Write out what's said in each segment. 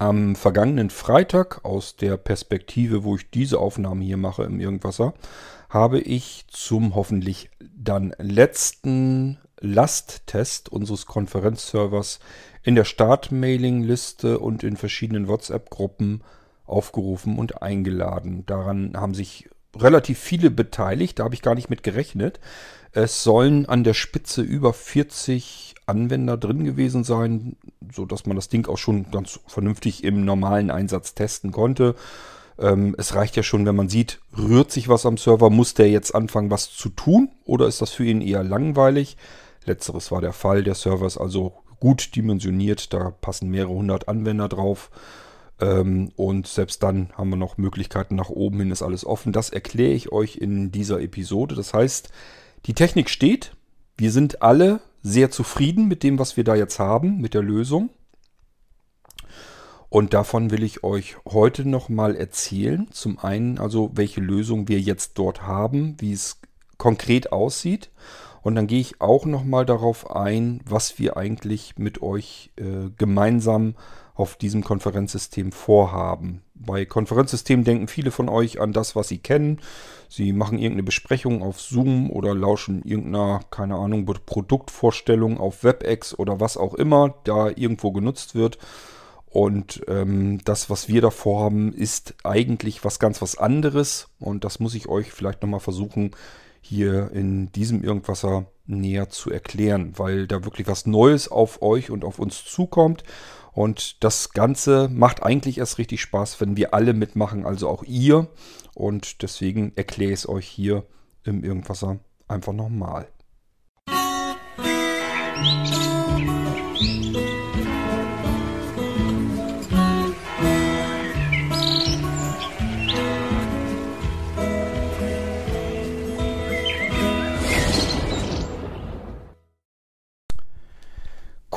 Am vergangenen Freitag, aus der Perspektive, wo ich diese Aufnahme hier mache im Irgendwasser, habe ich zum hoffentlich dann letzten Lasttest unseres Konferenzservers in der Start-Mailing-Liste und in verschiedenen WhatsApp-Gruppen aufgerufen und eingeladen. Daran haben sich relativ viele beteiligt, da habe ich gar nicht mit gerechnet. Es sollen an der Spitze über 40 Anwender drin gewesen sein, so dass man das Ding auch schon ganz vernünftig im normalen Einsatz testen konnte. Ähm, es reicht ja schon, wenn man sieht, rührt sich was am Server, muss der jetzt anfangen, was zu tun oder ist das für ihn eher langweilig? Letzteres war der Fall. Der Server ist also gut dimensioniert, da passen mehrere hundert Anwender drauf. Ähm, und selbst dann haben wir noch Möglichkeiten nach oben hin, ist alles offen. Das erkläre ich euch in dieser Episode. Das heißt, die Technik steht. Wir sind alle sehr zufrieden mit dem, was wir da jetzt haben, mit der Lösung. Und davon will ich euch heute nochmal erzählen. Zum einen also, welche Lösung wir jetzt dort haben, wie es konkret aussieht. Und dann gehe ich auch nochmal darauf ein, was wir eigentlich mit euch äh, gemeinsam auf diesem Konferenzsystem vorhaben. Bei Konferenzsystemen denken viele von euch an das, was sie kennen. Sie machen irgendeine Besprechung auf Zoom oder lauschen irgendeiner, keine Ahnung, Produktvorstellung auf WebEx oder was auch immer da irgendwo genutzt wird. Und ähm, das, was wir da vorhaben, ist eigentlich was ganz was anderes. Und das muss ich euch vielleicht nochmal versuchen, hier in diesem Irgendwasser näher zu erklären, weil da wirklich was Neues auf euch und auf uns zukommt. Und das Ganze macht eigentlich erst richtig Spaß, wenn wir alle mitmachen, also auch ihr. Und deswegen erkläre ich es euch hier im Irgendwasser einfach nochmal.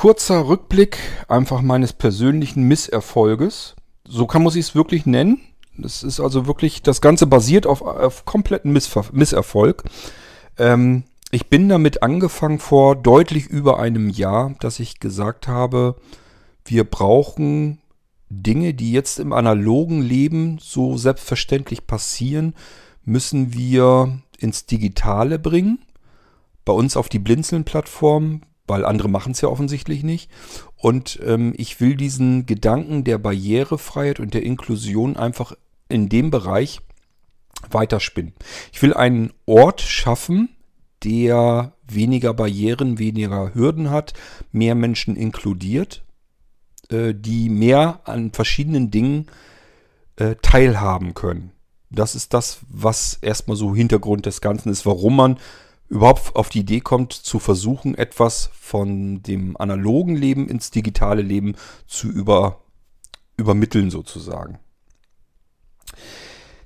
Kurzer Rückblick einfach meines persönlichen Misserfolges. So kann man es wirklich nennen. Das ist also wirklich, das Ganze basiert auf, auf kompletten Missver Misserfolg. Ähm, ich bin damit angefangen vor deutlich über einem Jahr, dass ich gesagt habe, wir brauchen Dinge, die jetzt im analogen Leben so selbstverständlich passieren, müssen wir ins Digitale bringen. Bei uns auf die Blinzeln-Plattform weil andere machen es ja offensichtlich nicht. Und ähm, ich will diesen Gedanken der Barrierefreiheit und der Inklusion einfach in dem Bereich weiterspinnen. Ich will einen Ort schaffen, der weniger Barrieren, weniger Hürden hat, mehr Menschen inkludiert, äh, die mehr an verschiedenen Dingen äh, teilhaben können. Das ist das, was erstmal so Hintergrund des Ganzen ist, warum man überhaupt auf die Idee kommt, zu versuchen, etwas von dem analogen Leben ins digitale Leben zu über, übermitteln sozusagen.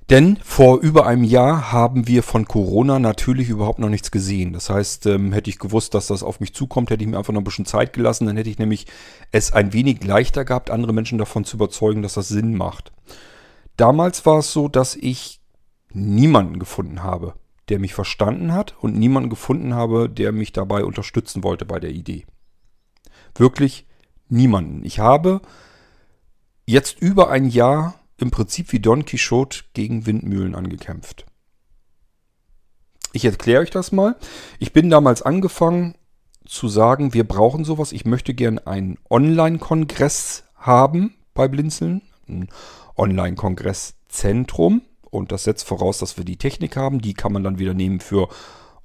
Denn vor über einem Jahr haben wir von Corona natürlich überhaupt noch nichts gesehen. Das heißt, ähm, hätte ich gewusst, dass das auf mich zukommt, hätte ich mir einfach noch ein bisschen Zeit gelassen. Dann hätte ich nämlich es ein wenig leichter gehabt, andere Menschen davon zu überzeugen, dass das Sinn macht. Damals war es so, dass ich niemanden gefunden habe, der mich verstanden hat und niemanden gefunden habe, der mich dabei unterstützen wollte bei der Idee. Wirklich niemanden. Ich habe jetzt über ein Jahr im Prinzip wie Don Quixote gegen Windmühlen angekämpft. Ich erkläre euch das mal. Ich bin damals angefangen zu sagen, wir brauchen sowas. Ich möchte gern einen Online-Kongress haben bei Blinzeln. Ein Online-Kongresszentrum. Und das setzt voraus, dass wir die Technik haben. Die kann man dann wieder nehmen für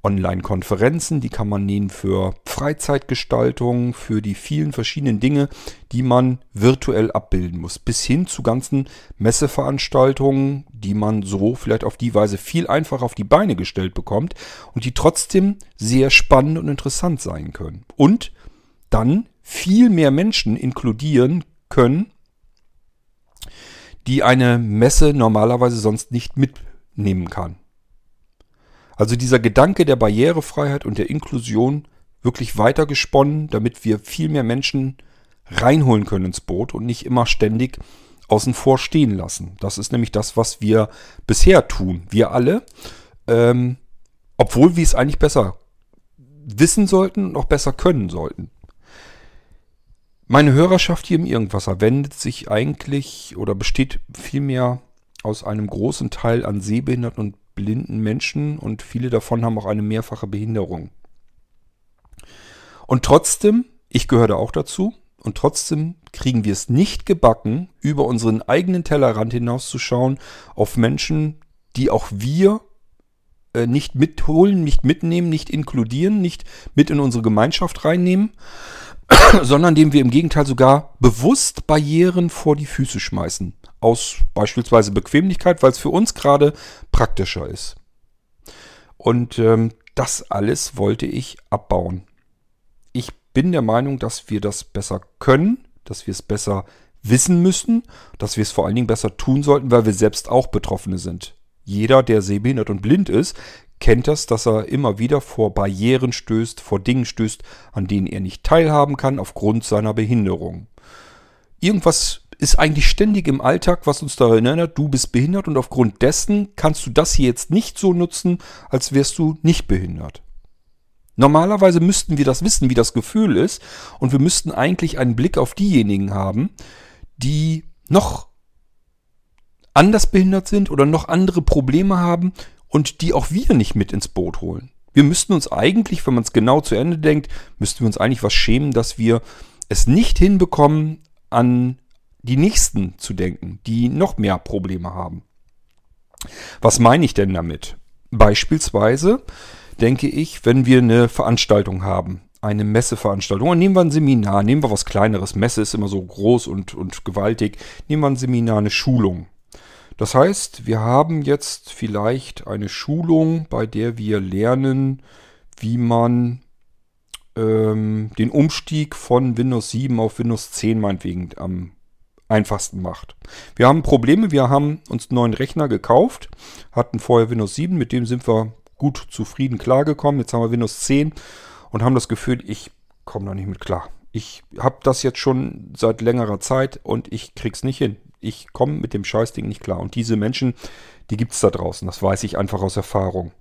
Online-Konferenzen, die kann man nehmen für Freizeitgestaltung, für die vielen verschiedenen Dinge, die man virtuell abbilden muss. Bis hin zu ganzen Messeveranstaltungen, die man so vielleicht auf die Weise viel einfacher auf die Beine gestellt bekommt und die trotzdem sehr spannend und interessant sein können. Und dann viel mehr Menschen inkludieren können, die eine Messe normalerweise sonst nicht mitnehmen kann. Also dieser Gedanke der Barrierefreiheit und der Inklusion wirklich weitergesponnen, damit wir viel mehr Menschen reinholen können ins Boot und nicht immer ständig außen vor stehen lassen. Das ist nämlich das, was wir bisher tun. Wir alle, ähm, obwohl wir es eigentlich besser wissen sollten und auch besser können sollten. Meine Hörerschaft hier im Irgendwasser wendet sich eigentlich oder besteht vielmehr aus einem großen Teil an sehbehinderten und blinden Menschen und viele davon haben auch eine mehrfache Behinderung. Und trotzdem, ich gehöre da auch dazu, und trotzdem kriegen wir es nicht gebacken, über unseren eigenen Tellerrand hinauszuschauen auf Menschen, die auch wir äh, nicht mitholen, nicht mitnehmen, nicht inkludieren, nicht mit in unsere Gemeinschaft reinnehmen, sondern dem wir im Gegenteil sogar bewusst Barrieren vor die Füße schmeißen. Aus beispielsweise Bequemlichkeit, weil es für uns gerade praktischer ist. Und ähm, das alles wollte ich abbauen. Ich bin der Meinung, dass wir das besser können, dass wir es besser wissen müssen, dass wir es vor allen Dingen besser tun sollten, weil wir selbst auch Betroffene sind. Jeder, der sehbehindert und blind ist, kennt das, dass er immer wieder vor Barrieren stößt, vor Dingen stößt, an denen er nicht teilhaben kann aufgrund seiner Behinderung. Irgendwas ist eigentlich ständig im Alltag, was uns daran erinnert, du bist behindert und aufgrund dessen kannst du das hier jetzt nicht so nutzen, als wärst du nicht behindert. Normalerweise müssten wir das wissen, wie das Gefühl ist, und wir müssten eigentlich einen Blick auf diejenigen haben, die noch anders behindert sind oder noch andere Probleme haben und die auch wir nicht mit ins Boot holen. Wir müssten uns eigentlich, wenn man es genau zu Ende denkt, müssten wir uns eigentlich was schämen, dass wir es nicht hinbekommen, an die Nächsten zu denken, die noch mehr Probleme haben. Was meine ich denn damit? Beispielsweise denke ich, wenn wir eine Veranstaltung haben, eine Messeveranstaltung, nehmen wir ein Seminar, nehmen wir was kleineres, Messe ist immer so groß und, und gewaltig, nehmen wir ein Seminar, eine Schulung. Das heißt, wir haben jetzt vielleicht eine Schulung, bei der wir lernen, wie man ähm, den Umstieg von Windows 7 auf Windows 10 meinetwegen am einfachsten macht. Wir haben Probleme, wir haben uns einen neuen Rechner gekauft, hatten vorher Windows 7, mit dem sind wir gut zufrieden klargekommen. Jetzt haben wir Windows 10 und haben das Gefühl, ich komme da nicht mit klar. Ich habe das jetzt schon seit längerer Zeit und ich krieg's nicht hin ich komme mit dem Scheißding nicht klar. Und diese Menschen, die gibt es da draußen. Das weiß ich einfach aus Erfahrung.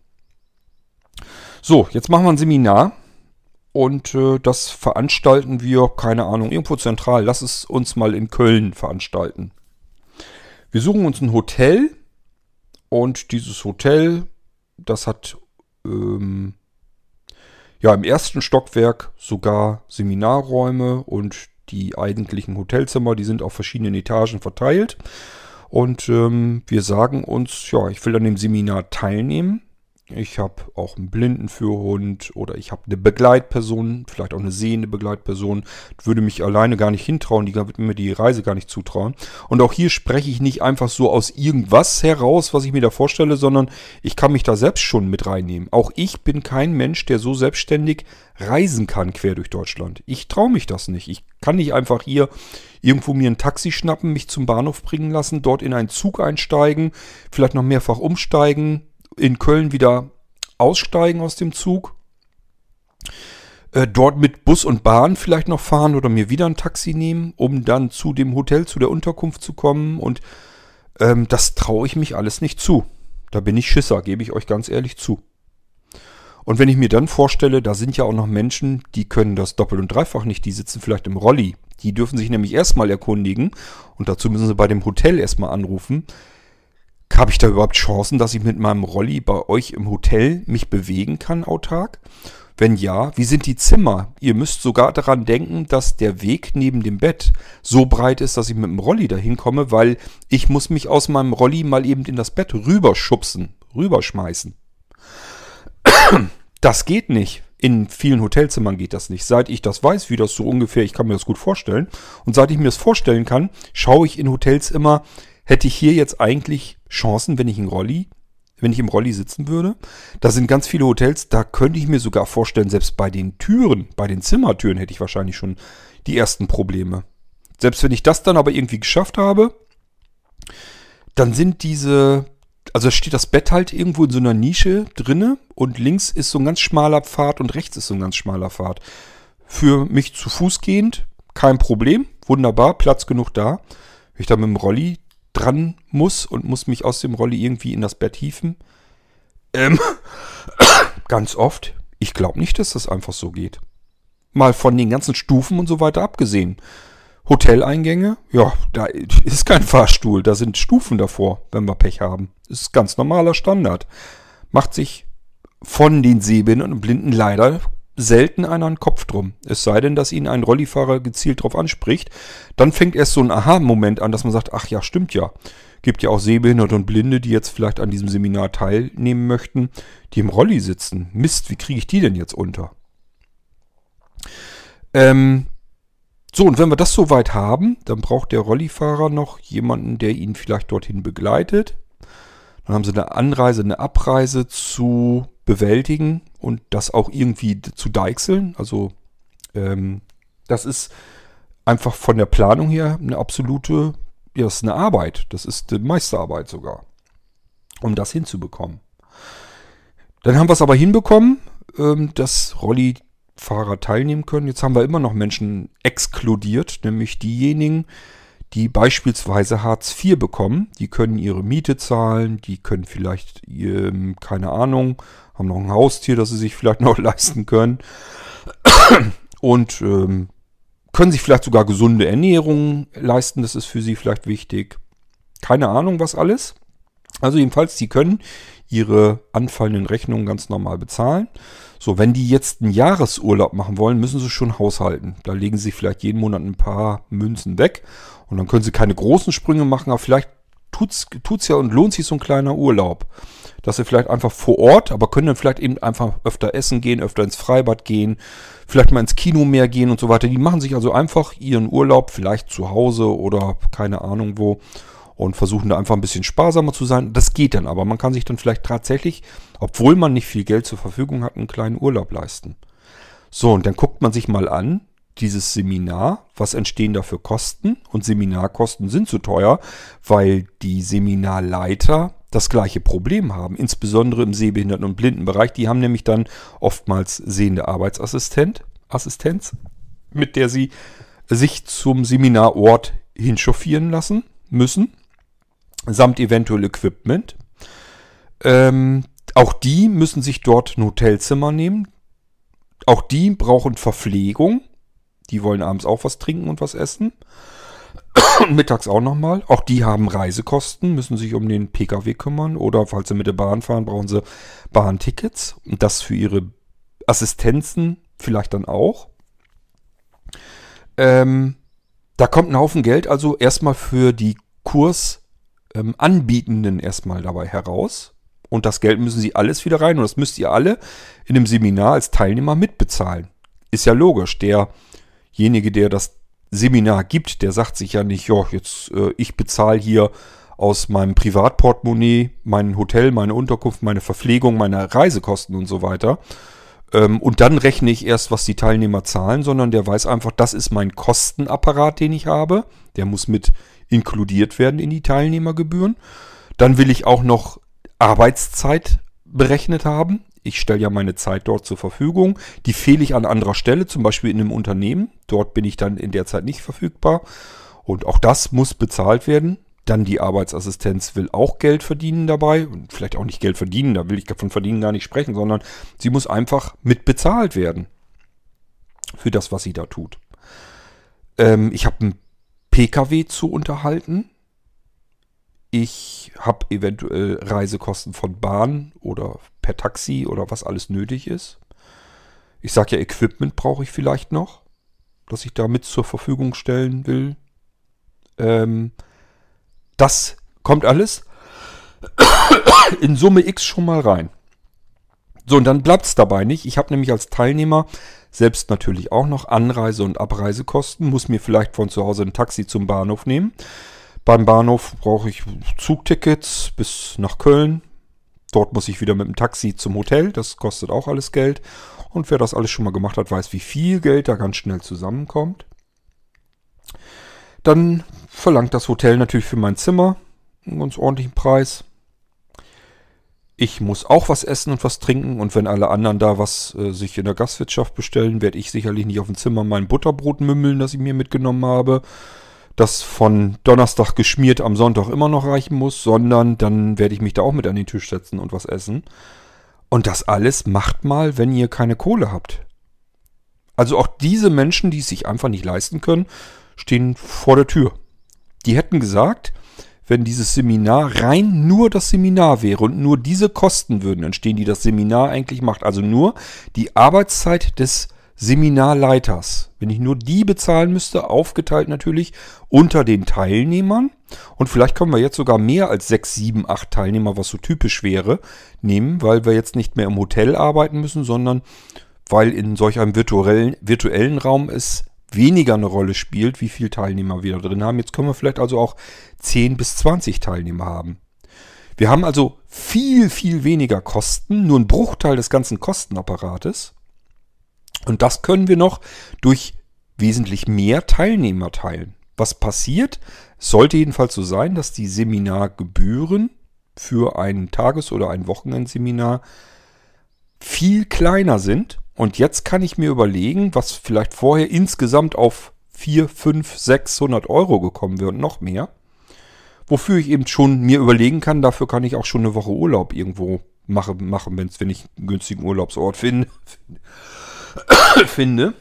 So, jetzt machen wir ein Seminar. Und äh, das veranstalten wir, keine Ahnung, irgendwo zentral. Lass es uns mal in Köln veranstalten. Wir suchen uns ein Hotel. Und dieses Hotel, das hat ähm, ja im ersten Stockwerk sogar Seminarräume und die eigentlichen Hotelzimmer, die sind auf verschiedenen Etagen verteilt. Und ähm, wir sagen uns, ja, ich will an dem Seminar teilnehmen. Ich habe auch einen Blindenführhund oder ich habe eine Begleitperson, vielleicht auch eine sehende Begleitperson. Würde mich alleine gar nicht hintrauen, die würde mir die Reise gar nicht zutrauen. Und auch hier spreche ich nicht einfach so aus irgendwas heraus, was ich mir da vorstelle, sondern ich kann mich da selbst schon mit reinnehmen. Auch ich bin kein Mensch, der so selbstständig reisen kann quer durch Deutschland. Ich traue mich das nicht. Ich kann nicht einfach hier irgendwo mir ein Taxi schnappen, mich zum Bahnhof bringen lassen, dort in einen Zug einsteigen, vielleicht noch mehrfach umsteigen, in Köln wieder aussteigen aus dem Zug, äh, dort mit Bus und Bahn vielleicht noch fahren oder mir wieder ein Taxi nehmen, um dann zu dem Hotel, zu der Unterkunft zu kommen. Und ähm, das traue ich mich alles nicht zu. Da bin ich Schisser, gebe ich euch ganz ehrlich zu. Und wenn ich mir dann vorstelle, da sind ja auch noch Menschen, die können das doppelt und dreifach nicht, die sitzen vielleicht im Rolli. Die dürfen sich nämlich erstmal erkundigen und dazu müssen sie bei dem Hotel erstmal anrufen. Habe ich da überhaupt Chancen, dass ich mit meinem Rolli bei euch im Hotel mich bewegen kann autark? Wenn ja, wie sind die Zimmer? Ihr müsst sogar daran denken, dass der Weg neben dem Bett so breit ist, dass ich mit dem Rolli dahin komme, weil ich muss mich aus meinem Rolli mal eben in das Bett rüberschubsen, rüberschmeißen. Das geht nicht. In vielen Hotelzimmern geht das nicht. Seit ich das weiß, wie das so ungefähr, ich kann mir das gut vorstellen. Und seit ich mir das vorstellen kann, schaue ich in Hotels immer, hätte ich hier jetzt eigentlich Chancen, wenn ich in Rolli, wenn ich im Rolli sitzen würde. Da sind ganz viele Hotels, da könnte ich mir sogar vorstellen, selbst bei den Türen, bei den Zimmertüren hätte ich wahrscheinlich schon die ersten Probleme. Selbst wenn ich das dann aber irgendwie geschafft habe, dann sind diese, also steht das Bett halt irgendwo in so einer Nische drinne und links ist so ein ganz schmaler Pfad und rechts ist so ein ganz schmaler Pfad. Für mich zu Fuß gehend, kein Problem, wunderbar, Platz genug da. Wenn ich da mit dem Rolli dran muss und muss mich aus dem Rolli irgendwie in das Bett hieven. Ähm, ganz oft. Ich glaube nicht, dass das einfach so geht. Mal von den ganzen Stufen und so weiter abgesehen. Hoteleingänge, ja, da ist kein Fahrstuhl, da sind Stufen davor, wenn wir Pech haben. Das ist ganz normaler Standard. Macht sich von den Sehbehinderten und Blinden leider selten einer einen Kopf drum. Es sei denn, dass ihn ein Rollifahrer gezielt drauf anspricht. Dann fängt erst so ein Aha-Moment an, dass man sagt, ach ja, stimmt ja. Gibt ja auch Sehbehinderte und Blinde, die jetzt vielleicht an diesem Seminar teilnehmen möchten, die im Rolli sitzen. Mist, wie kriege ich die denn jetzt unter? Ähm, so, und wenn wir das soweit haben, dann braucht der Rollifahrer noch jemanden, der ihn vielleicht dorthin begleitet. Dann haben sie eine Anreise, eine Abreise zu bewältigen und das auch irgendwie zu deichseln. Also ähm, das ist einfach von der Planung her eine absolute, ja, das ist eine Arbeit. Das ist eine Meisterarbeit sogar, um das hinzubekommen. Dann haben wir es aber hinbekommen, ähm, dass Rolli-Fahrer teilnehmen können. Jetzt haben wir immer noch Menschen exkludiert, nämlich diejenigen, die beispielsweise Hartz IV bekommen. Die können ihre Miete zahlen, die können vielleicht, ähm, keine Ahnung, haben noch ein Haustier, das sie sich vielleicht noch leisten können. Und ähm, können sich vielleicht sogar gesunde Ernährung leisten, das ist für sie vielleicht wichtig. Keine Ahnung, was alles. Also jedenfalls, sie können ihre anfallenden Rechnungen ganz normal bezahlen. So, wenn die jetzt einen Jahresurlaub machen wollen, müssen sie schon haushalten. Da legen sie vielleicht jeden Monat ein paar Münzen weg und dann können sie keine großen Sprünge machen, aber vielleicht tut's, tut's ja und lohnt sich so ein kleiner Urlaub dass sie vielleicht einfach vor Ort, aber können dann vielleicht eben einfach öfter essen gehen, öfter ins Freibad gehen, vielleicht mal ins Kino mehr gehen und so weiter. Die machen sich also einfach ihren Urlaub, vielleicht zu Hause oder keine Ahnung wo, und versuchen da einfach ein bisschen sparsamer zu sein. Das geht dann aber. Man kann sich dann vielleicht tatsächlich, obwohl man nicht viel Geld zur Verfügung hat, einen kleinen Urlaub leisten. So, und dann guckt man sich mal an, dieses Seminar, was entstehen da für Kosten? Und Seminarkosten sind zu teuer, weil die Seminarleiter das gleiche Problem haben, insbesondere im Sehbehinderten- und Blindenbereich. Die haben nämlich dann oftmals sehende Arbeitsassistent, Assistenz, mit der sie sich zum Seminarort hinchauffieren lassen müssen, samt eventuell Equipment. Ähm, auch die müssen sich dort ein Hotelzimmer nehmen. Auch die brauchen Verpflegung. Die wollen abends auch was trinken und was essen. mittags auch nochmal. Auch die haben Reisekosten, müssen sich um den Pkw kümmern oder falls sie mit der Bahn fahren, brauchen sie Bahntickets und das für ihre Assistenzen vielleicht dann auch. Ähm, da kommt ein Haufen Geld also erstmal für die Kursanbietenden ähm, erstmal dabei heraus. Und das Geld müssen sie alles wieder rein und das müsst ihr alle in dem Seminar als Teilnehmer mitbezahlen. Ist ja logisch. Derjenige, der das Seminar gibt, der sagt sich ja nicht, ja, jetzt äh, ich bezahle hier aus meinem Privatportemonnaie mein Hotel, meine Unterkunft, meine Verpflegung, meine Reisekosten und so weiter. Ähm, und dann rechne ich erst, was die Teilnehmer zahlen, sondern der weiß einfach, das ist mein Kostenapparat, den ich habe. Der muss mit inkludiert werden in die Teilnehmergebühren. Dann will ich auch noch Arbeitszeit berechnet haben ich stelle ja meine Zeit dort zur Verfügung. Die fehle ich an anderer Stelle, zum Beispiel in einem Unternehmen. Dort bin ich dann in der Zeit nicht verfügbar. Und auch das muss bezahlt werden. Dann die Arbeitsassistenz will auch Geld verdienen dabei. Und vielleicht auch nicht Geld verdienen, da will ich von verdienen gar nicht sprechen, sondern sie muss einfach mit bezahlt werden. Für das, was sie da tut. Ähm, ich habe einen Pkw zu unterhalten. Ich habe eventuell Reisekosten von Bahn oder per Taxi oder was alles nötig ist. Ich sage ja, Equipment brauche ich vielleicht noch, das ich da mit zur Verfügung stellen will. Ähm, das kommt alles in Summe X schon mal rein. So, und dann bleibt es dabei nicht. Ich habe nämlich als Teilnehmer selbst natürlich auch noch Anreise- und Abreisekosten, muss mir vielleicht von zu Hause ein Taxi zum Bahnhof nehmen. Beim Bahnhof brauche ich Zugtickets bis nach Köln. Dort muss ich wieder mit dem Taxi zum Hotel. Das kostet auch alles Geld. Und wer das alles schon mal gemacht hat, weiß, wie viel Geld da ganz schnell zusammenkommt. Dann verlangt das Hotel natürlich für mein Zimmer einen ganz ordentlichen Preis. Ich muss auch was essen und was trinken. Und wenn alle anderen da was äh, sich in der Gastwirtschaft bestellen, werde ich sicherlich nicht auf dem Zimmer mein Butterbrot mümmeln, das ich mir mitgenommen habe das von Donnerstag geschmiert am Sonntag immer noch reichen muss, sondern dann werde ich mich da auch mit an den Tisch setzen und was essen. Und das alles macht mal, wenn ihr keine Kohle habt. Also auch diese Menschen, die es sich einfach nicht leisten können, stehen vor der Tür. Die hätten gesagt, wenn dieses Seminar rein nur das Seminar wäre und nur diese Kosten würden entstehen, die das Seminar eigentlich macht, also nur die Arbeitszeit des Seminarleiters, wenn ich nur die bezahlen müsste, aufgeteilt natürlich unter den Teilnehmern und vielleicht können wir jetzt sogar mehr als sechs, sieben, acht Teilnehmer, was so typisch wäre, nehmen, weil wir jetzt nicht mehr im Hotel arbeiten müssen, sondern weil in solch einem virtuellen, virtuellen Raum es weniger eine Rolle spielt, wie viele Teilnehmer wir da drin haben. Jetzt können wir vielleicht also auch 10 bis 20 Teilnehmer haben. Wir haben also viel, viel weniger Kosten, nur ein Bruchteil des ganzen Kostenapparates. Und das können wir noch durch wesentlich mehr Teilnehmer teilen. Was passiert? Es sollte jedenfalls so sein, dass die Seminargebühren für ein Tages- oder ein Wochenendseminar viel kleiner sind und jetzt kann ich mir überlegen, was vielleicht vorher insgesamt auf 4, 5, 600 Euro gekommen wäre und noch mehr. Wofür ich eben schon mir überlegen kann, dafür kann ich auch schon eine Woche Urlaub irgendwo machen, machen wenn ich einen günstigen Urlaubsort finde. finde.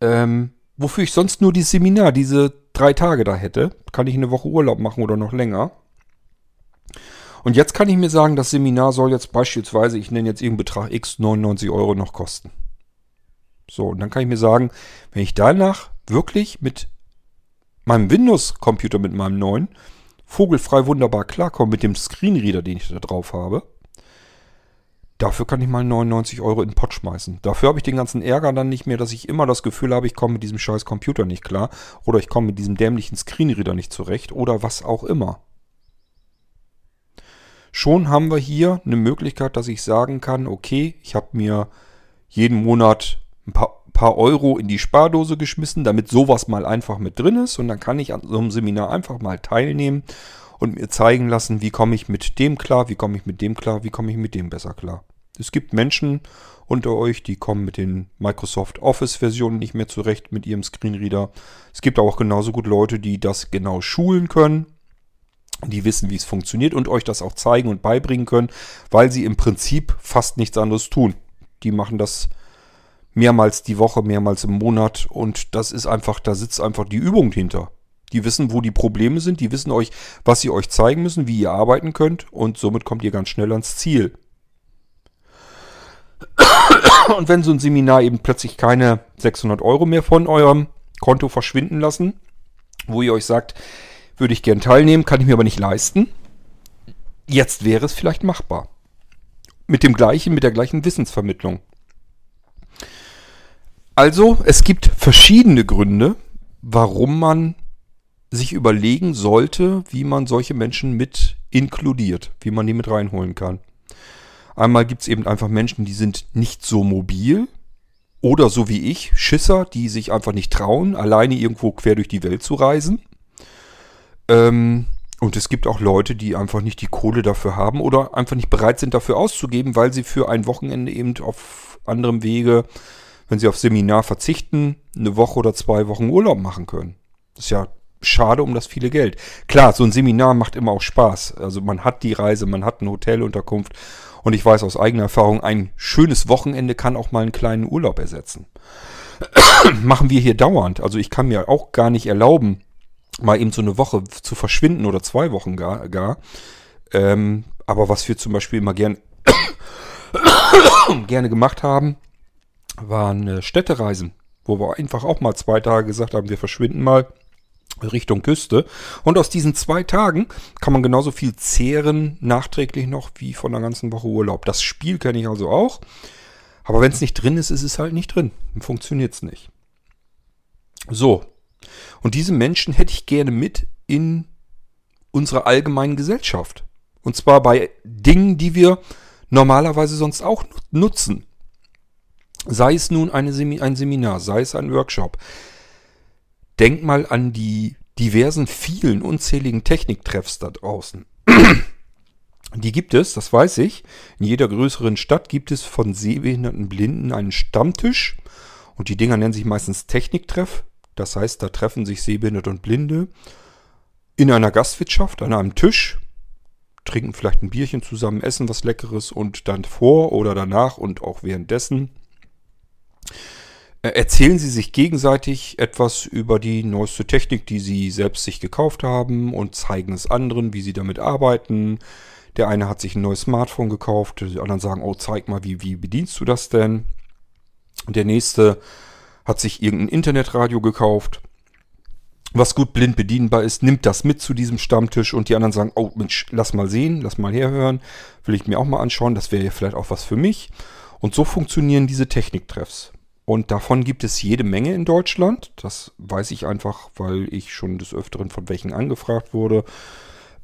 Ähm, wofür ich sonst nur dieses Seminar, diese drei Tage da hätte, kann ich eine Woche Urlaub machen oder noch länger. Und jetzt kann ich mir sagen, das Seminar soll jetzt beispielsweise, ich nenne jetzt irgendeinen Betrag X 99 Euro noch kosten. So, und dann kann ich mir sagen, wenn ich danach wirklich mit meinem Windows-Computer, mit meinem neuen, vogelfrei wunderbar klarkomme mit dem Screenreader, den ich da drauf habe, dafür kann ich mal 99 Euro in den Pott schmeißen. Dafür habe ich den ganzen Ärger dann nicht mehr, dass ich immer das Gefühl habe, ich komme mit diesem scheiß Computer nicht klar oder ich komme mit diesem dämlichen Screenreader nicht zurecht oder was auch immer. Schon haben wir hier eine Möglichkeit, dass ich sagen kann, okay, ich habe mir jeden Monat ein paar, paar, Euro in die Spardose geschmissen, damit sowas mal einfach mit drin ist. Und dann kann ich an so einem Seminar einfach mal teilnehmen und mir zeigen lassen, wie komme ich mit dem klar, wie komme ich mit dem klar, wie komme ich mit dem besser klar. Es gibt Menschen unter euch, die kommen mit den Microsoft Office-Versionen nicht mehr zurecht mit ihrem Screenreader. Es gibt auch genauso gut Leute, die das genau schulen können die wissen, wie es funktioniert und euch das auch zeigen und beibringen können, weil sie im Prinzip fast nichts anderes tun. Die machen das mehrmals die Woche, mehrmals im Monat und das ist einfach, da sitzt einfach die Übung hinter. Die wissen, wo die Probleme sind, die wissen euch, was sie euch zeigen müssen, wie ihr arbeiten könnt und somit kommt ihr ganz schnell ans Ziel. Und wenn so ein Seminar eben plötzlich keine 600 Euro mehr von eurem Konto verschwinden lassen, wo ihr euch sagt, würde ich gern teilnehmen, kann ich mir aber nicht leisten. Jetzt wäre es vielleicht machbar. Mit dem gleichen, mit der gleichen Wissensvermittlung. Also, es gibt verschiedene Gründe, warum man sich überlegen sollte, wie man solche Menschen mit inkludiert, wie man die mit reinholen kann. Einmal gibt es eben einfach Menschen, die sind nicht so mobil oder so wie ich, Schisser, die sich einfach nicht trauen, alleine irgendwo quer durch die Welt zu reisen. Ähm, und es gibt auch Leute, die einfach nicht die Kohle dafür haben oder einfach nicht bereit sind, dafür auszugeben, weil sie für ein Wochenende eben auf anderem Wege, wenn sie auf Seminar verzichten, eine Woche oder zwei Wochen Urlaub machen können. Das ist ja schade um das viele Geld. Klar, so ein Seminar macht immer auch Spaß. Also man hat die Reise, man hat eine Hotelunterkunft und ich weiß aus eigener Erfahrung, ein schönes Wochenende kann auch mal einen kleinen Urlaub ersetzen. Machen wir hier dauernd. Also ich kann mir auch gar nicht erlauben, mal eben so eine Woche zu verschwinden oder zwei Wochen gar. gar. Ähm, aber was wir zum Beispiel immer gern, gerne gemacht haben, waren äh, Städtereisen, wo wir einfach auch mal zwei Tage gesagt haben, wir verschwinden mal Richtung Küste. Und aus diesen zwei Tagen kann man genauso viel zehren, nachträglich noch, wie von der ganzen Woche Urlaub. Das Spiel kenne ich also auch. Aber wenn es nicht drin ist, ist es halt nicht drin. Dann funktioniert es nicht. So, und diese Menschen hätte ich gerne mit in unserer allgemeinen Gesellschaft. Und zwar bei Dingen, die wir normalerweise sonst auch nutzen. Sei es nun Semi ein Seminar, sei es ein Workshop. Denk mal an die diversen, vielen, unzähligen Techniktreffs da draußen. Die gibt es, das weiß ich. In jeder größeren Stadt gibt es von sehbehinderten Blinden einen Stammtisch. Und die Dinger nennen sich meistens Techniktreff. Das heißt, da treffen sich Sehbehinderte und Blinde in einer Gastwirtschaft an einem Tisch, trinken vielleicht ein Bierchen zusammen, essen was Leckeres und dann vor oder danach und auch währenddessen äh, erzählen sie sich gegenseitig etwas über die neueste Technik, die sie selbst sich gekauft haben und zeigen es anderen, wie sie damit arbeiten. Der eine hat sich ein neues Smartphone gekauft, die anderen sagen, oh, zeig mal, wie, wie bedienst du das denn? Der nächste hat sich irgendein Internetradio gekauft, was gut blind bedienbar ist, nimmt das mit zu diesem Stammtisch und die anderen sagen, oh Mensch, lass mal sehen, lass mal herhören, will ich mir auch mal anschauen, das wäre ja vielleicht auch was für mich. Und so funktionieren diese Techniktreffs. Und davon gibt es jede Menge in Deutschland. Das weiß ich einfach, weil ich schon des Öfteren von welchen angefragt wurde.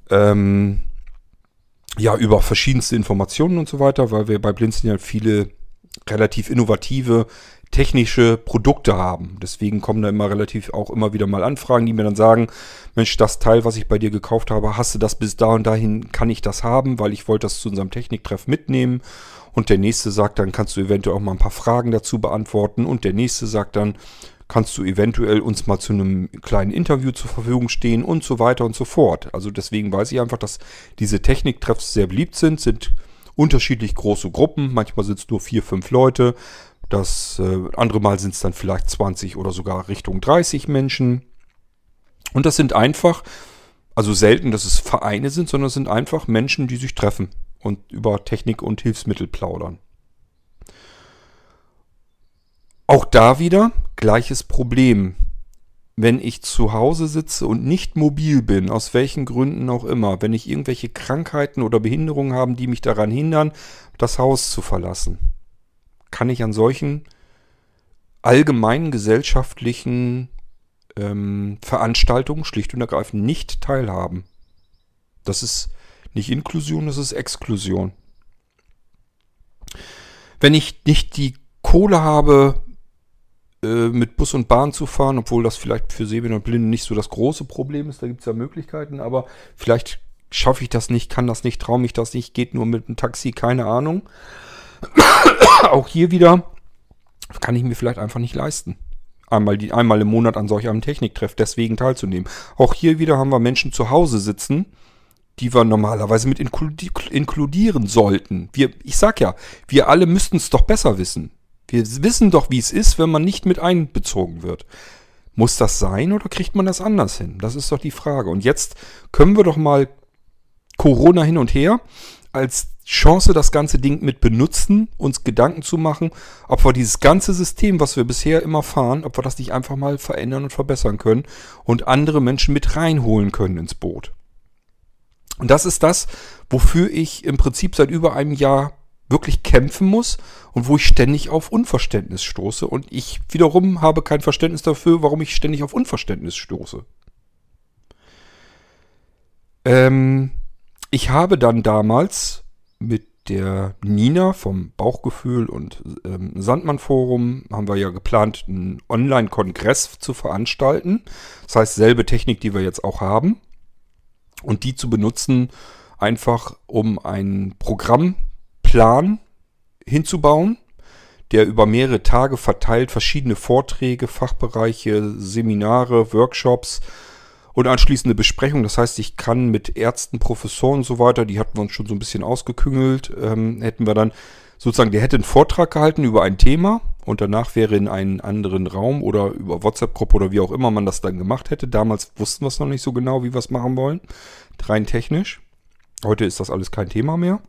Ähm, ja, über verschiedenste Informationen und so weiter, weil wir bei Blinzeln ja viele relativ innovative technische Produkte haben. Deswegen kommen da immer relativ auch immer wieder mal Anfragen, die mir dann sagen, Mensch, das Teil, was ich bei dir gekauft habe, hast du das bis da und dahin, kann ich das haben, weil ich wollte das zu unserem Techniktreff mitnehmen. Und der nächste sagt dann, kannst du eventuell auch mal ein paar Fragen dazu beantworten. Und der nächste sagt dann, kannst du eventuell uns mal zu einem kleinen Interview zur Verfügung stehen und so weiter und so fort. Also deswegen weiß ich einfach, dass diese Techniktreffs sehr beliebt sind, sind unterschiedlich große Gruppen. Manchmal sind es nur vier, fünf Leute. Das äh, andere Mal sind es dann vielleicht 20 oder sogar Richtung 30 Menschen. Und das sind einfach, also selten, dass es Vereine sind, sondern es sind einfach Menschen, die sich treffen und über Technik und Hilfsmittel plaudern. Auch da wieder gleiches Problem. Wenn ich zu Hause sitze und nicht mobil bin, aus welchen Gründen auch immer, wenn ich irgendwelche Krankheiten oder Behinderungen habe, die mich daran hindern, das Haus zu verlassen, kann ich an solchen allgemeinen gesellschaftlichen ähm, Veranstaltungen schlicht und ergreifend nicht teilhaben. Das ist nicht Inklusion, das ist Exklusion. Wenn ich nicht die Kohle habe, äh, mit Bus und Bahn zu fahren, obwohl das vielleicht für Sehbehinderte und Blinde nicht so das große Problem ist, da gibt es ja Möglichkeiten, aber vielleicht schaffe ich das nicht, kann das nicht, traue mich das nicht, geht nur mit einem Taxi, keine Ahnung. Auch hier wieder kann ich mir vielleicht einfach nicht leisten. Einmal, die, einmal im Monat an solch einem Techniktreff deswegen teilzunehmen. Auch hier wieder haben wir Menschen zu Hause sitzen, die wir normalerweise mit inkludieren sollten. Wir, ich sag ja, wir alle müssten es doch besser wissen. Wir wissen doch, wie es ist, wenn man nicht mit einbezogen wird. Muss das sein oder kriegt man das anders hin? Das ist doch die Frage. Und jetzt können wir doch mal Corona hin und her als Chance, das ganze Ding mit benutzen, uns Gedanken zu machen, ob wir dieses ganze System, was wir bisher immer fahren, ob wir das nicht einfach mal verändern und verbessern können und andere Menschen mit reinholen können ins Boot. Und das ist das, wofür ich im Prinzip seit über einem Jahr wirklich kämpfen muss und wo ich ständig auf Unverständnis stoße. Und ich wiederum habe kein Verständnis dafür, warum ich ständig auf Unverständnis stoße. Ähm, ich habe dann damals mit der Nina vom Bauchgefühl und ähm, Sandmann Forum haben wir ja geplant, einen Online-Kongress zu veranstalten. Das heißt, selbe Technik, die wir jetzt auch haben und die zu benutzen, einfach um einen Programmplan hinzubauen, der über mehrere Tage verteilt verschiedene Vorträge, Fachbereiche, Seminare, Workshops und anschließende Besprechung. Das heißt, ich kann mit Ärzten, Professoren und so weiter, die hatten wir uns schon so ein bisschen ausgeküngelt, ähm, hätten wir dann sozusagen, der hätte einen Vortrag gehalten über ein Thema und danach wäre in einen anderen Raum oder über WhatsApp-Gruppe oder wie auch immer man das dann gemacht hätte. Damals wussten wir es noch nicht so genau, wie wir es machen wollen. Rein technisch. Heute ist das alles kein Thema mehr.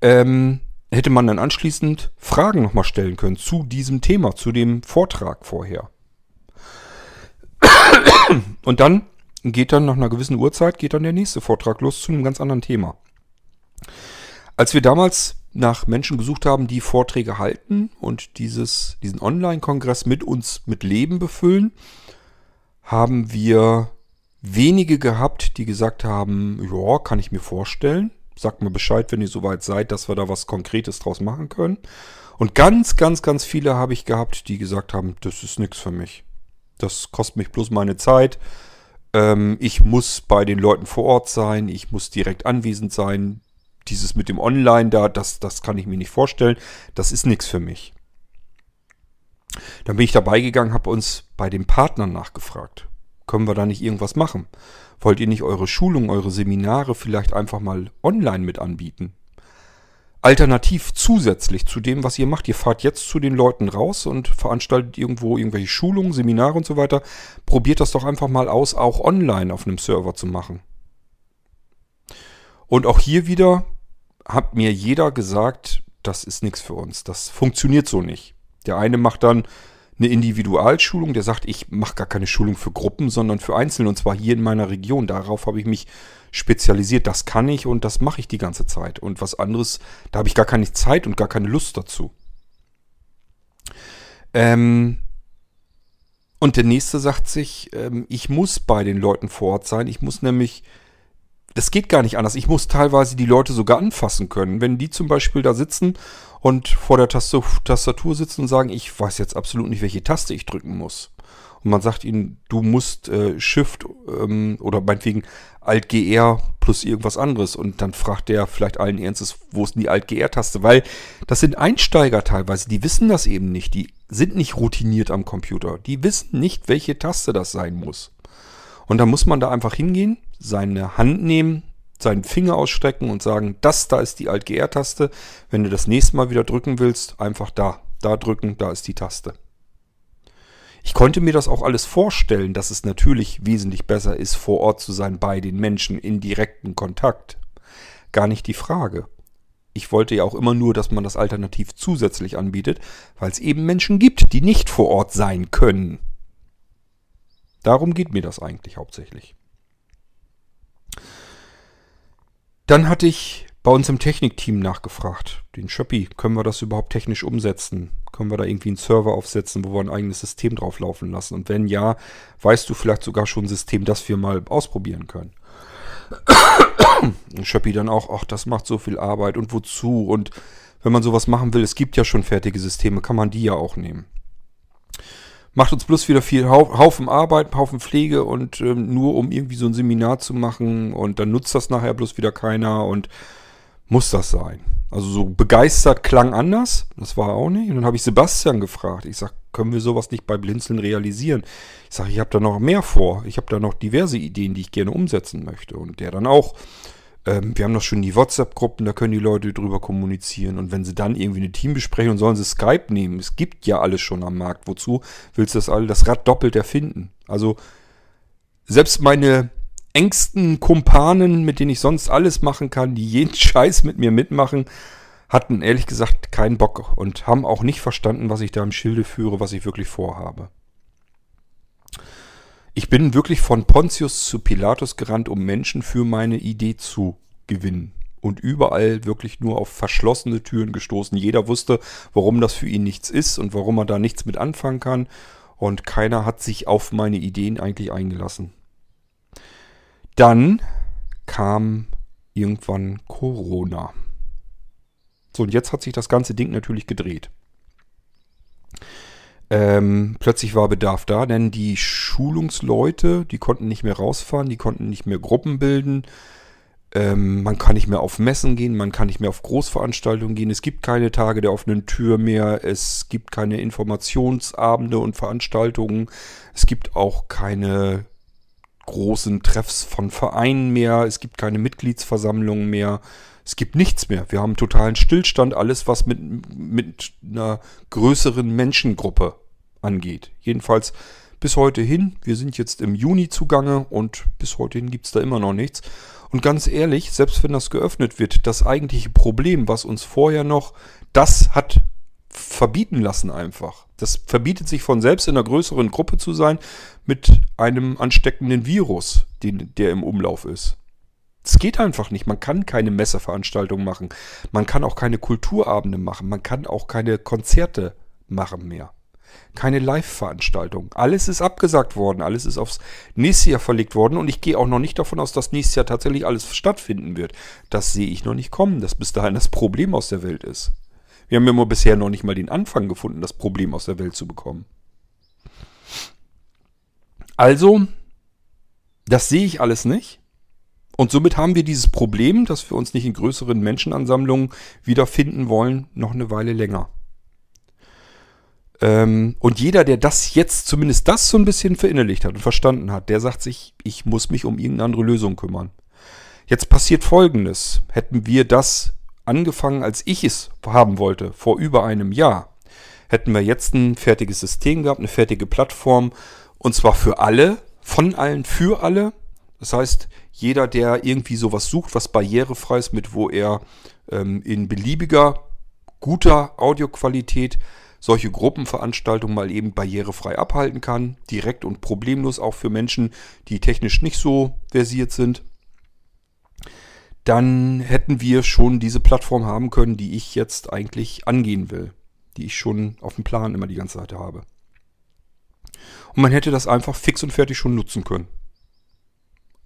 Ähm, hätte man dann anschließend Fragen nochmal stellen können zu diesem Thema, zu dem Vortrag vorher. Und dann geht dann nach einer gewissen Uhrzeit, geht dann der nächste Vortrag los zu einem ganz anderen Thema. Als wir damals nach Menschen gesucht haben, die Vorträge halten und dieses, diesen Online-Kongress mit uns mit Leben befüllen, haben wir wenige gehabt, die gesagt haben, ja, kann ich mir vorstellen. Sagt mir Bescheid, wenn ihr soweit seid, dass wir da was Konkretes draus machen können. Und ganz, ganz, ganz viele habe ich gehabt, die gesagt haben, das ist nichts für mich. Das kostet mich bloß meine Zeit. Ähm, ich muss bei den Leuten vor Ort sein. Ich muss direkt anwesend sein dieses mit dem Online da, das, das kann ich mir nicht vorstellen. Das ist nichts für mich. Dann bin ich dabei gegangen, habe uns bei den Partnern nachgefragt. Können wir da nicht irgendwas machen? Wollt ihr nicht eure Schulungen, eure Seminare vielleicht einfach mal online mit anbieten? alternativ zusätzlich zu dem, was ihr macht. Ihr fahrt jetzt zu den Leuten raus und veranstaltet irgendwo irgendwelche Schulungen, Seminare und so weiter. Probiert das doch einfach mal aus, auch online auf einem Server zu machen. Und auch hier wieder hat mir jeder gesagt, das ist nichts für uns. Das funktioniert so nicht. Der eine macht dann eine Individualschulung, der sagt, ich mache gar keine Schulung für Gruppen, sondern für Einzelne und zwar hier in meiner Region. Darauf habe ich mich spezialisiert. Das kann ich und das mache ich die ganze Zeit. Und was anderes, da habe ich gar keine Zeit und gar keine Lust dazu. Ähm und der nächste sagt sich, ähm, ich muss bei den Leuten vor Ort sein. Ich muss nämlich, das geht gar nicht anders. Ich muss teilweise die Leute sogar anfassen können. Wenn die zum Beispiel da sitzen und vor der Tastatur sitzen und sagen, ich weiß jetzt absolut nicht, welche Taste ich drücken muss. Und man sagt ihnen, du musst äh, Shift ähm, oder meinetwegen Alt-GR plus irgendwas anderes. Und dann fragt der vielleicht allen Ernstes, wo ist denn die Alt-GR-Taste? Weil das sind Einsteiger teilweise, die wissen das eben nicht. Die sind nicht routiniert am Computer. Die wissen nicht, welche Taste das sein muss. Und dann muss man da einfach hingehen, seine Hand nehmen, seinen Finger ausstrecken und sagen, das da ist die Alt-GR-Taste. Wenn du das nächste Mal wieder drücken willst, einfach da. Da drücken, da ist die Taste. Ich konnte mir das auch alles vorstellen, dass es natürlich wesentlich besser ist, vor Ort zu sein bei den Menschen in direkten Kontakt. Gar nicht die Frage. Ich wollte ja auch immer nur, dass man das alternativ zusätzlich anbietet, weil es eben Menschen gibt, die nicht vor Ort sein können. Darum geht mir das eigentlich hauptsächlich. Dann hatte ich bei uns im Technikteam nachgefragt. Den Schöppi, können wir das überhaupt technisch umsetzen? Können wir da irgendwie einen Server aufsetzen, wo wir ein eigenes System drauf laufen lassen? Und wenn ja, weißt du vielleicht sogar schon ein System, das wir mal ausprobieren können? Und Schöppi dann auch, ach, das macht so viel Arbeit und wozu? Und wenn man sowas machen will, es gibt ja schon fertige Systeme, kann man die ja auch nehmen. Macht uns bloß wieder viel Haufen Arbeit, Haufen Pflege und ähm, nur um irgendwie so ein Seminar zu machen und dann nutzt das nachher bloß wieder keiner und muss das sein? Also so begeistert klang anders, das war auch nicht. Und dann habe ich Sebastian gefragt. Ich sage, können wir sowas nicht bei Blinzeln realisieren? Ich sage, ich habe da noch mehr vor. Ich habe da noch diverse Ideen, die ich gerne umsetzen möchte. Und der dann auch. Ähm, wir haben doch schon die WhatsApp-Gruppen, da können die Leute drüber kommunizieren. Und wenn sie dann irgendwie eine Teambesprechung, sollen sie Skype nehmen. Es gibt ja alles schon am Markt. Wozu willst du das all das Rad doppelt erfinden? Also selbst meine engsten Kumpanen, mit denen ich sonst alles machen kann, die jeden Scheiß mit mir mitmachen, hatten ehrlich gesagt keinen Bock und haben auch nicht verstanden, was ich da im Schilde führe, was ich wirklich vorhabe. Ich bin wirklich von Pontius zu Pilatus gerannt, um Menschen für meine Idee zu gewinnen. Und überall wirklich nur auf verschlossene Türen gestoßen. Jeder wusste, warum das für ihn nichts ist und warum er da nichts mit anfangen kann. Und keiner hat sich auf meine Ideen eigentlich eingelassen. Dann kam irgendwann Corona. So, und jetzt hat sich das ganze Ding natürlich gedreht. Ähm, plötzlich war Bedarf da, denn die Schulungsleute, die konnten nicht mehr rausfahren, die konnten nicht mehr Gruppen bilden. Ähm, man kann nicht mehr auf Messen gehen, man kann nicht mehr auf Großveranstaltungen gehen. Es gibt keine Tage der offenen Tür mehr. Es gibt keine Informationsabende und Veranstaltungen. Es gibt auch keine großen Treffs von Vereinen mehr, es gibt keine Mitgliedsversammlungen mehr, es gibt nichts mehr. Wir haben totalen Stillstand, alles was mit, mit einer größeren Menschengruppe angeht. Jedenfalls bis heute hin. Wir sind jetzt im Juni zugange und bis heute hin gibt es da immer noch nichts. Und ganz ehrlich, selbst wenn das geöffnet wird, das eigentliche Problem, was uns vorher noch, das hat verbieten lassen einfach. Das verbietet sich von selbst in einer größeren Gruppe zu sein mit einem ansteckenden Virus, den, der im Umlauf ist. Es geht einfach nicht. Man kann keine Messeveranstaltungen machen. Man kann auch keine Kulturabende machen. Man kann auch keine Konzerte machen mehr. Keine Live-Veranstaltungen. Alles ist abgesagt worden. Alles ist aufs nächste Jahr verlegt worden. Und ich gehe auch noch nicht davon aus, dass nächstes Jahr tatsächlich alles stattfinden wird. Das sehe ich noch nicht kommen, dass bis dahin das Problem aus der Welt ist. Wir haben immer bisher noch nicht mal den Anfang gefunden, das Problem aus der Welt zu bekommen. Also, das sehe ich alles nicht. Und somit haben wir dieses Problem, dass wir uns nicht in größeren Menschenansammlungen wiederfinden wollen, noch eine Weile länger. Ähm, und jeder, der das jetzt, zumindest das so ein bisschen verinnerlicht hat und verstanden hat, der sagt sich, ich muss mich um irgendeine andere Lösung kümmern. Jetzt passiert Folgendes. Hätten wir das angefangen, als ich es haben wollte, vor über einem Jahr, hätten wir jetzt ein fertiges System gehabt, eine fertige Plattform. Und zwar für alle, von allen, für alle. Das heißt, jeder, der irgendwie sowas sucht, was barrierefrei ist, mit wo er ähm, in beliebiger, guter Audioqualität solche Gruppenveranstaltungen mal eben barrierefrei abhalten kann. Direkt und problemlos auch für Menschen, die technisch nicht so versiert sind. Dann hätten wir schon diese Plattform haben können, die ich jetzt eigentlich angehen will. Die ich schon auf dem Plan immer die ganze Zeit habe. Und man hätte das einfach fix und fertig schon nutzen können.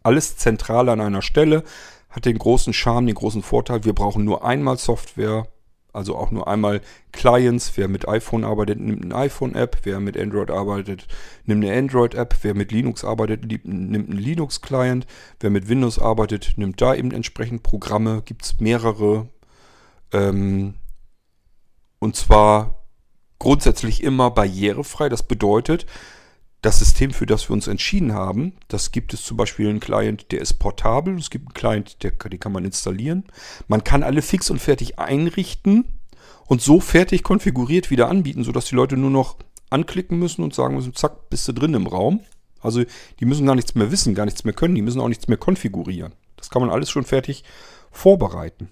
Alles zentral an einer Stelle hat den großen Charme, den großen Vorteil, wir brauchen nur einmal Software, also auch nur einmal Clients. Wer mit iPhone arbeitet, nimmt eine iPhone-App. Wer mit Android arbeitet, nimmt eine Android-App. Wer mit Linux arbeitet, nimmt einen Linux-Client. Wer mit Windows arbeitet, nimmt da eben entsprechend Programme. Gibt es mehrere. Ähm, und zwar grundsätzlich immer barrierefrei. Das bedeutet, das System, für das wir uns entschieden haben, das gibt es zum Beispiel einen Client, der ist portabel. Es gibt einen Client, der, den kann man installieren. Man kann alle fix und fertig einrichten und so fertig konfiguriert wieder anbieten, sodass die Leute nur noch anklicken müssen und sagen müssen, zack, bist du drin im Raum. Also die müssen gar nichts mehr wissen, gar nichts mehr können, die müssen auch nichts mehr konfigurieren. Das kann man alles schon fertig vorbereiten.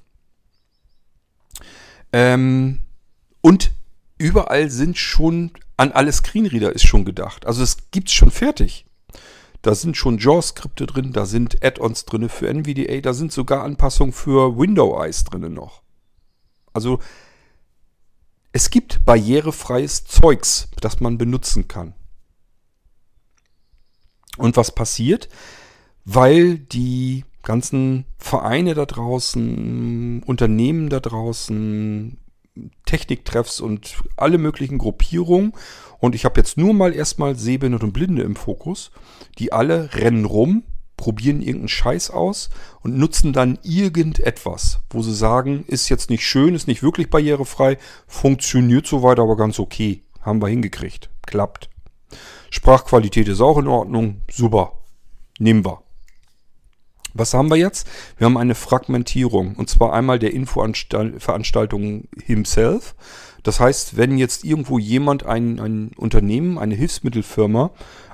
Ähm, und überall sind schon an alle Screenreader ist schon gedacht. Also es gibt's schon fertig. Da sind schon JAWS-Skripte drin, da sind Add-ons drin für NVDA, da sind sogar Anpassungen für Window Eyes drin noch. Also es gibt barrierefreies Zeugs, das man benutzen kann. Und was passiert? Weil die ganzen Vereine da draußen, Unternehmen da draußen, Techniktreffs und alle möglichen Gruppierungen. Und ich habe jetzt nur mal erstmal Sehbehinderte und Blinde im Fokus. Die alle rennen rum, probieren irgendeinen Scheiß aus und nutzen dann irgendetwas, wo sie sagen, ist jetzt nicht schön, ist nicht wirklich barrierefrei, funktioniert soweit aber ganz okay. Haben wir hingekriegt. Klappt. Sprachqualität ist auch in Ordnung. Super. Nehmen wir. Was haben wir jetzt? Wir haben eine Fragmentierung. Und zwar einmal der Infoveranstaltung himself. Das heißt, wenn jetzt irgendwo jemand ein, ein Unternehmen, eine Hilfsmittelfirma,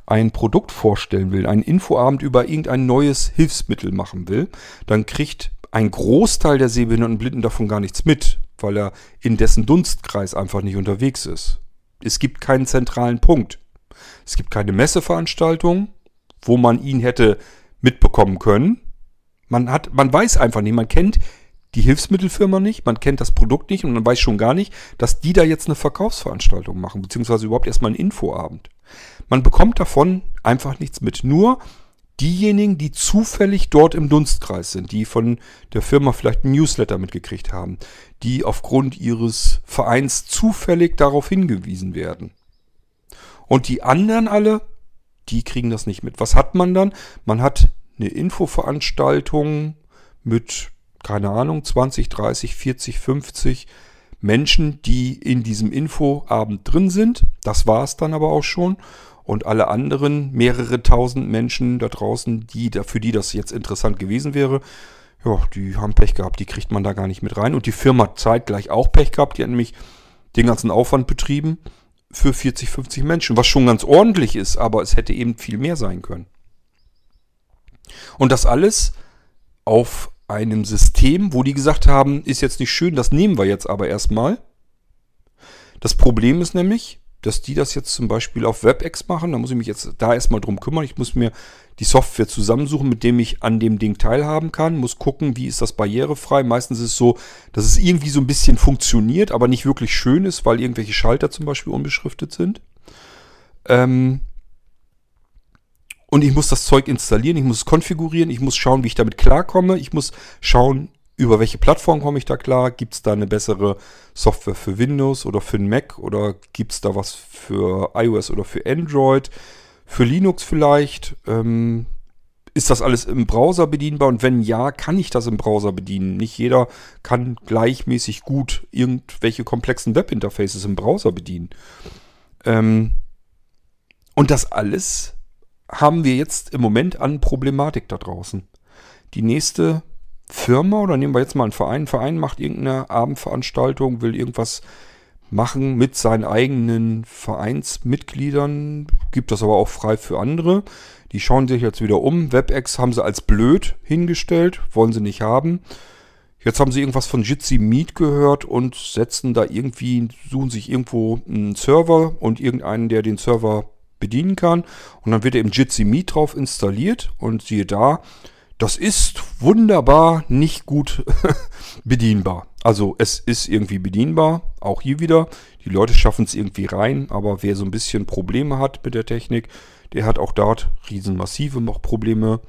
ein Produkt vorstellen will, einen Infoabend über irgendein neues Hilfsmittel machen will, dann kriegt ein Großteil der Sehbehinderten und Blinden davon gar nichts mit, weil er in dessen Dunstkreis einfach nicht unterwegs ist. Es gibt keinen zentralen Punkt. Es gibt keine Messeveranstaltung, wo man ihn hätte mitbekommen können. Man hat, man weiß einfach nicht, man kennt die Hilfsmittelfirma nicht, man kennt das Produkt nicht und man weiß schon gar nicht, dass die da jetzt eine Verkaufsveranstaltung machen, beziehungsweise überhaupt erstmal einen Infoabend. Man bekommt davon einfach nichts mit. Nur diejenigen, die zufällig dort im Dunstkreis sind, die von der Firma vielleicht ein Newsletter mitgekriegt haben, die aufgrund ihres Vereins zufällig darauf hingewiesen werden. Und die anderen alle, die kriegen das nicht mit. Was hat man dann? Man hat eine Infoveranstaltung mit, keine Ahnung, 20, 30, 40, 50 Menschen, die in diesem Infoabend drin sind. Das war es dann aber auch schon. Und alle anderen, mehrere tausend Menschen da draußen, die, für die das jetzt interessant gewesen wäre, ja, die haben Pech gehabt, die kriegt man da gar nicht mit rein. Und die Firma hat zeitgleich auch Pech gehabt, die hat nämlich den ganzen Aufwand betrieben für 40, 50 Menschen, was schon ganz ordentlich ist, aber es hätte eben viel mehr sein können. Und das alles auf einem System, wo die gesagt haben, ist jetzt nicht schön, das nehmen wir jetzt aber erstmal. Das Problem ist nämlich, dass die das jetzt zum Beispiel auf WebEx machen. Da muss ich mich jetzt da erstmal drum kümmern. Ich muss mir die Software zusammensuchen, mit dem ich an dem Ding teilhaben kann. Muss gucken, wie ist das barrierefrei. Meistens ist es so, dass es irgendwie so ein bisschen funktioniert, aber nicht wirklich schön ist, weil irgendwelche Schalter zum Beispiel unbeschriftet sind. Ähm, und ich muss das Zeug installieren, ich muss es konfigurieren, ich muss schauen, wie ich damit klarkomme, ich muss schauen, über welche Plattform komme ich da klar, gibt es da eine bessere Software für Windows oder für den Mac oder gibt es da was für iOS oder für Android, für Linux vielleicht. Ähm, ist das alles im Browser bedienbar? Und wenn ja, kann ich das im Browser bedienen? Nicht jeder kann gleichmäßig gut irgendwelche komplexen Webinterfaces im Browser bedienen. Ähm, und das alles haben wir jetzt im Moment an Problematik da draußen. Die nächste Firma oder nehmen wir jetzt mal einen Verein. Ein Verein macht irgendeine Abendveranstaltung, will irgendwas machen mit seinen eigenen Vereinsmitgliedern, gibt das aber auch frei für andere. Die schauen sich jetzt wieder um. WebEx haben sie als blöd hingestellt, wollen sie nicht haben. Jetzt haben sie irgendwas von Jitsi Meet gehört und setzen da irgendwie, suchen sich irgendwo einen Server und irgendeinen, der den Server bedienen kann. Und dann wird eben Jitsi Meet drauf installiert und siehe da, das ist wunderbar nicht gut bedienbar. Also es ist irgendwie bedienbar, auch hier wieder. Die Leute schaffen es irgendwie rein, aber wer so ein bisschen Probleme hat mit der Technik, der hat auch dort riesenmassive Probleme.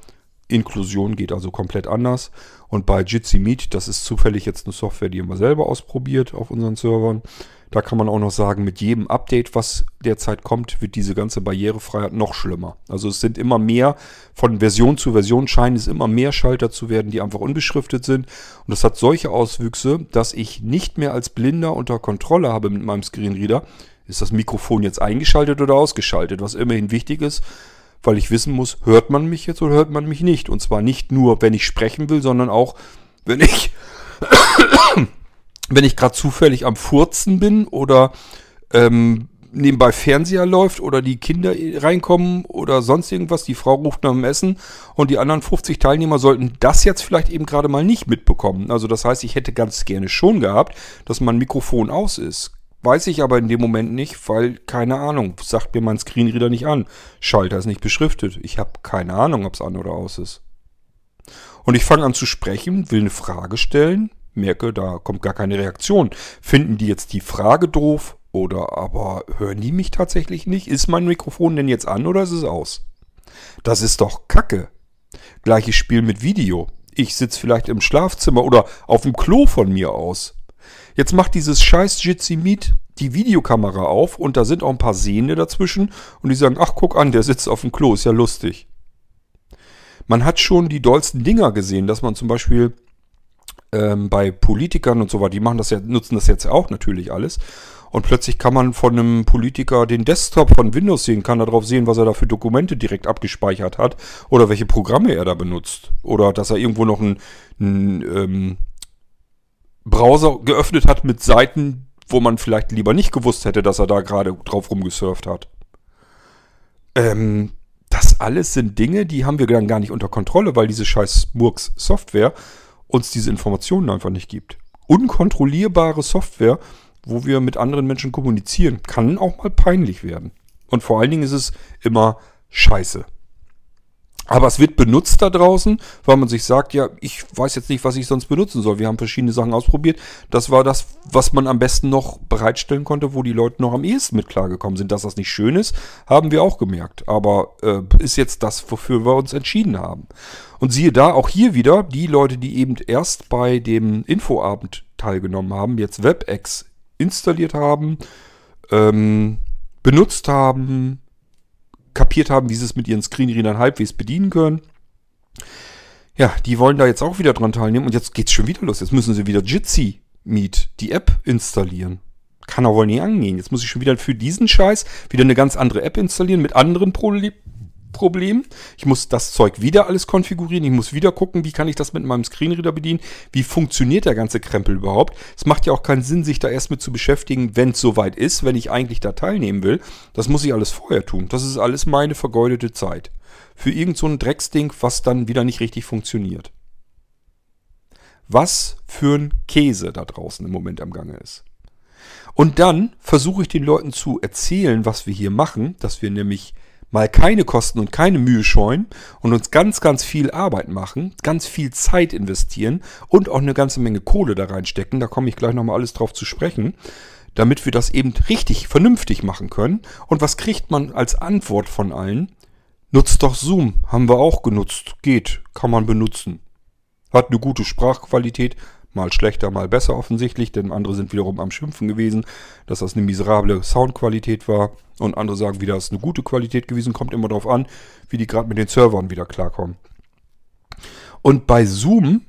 Inklusion geht also komplett anders. Und bei Jitsi Meet, das ist zufällig jetzt eine Software, die wir selber ausprobiert auf unseren Servern. Da kann man auch noch sagen, mit jedem Update, was derzeit kommt, wird diese ganze Barrierefreiheit noch schlimmer. Also es sind immer mehr, von Version zu Version scheinen es immer mehr Schalter zu werden, die einfach unbeschriftet sind. Und das hat solche Auswüchse, dass ich nicht mehr als Blinder unter Kontrolle habe mit meinem Screenreader. Ist das Mikrofon jetzt eingeschaltet oder ausgeschaltet? Was immerhin wichtig ist, weil ich wissen muss, hört man mich jetzt oder hört man mich nicht? Und zwar nicht nur, wenn ich sprechen will, sondern auch, wenn ich wenn ich gerade zufällig am Furzen bin oder ähm, nebenbei Fernseher läuft oder die Kinder reinkommen oder sonst irgendwas, die Frau ruft nach dem Essen und die anderen 50 Teilnehmer sollten das jetzt vielleicht eben gerade mal nicht mitbekommen. Also das heißt, ich hätte ganz gerne schon gehabt, dass mein Mikrofon aus ist. Weiß ich aber in dem Moment nicht, weil keine Ahnung, sagt mir mein Screenreader nicht an. Schalter ist nicht beschriftet. Ich habe keine Ahnung, ob es an oder aus ist. Und ich fange an zu sprechen, will eine Frage stellen, merke, da kommt gar keine Reaktion. Finden die jetzt die Frage doof oder aber hören die mich tatsächlich nicht? Ist mein Mikrofon denn jetzt an oder ist es aus? Das ist doch Kacke. Gleiches Spiel mit Video. Ich sitze vielleicht im Schlafzimmer oder auf dem Klo von mir aus. Jetzt macht dieses scheiß Jitsi Meet die Videokamera auf und da sind auch ein paar Sehende dazwischen und die sagen, ach guck an, der sitzt auf dem Klo, ist ja lustig. Man hat schon die dollsten Dinger gesehen, dass man zum Beispiel ähm, bei Politikern und so weiter, die machen das ja, nutzen das jetzt auch natürlich alles. Und plötzlich kann man von einem Politiker den Desktop von Windows sehen, kann darauf sehen, was er da für Dokumente direkt abgespeichert hat oder welche Programme er da benutzt. Oder dass er irgendwo noch einen, einen ähm, Browser geöffnet hat mit Seiten, wo man vielleicht lieber nicht gewusst hätte, dass er da gerade drauf rumgesurft hat. Ähm, das alles sind Dinge, die haben wir dann gar nicht unter Kontrolle, weil diese scheiß Murks Software uns diese Informationen einfach nicht gibt. Unkontrollierbare Software, wo wir mit anderen Menschen kommunizieren, kann auch mal peinlich werden. Und vor allen Dingen ist es immer scheiße. Aber es wird benutzt da draußen, weil man sich sagt, ja, ich weiß jetzt nicht, was ich sonst benutzen soll. Wir haben verschiedene Sachen ausprobiert. Das war das, was man am besten noch bereitstellen konnte, wo die Leute noch am ehesten mit klargekommen sind. Dass das nicht schön ist, haben wir auch gemerkt. Aber äh, ist jetzt das, wofür wir uns entschieden haben. Und siehe da, auch hier wieder, die Leute, die eben erst bei dem Infoabend teilgenommen haben, jetzt WebEx installiert haben, ähm, benutzt haben, kapiert haben, wie sie es mit ihren Screenreadern halbwegs bedienen können. Ja, die wollen da jetzt auch wieder dran teilnehmen und jetzt geht's schon wieder los. Jetzt müssen sie wieder Jitsi Meet, die App, installieren. Kann auch wohl nie angehen. Jetzt muss ich schon wieder für diesen Scheiß wieder eine ganz andere App installieren mit anderen Pro Problem. Ich muss das Zeug wieder alles konfigurieren. Ich muss wieder gucken, wie kann ich das mit meinem Screenreader bedienen. Wie funktioniert der ganze Krempel überhaupt? Es macht ja auch keinen Sinn, sich da erst mit zu beschäftigen, wenn es soweit ist, wenn ich eigentlich da teilnehmen will. Das muss ich alles vorher tun. Das ist alles meine vergeudete Zeit. Für irgend so ein Drecksding, was dann wieder nicht richtig funktioniert. Was für ein Käse da draußen im Moment am Gange ist. Und dann versuche ich den Leuten zu erzählen, was wir hier machen, dass wir nämlich mal keine Kosten und keine Mühe scheuen und uns ganz, ganz viel Arbeit machen, ganz viel Zeit investieren und auch eine ganze Menge Kohle da reinstecken, da komme ich gleich nochmal alles drauf zu sprechen, damit wir das eben richtig, vernünftig machen können. Und was kriegt man als Antwort von allen? Nutzt doch Zoom, haben wir auch genutzt, geht, kann man benutzen. Hat eine gute Sprachqualität, Mal schlechter, mal besser offensichtlich, denn andere sind wiederum am Schimpfen gewesen, dass das eine miserable Soundqualität war. Und andere sagen wieder, es ist eine gute Qualität gewesen. Kommt immer darauf an, wie die gerade mit den Servern wieder klarkommen. Und bei Zoom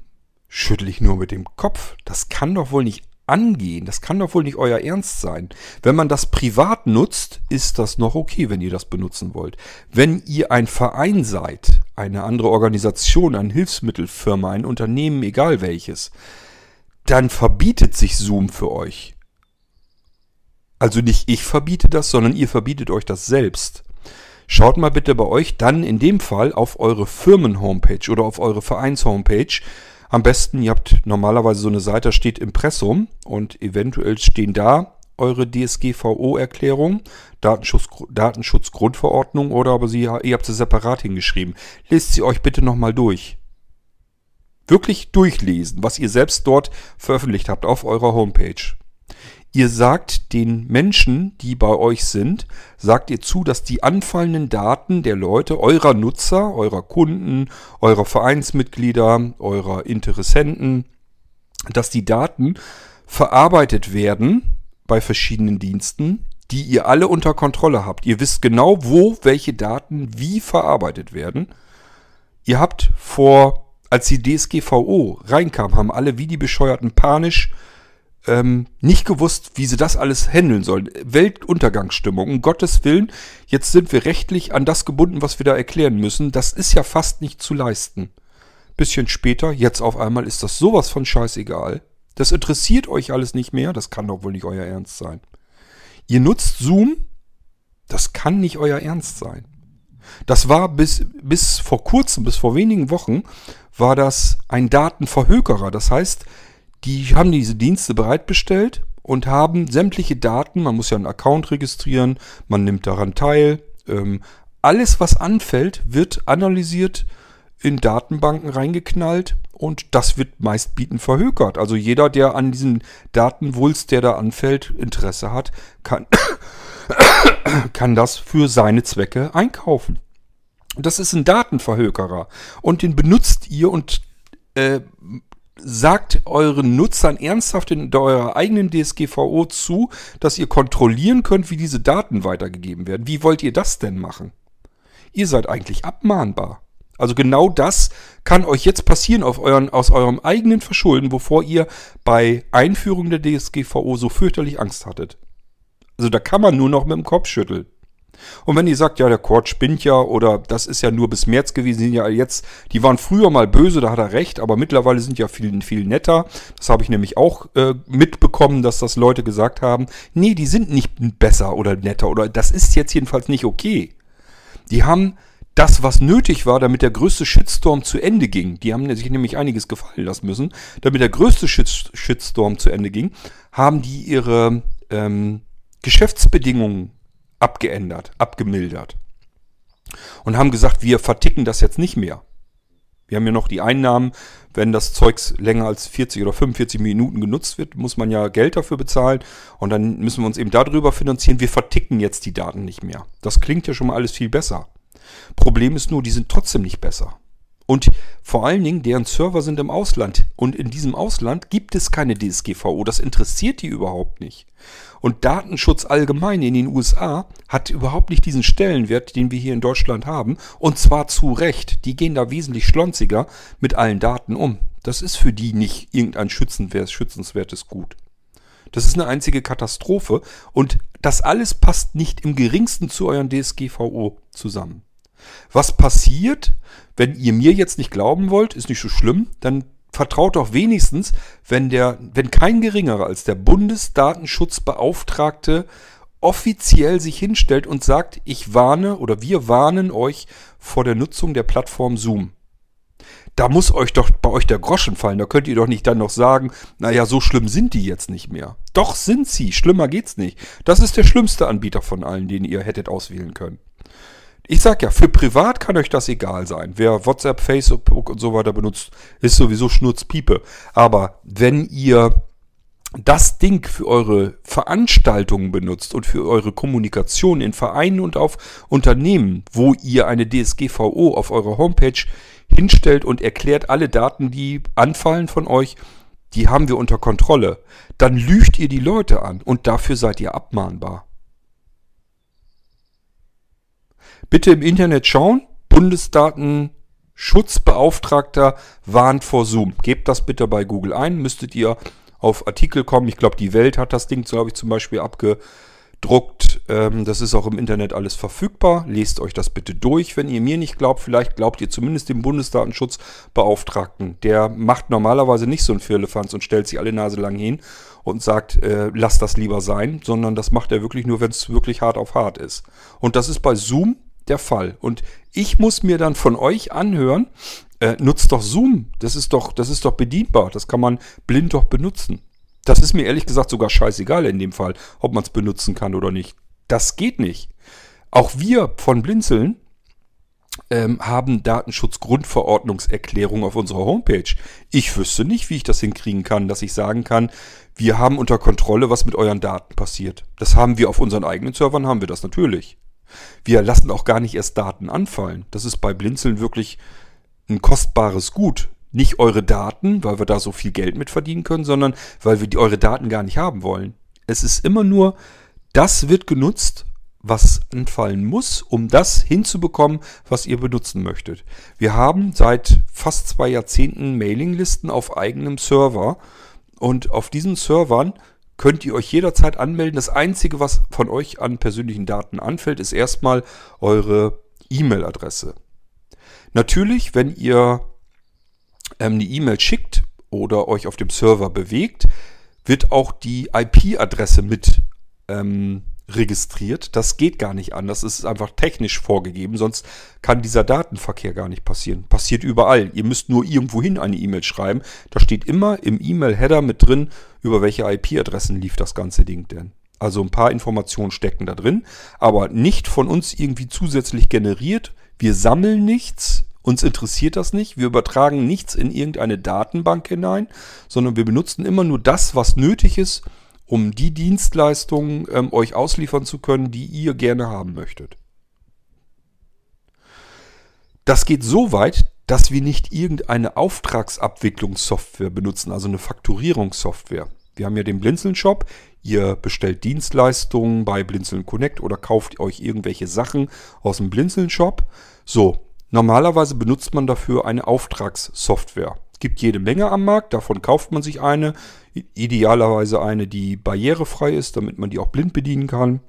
schüttel ich nur mit dem Kopf. Das kann doch wohl nicht angehen. Das kann doch wohl nicht euer Ernst sein. Wenn man das privat nutzt, ist das noch okay, wenn ihr das benutzen wollt. Wenn ihr ein Verein seid, eine andere Organisation, eine Hilfsmittelfirma, ein Unternehmen, egal welches, dann verbietet sich Zoom für euch. Also nicht ich verbiete das, sondern ihr verbietet euch das selbst. Schaut mal bitte bei euch dann in dem Fall auf eure Firmen-Homepage oder auf eure Vereins-Homepage. Am besten, ihr habt normalerweise so eine Seite, da steht Impressum und eventuell stehen da eure DSGVO-Erklärung, Datenschutz, Datenschutzgrundverordnung oder aber sie, ihr habt sie separat hingeschrieben. Lest sie euch bitte nochmal durch. Wirklich durchlesen, was ihr selbst dort veröffentlicht habt auf eurer Homepage. Ihr sagt den Menschen, die bei euch sind, sagt ihr zu, dass die anfallenden Daten der Leute, eurer Nutzer, eurer Kunden, eurer Vereinsmitglieder, eurer Interessenten, dass die Daten verarbeitet werden bei verschiedenen Diensten, die ihr alle unter Kontrolle habt. Ihr wisst genau, wo welche Daten wie verarbeitet werden. Ihr habt vor, als die DSGVO reinkam, haben alle wie die Bescheuerten panisch ähm, nicht gewusst, wie sie das alles handeln sollen. Weltuntergangsstimmung, um Gottes Willen, jetzt sind wir rechtlich an das gebunden, was wir da erklären müssen. Das ist ja fast nicht zu leisten. Bisschen später, jetzt auf einmal ist das sowas von scheißegal. Das interessiert euch alles nicht mehr, das kann doch wohl nicht euer Ernst sein. Ihr nutzt Zoom, das kann nicht euer Ernst sein. Das war bis, bis vor kurzem, bis vor wenigen Wochen, war das ein Datenverhökerer. Das heißt, die haben diese Dienste bereitgestellt und haben sämtliche Daten, man muss ja einen Account registrieren, man nimmt daran teil, ähm, alles was anfällt, wird analysiert, in Datenbanken reingeknallt und das wird meistbietend verhökert. Also jeder, der an diesen Datenwulst, der da anfällt, Interesse hat, kann, kann das für seine Zwecke einkaufen. Das ist ein Datenverhökerer und den benutzt ihr und äh, sagt euren Nutzern ernsthaft in eurer eigenen DSGVO zu, dass ihr kontrollieren könnt, wie diese Daten weitergegeben werden. Wie wollt ihr das denn machen? Ihr seid eigentlich abmahnbar. Also genau das kann euch jetzt passieren auf euren, aus eurem eigenen Verschulden, wovor ihr bei Einführung der DSGVO so fürchterlich Angst hattet. Also da kann man nur noch mit dem Kopf schütteln. Und wenn ihr sagt, ja, der Court spinnt ja oder das ist ja nur bis März gewesen, sind ja jetzt, die waren früher mal böse, da hat er recht, aber mittlerweile sind ja viel, viel netter. Das habe ich nämlich auch äh, mitbekommen, dass das Leute gesagt haben, nee, die sind nicht besser oder netter oder das ist jetzt jedenfalls nicht okay. Die haben das, was nötig war, damit der größte Shitstorm zu Ende ging, die haben sich nämlich einiges gefallen lassen müssen, damit der größte Shitstorm zu Ende ging, haben die ihre ähm, Geschäftsbedingungen abgeändert, abgemildert. Und haben gesagt, wir verticken das jetzt nicht mehr. Wir haben ja noch die Einnahmen, wenn das Zeugs länger als 40 oder 45 Minuten genutzt wird, muss man ja Geld dafür bezahlen und dann müssen wir uns eben darüber finanzieren. Wir verticken jetzt die Daten nicht mehr. Das klingt ja schon mal alles viel besser. Problem ist nur, die sind trotzdem nicht besser. Und vor allen Dingen, deren Server sind im Ausland. Und in diesem Ausland gibt es keine DSGVO. Das interessiert die überhaupt nicht. Und Datenschutz allgemein in den USA hat überhaupt nicht diesen Stellenwert, den wir hier in Deutschland haben. Und zwar zu Recht. Die gehen da wesentlich schlonziger mit allen Daten um. Das ist für die nicht irgendein schützenswertes Gut. Das ist eine einzige Katastrophe. Und das alles passt nicht im geringsten zu euren DSGVO zusammen. Was passiert, wenn ihr mir jetzt nicht glauben wollt, ist nicht so schlimm, dann vertraut doch wenigstens, wenn der, wenn kein geringerer als der Bundesdatenschutzbeauftragte offiziell sich hinstellt und sagt, ich warne oder wir warnen euch vor der Nutzung der Plattform Zoom. Da muss euch doch bei euch der Groschen fallen. Da könnt ihr doch nicht dann noch sagen, naja, so schlimm sind die jetzt nicht mehr. Doch sind sie. Schlimmer geht's nicht. Das ist der schlimmste Anbieter von allen, den ihr hättet auswählen können ich sag ja, für privat kann euch das egal sein. Wer WhatsApp, Facebook und so weiter benutzt, ist sowieso Schnurzpiepe. Aber wenn ihr das Ding für eure Veranstaltungen benutzt und für eure Kommunikation in Vereinen und auf Unternehmen, wo ihr eine DSGVO auf eurer Homepage hinstellt und erklärt alle Daten, die anfallen von euch, die haben wir unter Kontrolle, dann lügt ihr die Leute an und dafür seid ihr abmahnbar. Bitte im Internet schauen. Bundesdatenschutzbeauftragter warnt vor Zoom. Gebt das bitte bei Google ein. Müsstet ihr auf Artikel kommen. Ich glaube, die Welt hat das Ding, glaube ich, zum Beispiel abge, druckt. Ähm, das ist auch im Internet alles verfügbar. Lest euch das bitte durch. Wenn ihr mir nicht glaubt, vielleicht glaubt ihr zumindest dem Bundesdatenschutzbeauftragten. Der macht normalerweise nicht so ein Firlefanz und stellt sich alle Nase lang hin und sagt, äh, lasst das lieber sein, sondern das macht er wirklich nur, wenn es wirklich hart auf hart ist. Und das ist bei Zoom der Fall. Und ich muss mir dann von euch anhören, äh, nutzt doch Zoom. Das ist doch, das ist doch bedienbar. Das kann man blind doch benutzen. Das ist mir ehrlich gesagt sogar scheißegal in dem Fall, ob man es benutzen kann oder nicht. Das geht nicht. Auch wir von Blinzeln ähm, haben Datenschutzgrundverordnungserklärung auf unserer Homepage. Ich wüsste nicht, wie ich das hinkriegen kann, dass ich sagen kann, wir haben unter Kontrolle, was mit euren Daten passiert. Das haben wir auf unseren eigenen Servern, haben wir das natürlich. Wir lassen auch gar nicht erst Daten anfallen. Das ist bei Blinzeln wirklich ein kostbares Gut nicht eure Daten, weil wir da so viel Geld mit verdienen können, sondern weil wir die, eure Daten gar nicht haben wollen. Es ist immer nur, das wird genutzt, was anfallen muss, um das hinzubekommen, was ihr benutzen möchtet. Wir haben seit fast zwei Jahrzehnten Mailinglisten auf eigenem Server und auf diesen Servern könnt ihr euch jederzeit anmelden. Das Einzige, was von euch an persönlichen Daten anfällt, ist erstmal eure E-Mail-Adresse. Natürlich, wenn ihr ähm, eine E-Mail schickt oder euch auf dem Server bewegt, wird auch die IP-Adresse mit ähm, registriert. Das geht gar nicht anders. Es ist einfach technisch vorgegeben, sonst kann dieser Datenverkehr gar nicht passieren. Passiert überall. Ihr müsst nur irgendwohin eine E-Mail schreiben. Da steht immer im E-Mail-Header mit drin, über welche IP-Adressen lief das ganze Ding denn. Also ein paar Informationen stecken da drin, aber nicht von uns irgendwie zusätzlich generiert. Wir sammeln nichts, uns interessiert das nicht. Wir übertragen nichts in irgendeine Datenbank hinein, sondern wir benutzen immer nur das, was nötig ist, um die Dienstleistungen ähm, euch ausliefern zu können, die ihr gerne haben möchtet. Das geht so weit, dass wir nicht irgendeine Auftragsabwicklungssoftware benutzen, also eine Fakturierungssoftware. Wir haben ja den Blinzeln-Shop. Ihr bestellt Dienstleistungen bei Blinzeln Connect oder kauft euch irgendwelche Sachen aus dem Blinzeln-Shop. So, Normalerweise benutzt man dafür eine Auftragssoftware. Es gibt jede Menge am Markt, davon kauft man sich eine. Idealerweise eine, die barrierefrei ist, damit man die auch blind bedienen kann.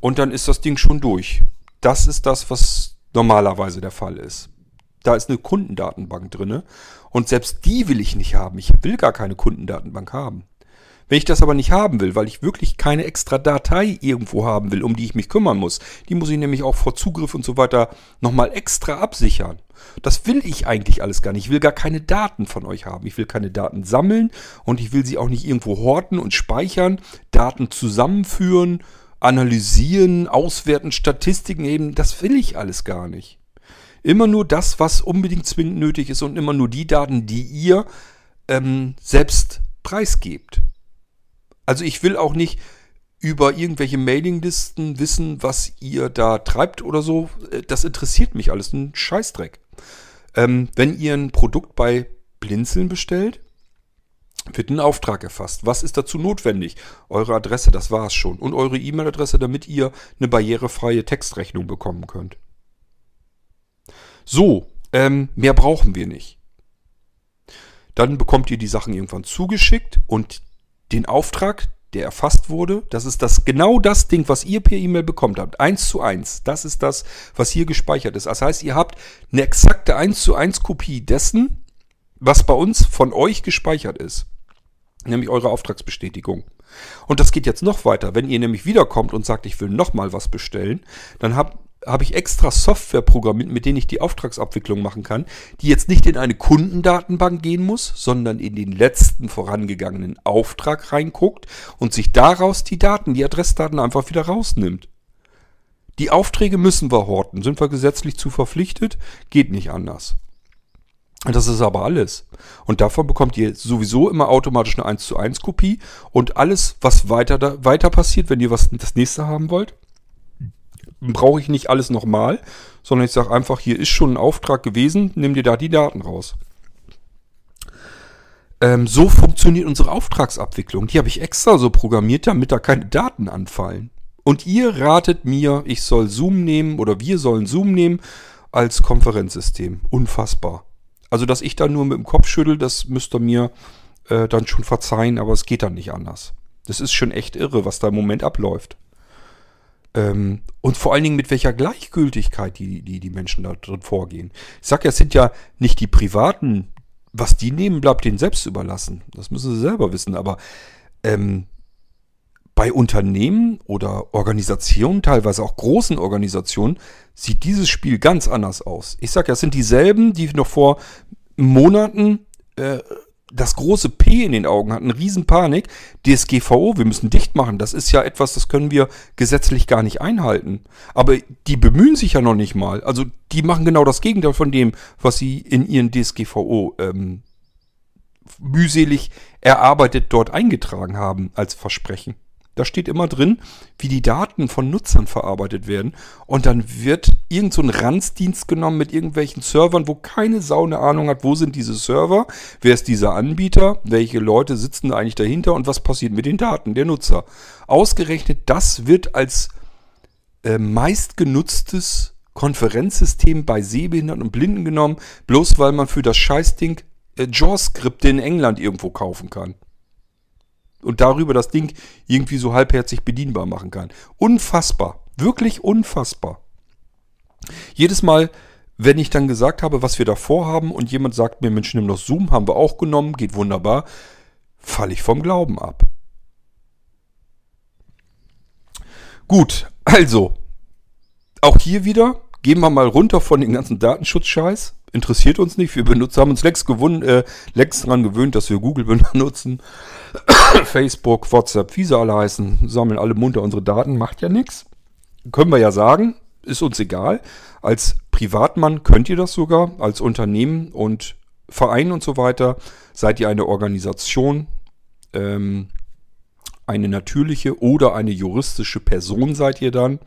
Und dann ist das Ding schon durch. Das ist das, was normalerweise der Fall ist. Da ist eine Kundendatenbank drin. Und selbst die will ich nicht haben. Ich will gar keine Kundendatenbank haben. Wenn ich das aber nicht haben will, weil ich wirklich keine extra Datei irgendwo haben will, um die ich mich kümmern muss, die muss ich nämlich auch vor Zugriff und so weiter nochmal extra absichern. Das will ich eigentlich alles gar nicht. Ich will gar keine Daten von euch haben. Ich will keine Daten sammeln und ich will sie auch nicht irgendwo horten und speichern, Daten zusammenführen, analysieren, auswerten, Statistiken heben. Das will ich alles gar nicht. Immer nur das, was unbedingt zwingend nötig ist und immer nur die Daten, die ihr ähm, selbst preisgebt. Also ich will auch nicht über irgendwelche Mailinglisten wissen, was ihr da treibt oder so. Äh, das interessiert mich alles. Ein Scheißdreck. Ähm, wenn ihr ein Produkt bei Blinzeln bestellt, wird ein Auftrag erfasst. Was ist dazu notwendig? Eure Adresse, das war es schon. Und eure E-Mail-Adresse, damit ihr eine barrierefreie Textrechnung bekommen könnt. So, ähm, mehr brauchen wir nicht. Dann bekommt ihr die Sachen irgendwann zugeschickt und den Auftrag, der erfasst wurde. Das ist das genau das Ding, was ihr per E-Mail bekommt habt. Eins zu eins. Das ist das, was hier gespeichert ist. Das heißt, ihr habt eine exakte eins zu eins Kopie dessen, was bei uns von euch gespeichert ist. Nämlich eure Auftragsbestätigung. Und das geht jetzt noch weiter. Wenn ihr nämlich wiederkommt und sagt, ich will nochmal was bestellen, dann habt habe ich extra Software programmiert, mit denen ich die Auftragsabwicklung machen kann, die jetzt nicht in eine Kundendatenbank gehen muss, sondern in den letzten vorangegangenen Auftrag reinguckt und sich daraus die Daten, die Adressdaten einfach wieder rausnimmt. Die Aufträge müssen wir horten, sind wir gesetzlich zu verpflichtet, geht nicht anders. Das ist aber alles. Und davon bekommt ihr sowieso immer automatisch eine 1 zu 1 Kopie und alles, was weiter, da, weiter passiert, wenn ihr was das nächste haben wollt, brauche ich nicht alles nochmal, sondern ich sage einfach, hier ist schon ein Auftrag gewesen, nimm dir da die Daten raus. Ähm, so funktioniert unsere Auftragsabwicklung. Die habe ich extra so programmiert, damit da keine Daten anfallen. Und ihr ratet mir, ich soll Zoom nehmen oder wir sollen Zoom nehmen als Konferenzsystem. Unfassbar. Also, dass ich da nur mit dem Kopf schüttel, das müsst ihr mir äh, dann schon verzeihen, aber es geht dann nicht anders. Das ist schon echt irre, was da im Moment abläuft. Ähm, und vor allen Dingen mit welcher Gleichgültigkeit die, die, die Menschen da drin vorgehen. Ich sag ja, es sind ja nicht die Privaten, was die nehmen, bleibt denen selbst überlassen. Das müssen sie selber wissen. Aber ähm, bei Unternehmen oder Organisationen, teilweise auch großen Organisationen, sieht dieses Spiel ganz anders aus. Ich sag ja, es sind dieselben, die noch vor Monaten äh, das große P in den Augen hatten, Riesenpanik. DSGVO, wir müssen dicht machen. Das ist ja etwas, das können wir gesetzlich gar nicht einhalten. Aber die bemühen sich ja noch nicht mal. Also die machen genau das Gegenteil von dem, was sie in ihren DSGVO ähm, mühselig erarbeitet dort eingetragen haben als Versprechen. Da steht immer drin, wie die Daten von Nutzern verarbeitet werden. Und dann wird irgend so ein Ranzdienst genommen mit irgendwelchen Servern, wo keine Sau eine Ahnung hat, wo sind diese Server, wer ist dieser Anbieter, welche Leute sitzen da eigentlich dahinter und was passiert mit den Daten der Nutzer. Ausgerechnet das wird als äh, meistgenutztes Konferenzsystem bei Sehbehinderten und Blinden genommen, bloß weil man für das Scheißding äh, JAWS-Skripte in England irgendwo kaufen kann und darüber das Ding irgendwie so halbherzig bedienbar machen kann. Unfassbar. Wirklich unfassbar. Jedes Mal, wenn ich dann gesagt habe, was wir da vorhaben und jemand sagt mir, Mensch, nimm doch Zoom, haben wir auch genommen, geht wunderbar, falle ich vom Glauben ab. Gut, also, auch hier wieder, gehen wir mal runter von den ganzen Datenschutzscheiß. Interessiert uns nicht. Wir benutzen, haben uns längst, gewohnt, äh, längst daran gewöhnt, dass wir Google benutzen. Facebook, WhatsApp, wie sie alle heißen, sammeln alle munter unsere Daten, macht ja nichts. Können wir ja sagen, ist uns egal. Als Privatmann könnt ihr das sogar, als Unternehmen und Verein und so weiter seid ihr eine Organisation, ähm, eine natürliche oder eine juristische Person seid ihr dann.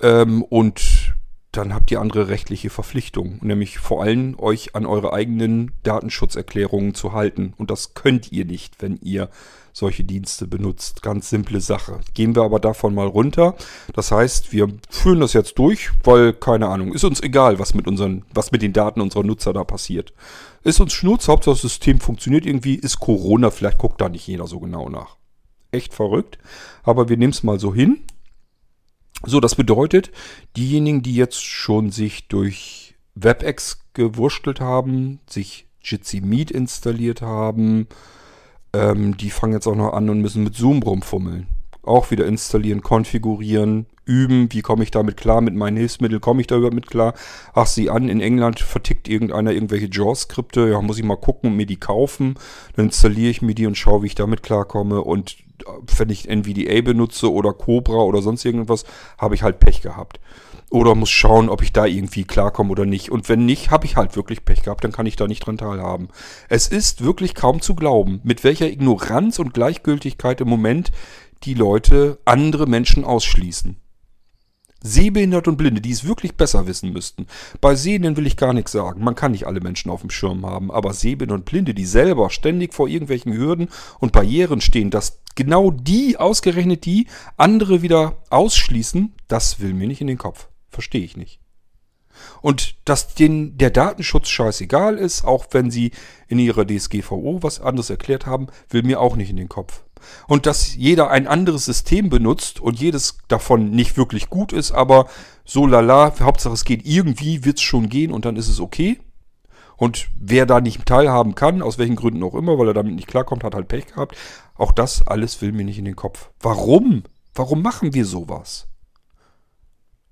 Ähm, und dann habt ihr andere rechtliche Verpflichtungen, nämlich vor allem euch an eure eigenen Datenschutzerklärungen zu halten. Und das könnt ihr nicht, wenn ihr solche Dienste benutzt. Ganz simple Sache. Gehen wir aber davon mal runter. Das heißt, wir führen das jetzt durch, weil, keine Ahnung, ist uns egal, was mit unseren, was mit den Daten unserer Nutzer da passiert. Ist uns Schnurz, Hauptsache das System funktioniert irgendwie, ist Corona, vielleicht guckt da nicht jeder so genau nach. Echt verrückt. Aber wir nehmen es mal so hin so, das bedeutet, diejenigen, die jetzt schon sich durch WebEx gewurschtelt haben, sich Jitsi Meet installiert haben, ähm, die fangen jetzt auch noch an und müssen mit Zoom rumfummeln. Auch wieder installieren, konfigurieren, üben, wie komme ich damit klar, mit meinen Hilfsmitteln komme ich da überhaupt mit klar. Ach, sieh an, in England vertickt irgendeiner irgendwelche JAWS-Skripte, ja, muss ich mal gucken und mir die kaufen. Dann installiere ich mir die und schaue, wie ich damit klarkomme und wenn ich NVDA benutze oder Cobra oder sonst irgendwas, habe ich halt Pech gehabt. Oder muss schauen, ob ich da irgendwie klarkomme oder nicht. Und wenn nicht, habe ich halt wirklich Pech gehabt, dann kann ich da nicht dran teilhaben. Es ist wirklich kaum zu glauben, mit welcher Ignoranz und Gleichgültigkeit im Moment die Leute andere Menschen ausschließen. Sehbehindert und Blinde, die es wirklich besser wissen müssten. Bei Sehenden will ich gar nichts sagen. Man kann nicht alle Menschen auf dem Schirm haben. Aber Sehbehinderte und Blinde, die selber ständig vor irgendwelchen Hürden und Barrieren stehen, dass genau die, ausgerechnet die, andere wieder ausschließen, das will mir nicht in den Kopf. Verstehe ich nicht. Und dass denen der Datenschutz scheißegal ist, auch wenn sie in ihrer DSGVO was anderes erklärt haben, will mir auch nicht in den Kopf. Und dass jeder ein anderes System benutzt und jedes davon nicht wirklich gut ist, aber so lala, Hauptsache es geht irgendwie, wird es schon gehen und dann ist es okay. Und wer da nicht teilhaben kann, aus welchen Gründen auch immer, weil er damit nicht klarkommt, hat halt Pech gehabt. Auch das alles will mir nicht in den Kopf. Warum? Warum machen wir sowas?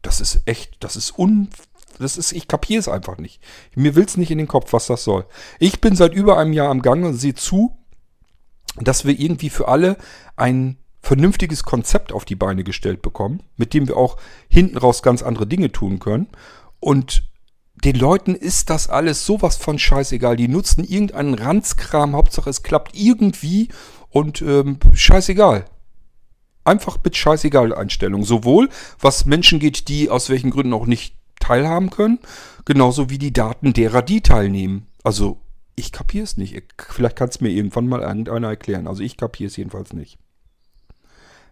Das ist echt, das ist un, das ist, ich kapiere es einfach nicht. Mir will es nicht in den Kopf, was das soll. Ich bin seit über einem Jahr am Gange und sehe zu, dass wir irgendwie für alle ein vernünftiges Konzept auf die Beine gestellt bekommen, mit dem wir auch hinten raus ganz andere Dinge tun können. Und den Leuten ist das alles sowas von scheißegal. Die nutzen irgendeinen Ranzkram, Hauptsache es klappt irgendwie und ähm, scheißegal. Einfach mit scheißegal Einstellung. Sowohl was Menschen geht, die aus welchen Gründen auch nicht teilhaben können, genauso wie die Daten derer, die teilnehmen. Also ich kapiere es nicht. Vielleicht kann es mir irgendwann mal irgendeiner erklären. Also ich kapiere es jedenfalls nicht.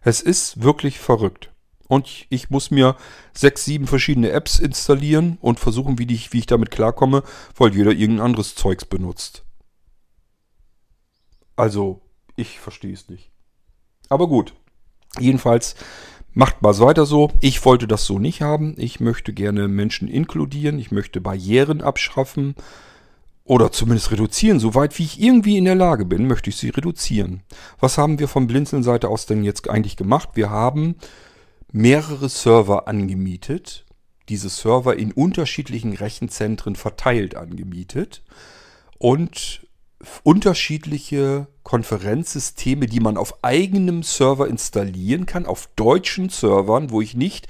Es ist wirklich verrückt. Und ich muss mir sechs, sieben verschiedene Apps installieren und versuchen, wie ich, wie ich damit klarkomme, weil jeder irgendein anderes Zeugs benutzt. Also, ich verstehe es nicht. Aber gut. Jedenfalls macht mal weiter so. Ich wollte das so nicht haben. Ich möchte gerne Menschen inkludieren. Ich möchte Barrieren abschaffen. Oder zumindest reduzieren. Soweit wie ich irgendwie in der Lage bin, möchte ich sie reduzieren. Was haben wir von Blinzeln-Seite aus denn jetzt eigentlich gemacht? Wir haben mehrere Server angemietet. Diese Server in unterschiedlichen Rechenzentren verteilt angemietet. Und unterschiedliche Konferenzsysteme, die man auf eigenem Server installieren kann, auf deutschen Servern, wo ich nicht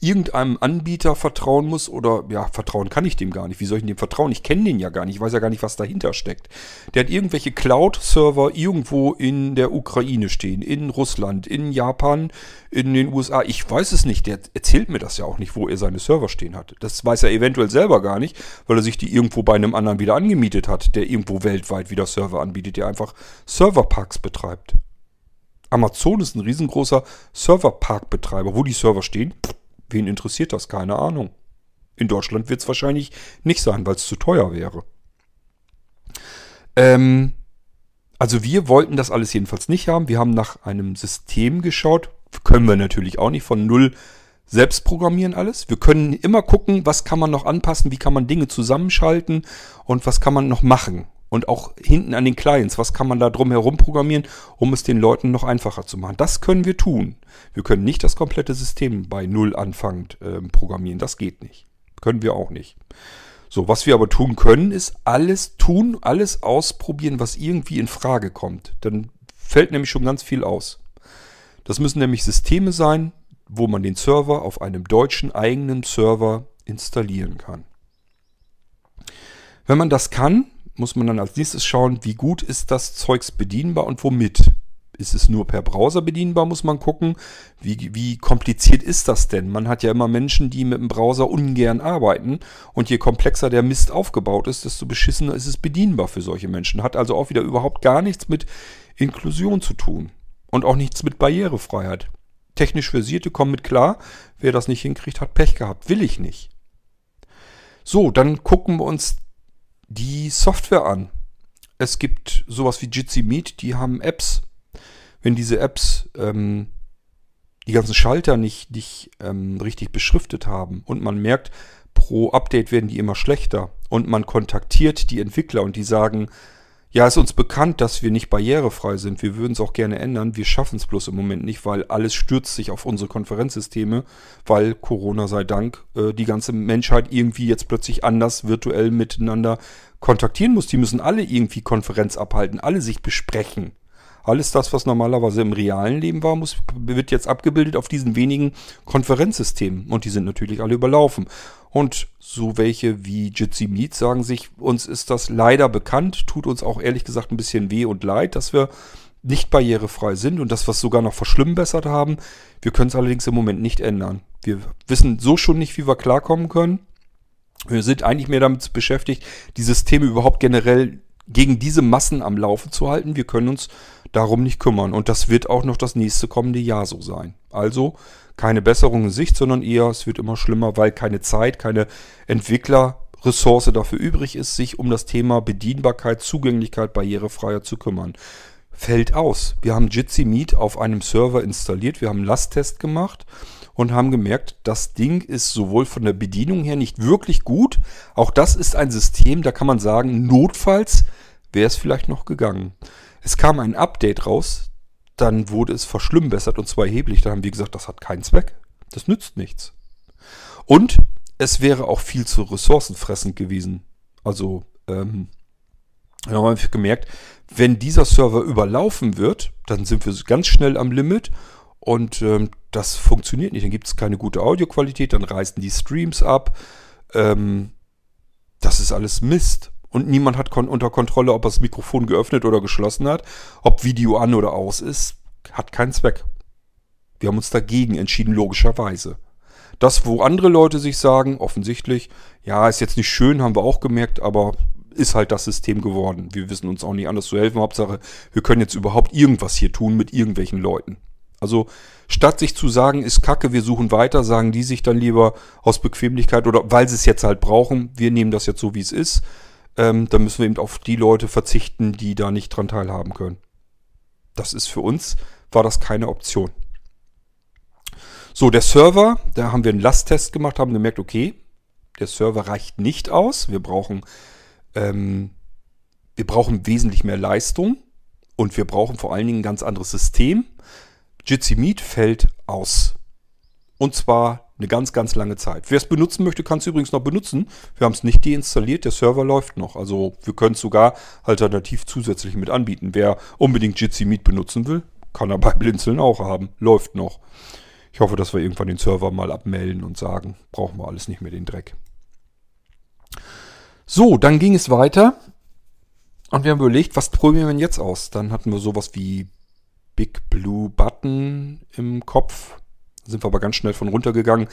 irgendeinem Anbieter vertrauen muss oder ja, vertrauen kann ich dem gar nicht. Wie soll ich dem vertrauen? Ich kenne den ja gar nicht, ich weiß ja gar nicht, was dahinter steckt. Der hat irgendwelche Cloud-Server irgendwo in der Ukraine stehen, in Russland, in Japan, in den USA. Ich weiß es nicht, der erzählt mir das ja auch nicht, wo er seine Server stehen hat. Das weiß er eventuell selber gar nicht, weil er sich die irgendwo bei einem anderen wieder angemietet hat, der irgendwo weltweit wieder Server anbietet, der einfach Serverparks betreibt. Amazon ist ein riesengroßer Serverparkbetreiber. Wo die Server stehen, Wen interessiert das? Keine Ahnung. In Deutschland wird es wahrscheinlich nicht sein, weil es zu teuer wäre. Ähm, also wir wollten das alles jedenfalls nicht haben. Wir haben nach einem System geschaut. Können wir natürlich auch nicht von null selbst programmieren alles. Wir können immer gucken, was kann man noch anpassen, wie kann man Dinge zusammenschalten und was kann man noch machen und auch hinten an den Clients, was kann man da drum herum programmieren, um es den Leuten noch einfacher zu machen. Das können wir tun. Wir können nicht das komplette System bei Null anfangend äh, programmieren. Das geht nicht. Können wir auch nicht. So, was wir aber tun können, ist alles tun, alles ausprobieren, was irgendwie in Frage kommt. Dann fällt nämlich schon ganz viel aus. Das müssen nämlich Systeme sein, wo man den Server auf einem deutschen eigenen Server installieren kann. Wenn man das kann, muss man dann als nächstes schauen, wie gut ist das Zeugs bedienbar und womit. Ist es nur per Browser bedienbar, muss man gucken. Wie, wie kompliziert ist das denn? Man hat ja immer Menschen, die mit dem Browser ungern arbeiten. Und je komplexer der Mist aufgebaut ist, desto beschissener ist es bedienbar für solche Menschen. Hat also auch wieder überhaupt gar nichts mit Inklusion zu tun. Und auch nichts mit Barrierefreiheit. Technisch Versierte kommen mit klar. Wer das nicht hinkriegt, hat Pech gehabt. Will ich nicht. So, dann gucken wir uns die Software an. Es gibt sowas wie Jitsi Meet, die haben Apps. Wenn diese Apps ähm, die ganzen Schalter nicht, nicht ähm, richtig beschriftet haben und man merkt, pro Update werden die immer schlechter und man kontaktiert die Entwickler und die sagen, ja, ist uns bekannt, dass wir nicht barrierefrei sind. Wir würden es auch gerne ändern. Wir schaffen es bloß im Moment nicht, weil alles stürzt sich auf unsere Konferenzsysteme, weil Corona sei Dank äh, die ganze Menschheit irgendwie jetzt plötzlich anders virtuell miteinander kontaktieren muss. Die müssen alle irgendwie Konferenz abhalten, alle sich besprechen. Alles das, was normalerweise im realen Leben war, muss, wird jetzt abgebildet auf diesen wenigen Konferenzsystemen. Und die sind natürlich alle überlaufen. Und so welche wie Jitsi Meet sagen sich, uns ist das leider bekannt, tut uns auch ehrlich gesagt ein bisschen weh und leid, dass wir nicht barrierefrei sind und das, was sogar noch verschlimmbessert haben. Wir können es allerdings im Moment nicht ändern. Wir wissen so schon nicht, wie wir klarkommen können. Wir sind eigentlich mehr damit beschäftigt, die Systeme überhaupt generell gegen diese Massen am Laufe zu halten. Wir können uns darum nicht kümmern. Und das wird auch noch das nächste kommende Jahr so sein. Also keine Besserung in Sicht, sondern eher, es wird immer schlimmer, weil keine Zeit, keine Entwicklerressource dafür übrig ist, sich um das Thema Bedienbarkeit, Zugänglichkeit, Barrierefreiheit zu kümmern. Fällt aus. Wir haben Jitsi Meet auf einem Server installiert, wir haben einen Lasttest gemacht und haben gemerkt, das Ding ist sowohl von der Bedienung her nicht wirklich gut. Auch das ist ein System, da kann man sagen, notfalls wäre es vielleicht noch gegangen. Es kam ein Update raus, dann wurde es verschlimmbessert und zwar erheblich. Da haben wir gesagt, das hat keinen Zweck. Das nützt nichts. Und es wäre auch viel zu ressourcenfressend gewesen. Also, ähm, dann haben wir gemerkt, wenn dieser Server überlaufen wird, dann sind wir ganz schnell am Limit und ähm, das funktioniert nicht. Dann gibt es keine gute Audioqualität, dann reißen die Streams ab. Ähm, das ist alles Mist und niemand hat kon unter Kontrolle, ob das Mikrofon geöffnet oder geschlossen hat, ob Video an oder aus ist, hat keinen Zweck. Wir haben uns dagegen entschieden, logischerweise. Das, wo andere Leute sich sagen, offensichtlich, ja, ist jetzt nicht schön, haben wir auch gemerkt, aber ist halt das System geworden. Wir wissen uns auch nicht anders zu helfen. Hauptsache, wir können jetzt überhaupt irgendwas hier tun mit irgendwelchen Leuten. Also statt sich zu sagen, ist kacke, wir suchen weiter, sagen die sich dann lieber aus Bequemlichkeit oder weil sie es jetzt halt brauchen, wir nehmen das jetzt so, wie es ist ähm, dann müssen wir eben auf die Leute verzichten, die da nicht dran teilhaben können. Das ist für uns war das keine Option. So, der Server, da haben wir einen Lasttest gemacht, haben gemerkt, okay, der Server reicht nicht aus. Wir brauchen, ähm, wir brauchen wesentlich mehr Leistung und wir brauchen vor allen Dingen ein ganz anderes System. Jitsi Meet fällt aus. Und zwar eine ganz, ganz lange Zeit. Wer es benutzen möchte, kann es übrigens noch benutzen. Wir haben es nicht deinstalliert, der Server läuft noch. Also wir können es sogar alternativ zusätzlich mit anbieten. Wer unbedingt Jitsi Meet benutzen will, kann er bei Blinzeln auch haben. Läuft noch. Ich hoffe, dass wir irgendwann den Server mal abmelden und sagen, brauchen wir alles nicht mehr den Dreck. So, dann ging es weiter. Und wir haben überlegt, was probieren wir denn jetzt aus? Dann hatten wir sowas wie Big Blue Button im Kopf sind wir aber ganz schnell von runtergegangen,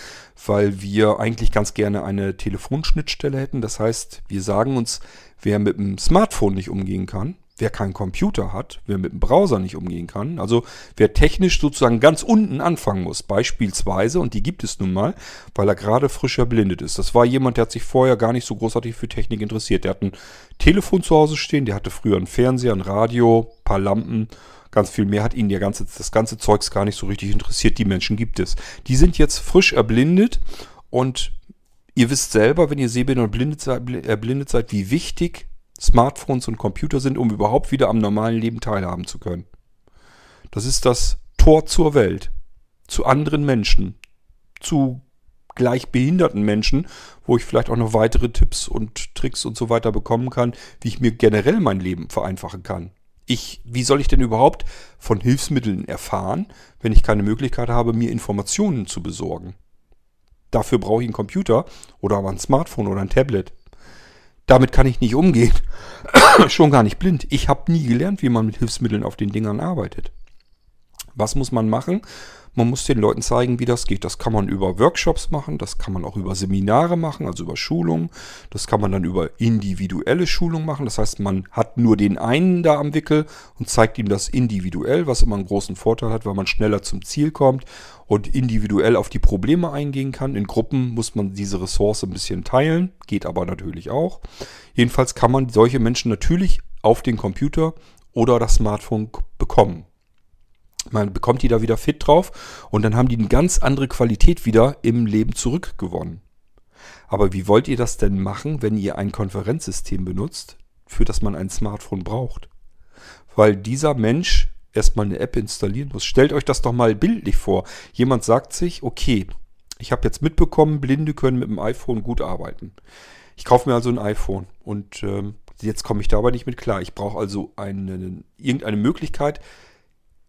weil wir eigentlich ganz gerne eine Telefonschnittstelle hätten. Das heißt, wir sagen uns, wer mit dem Smartphone nicht umgehen kann, wer keinen Computer hat, wer mit dem Browser nicht umgehen kann, also wer technisch sozusagen ganz unten anfangen muss, beispielsweise, und die gibt es nun mal, weil er gerade frisch erblindet ist. Das war jemand, der hat sich vorher gar nicht so großartig für Technik interessiert. Der hat ein Telefon zu Hause stehen, der hatte früher einen Fernseher, ein Radio, paar Lampen Ganz viel mehr hat ihnen der ganze, das ganze Zeugs gar nicht so richtig interessiert. Die Menschen gibt es. Die sind jetzt frisch erblindet und ihr wisst selber, wenn ihr sehbehindert und erblindet seid, wie wichtig Smartphones und Computer sind, um überhaupt wieder am normalen Leben teilhaben zu können. Das ist das Tor zur Welt, zu anderen Menschen, zu gleich behinderten Menschen, wo ich vielleicht auch noch weitere Tipps und Tricks und so weiter bekommen kann, wie ich mir generell mein Leben vereinfachen kann ich, wie soll ich denn überhaupt von Hilfsmitteln erfahren, wenn ich keine Möglichkeit habe, mir Informationen zu besorgen? Dafür brauche ich einen Computer oder aber ein Smartphone oder ein Tablet. Damit kann ich nicht umgehen. Schon gar nicht blind. Ich habe nie gelernt, wie man mit Hilfsmitteln auf den Dingern arbeitet. Was muss man machen? Man muss den Leuten zeigen, wie das geht. Das kann man über Workshops machen, das kann man auch über Seminare machen, also über Schulungen. Das kann man dann über individuelle Schulungen machen. Das heißt, man hat nur den einen da am Wickel und zeigt ihm das individuell, was immer einen großen Vorteil hat, weil man schneller zum Ziel kommt und individuell auf die Probleme eingehen kann. In Gruppen muss man diese Ressource ein bisschen teilen, geht aber natürlich auch. Jedenfalls kann man solche Menschen natürlich auf den Computer oder das Smartphone bekommen. Man bekommt die da wieder fit drauf und dann haben die eine ganz andere Qualität wieder im Leben zurückgewonnen. Aber wie wollt ihr das denn machen, wenn ihr ein Konferenzsystem benutzt, für das man ein Smartphone braucht? Weil dieser Mensch erstmal eine App installieren muss. Stellt euch das doch mal bildlich vor. Jemand sagt sich, okay, ich habe jetzt mitbekommen, Blinde können mit dem iPhone gut arbeiten. Ich kaufe mir also ein iPhone und ähm, jetzt komme ich dabei nicht mit klar. Ich brauche also eine, irgendeine Möglichkeit,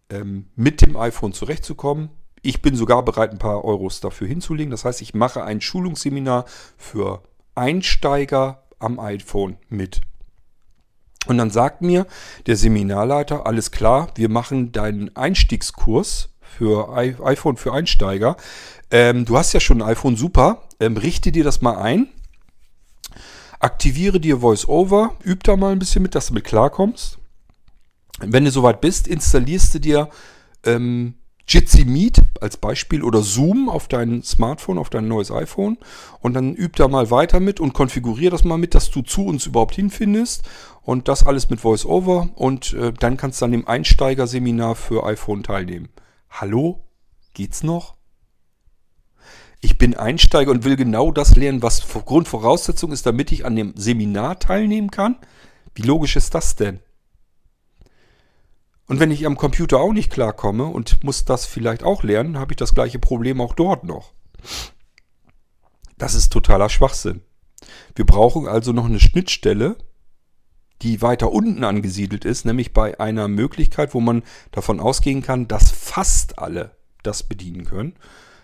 ähm, mit dem iPhone zurechtzukommen. Ich bin sogar bereit, ein paar Euros dafür hinzulegen. Das heißt, ich mache ein Schulungsseminar für Einsteiger am iPhone mit. Und dann sagt mir der Seminarleiter, alles klar, wir machen deinen Einstiegskurs für iPhone für Einsteiger. Ähm, du hast ja schon ein iPhone, super. Ähm, richte dir das mal ein. Aktiviere dir VoiceOver, üb da mal ein bisschen mit, dass du mit klarkommst. Wenn du soweit bist, installierst du dir ähm, Jitsi Meet als Beispiel oder Zoom auf dein Smartphone, auf dein neues iPhone und dann üb da mal weiter mit und konfigurier das mal mit, dass du zu uns überhaupt hinfindest und das alles mit VoiceOver und äh, dann kannst du an dem Einsteigerseminar für iPhone teilnehmen. Hallo? Geht's noch? Ich bin Einsteiger und will genau das lernen, was Grundvoraussetzung ist, damit ich an dem Seminar teilnehmen kann. Wie logisch ist das denn? Und wenn ich am Computer auch nicht klarkomme und muss das vielleicht auch lernen, habe ich das gleiche Problem auch dort noch. Das ist totaler Schwachsinn. Wir brauchen also noch eine Schnittstelle, die weiter unten angesiedelt ist, nämlich bei einer Möglichkeit, wo man davon ausgehen kann, dass fast alle das bedienen können.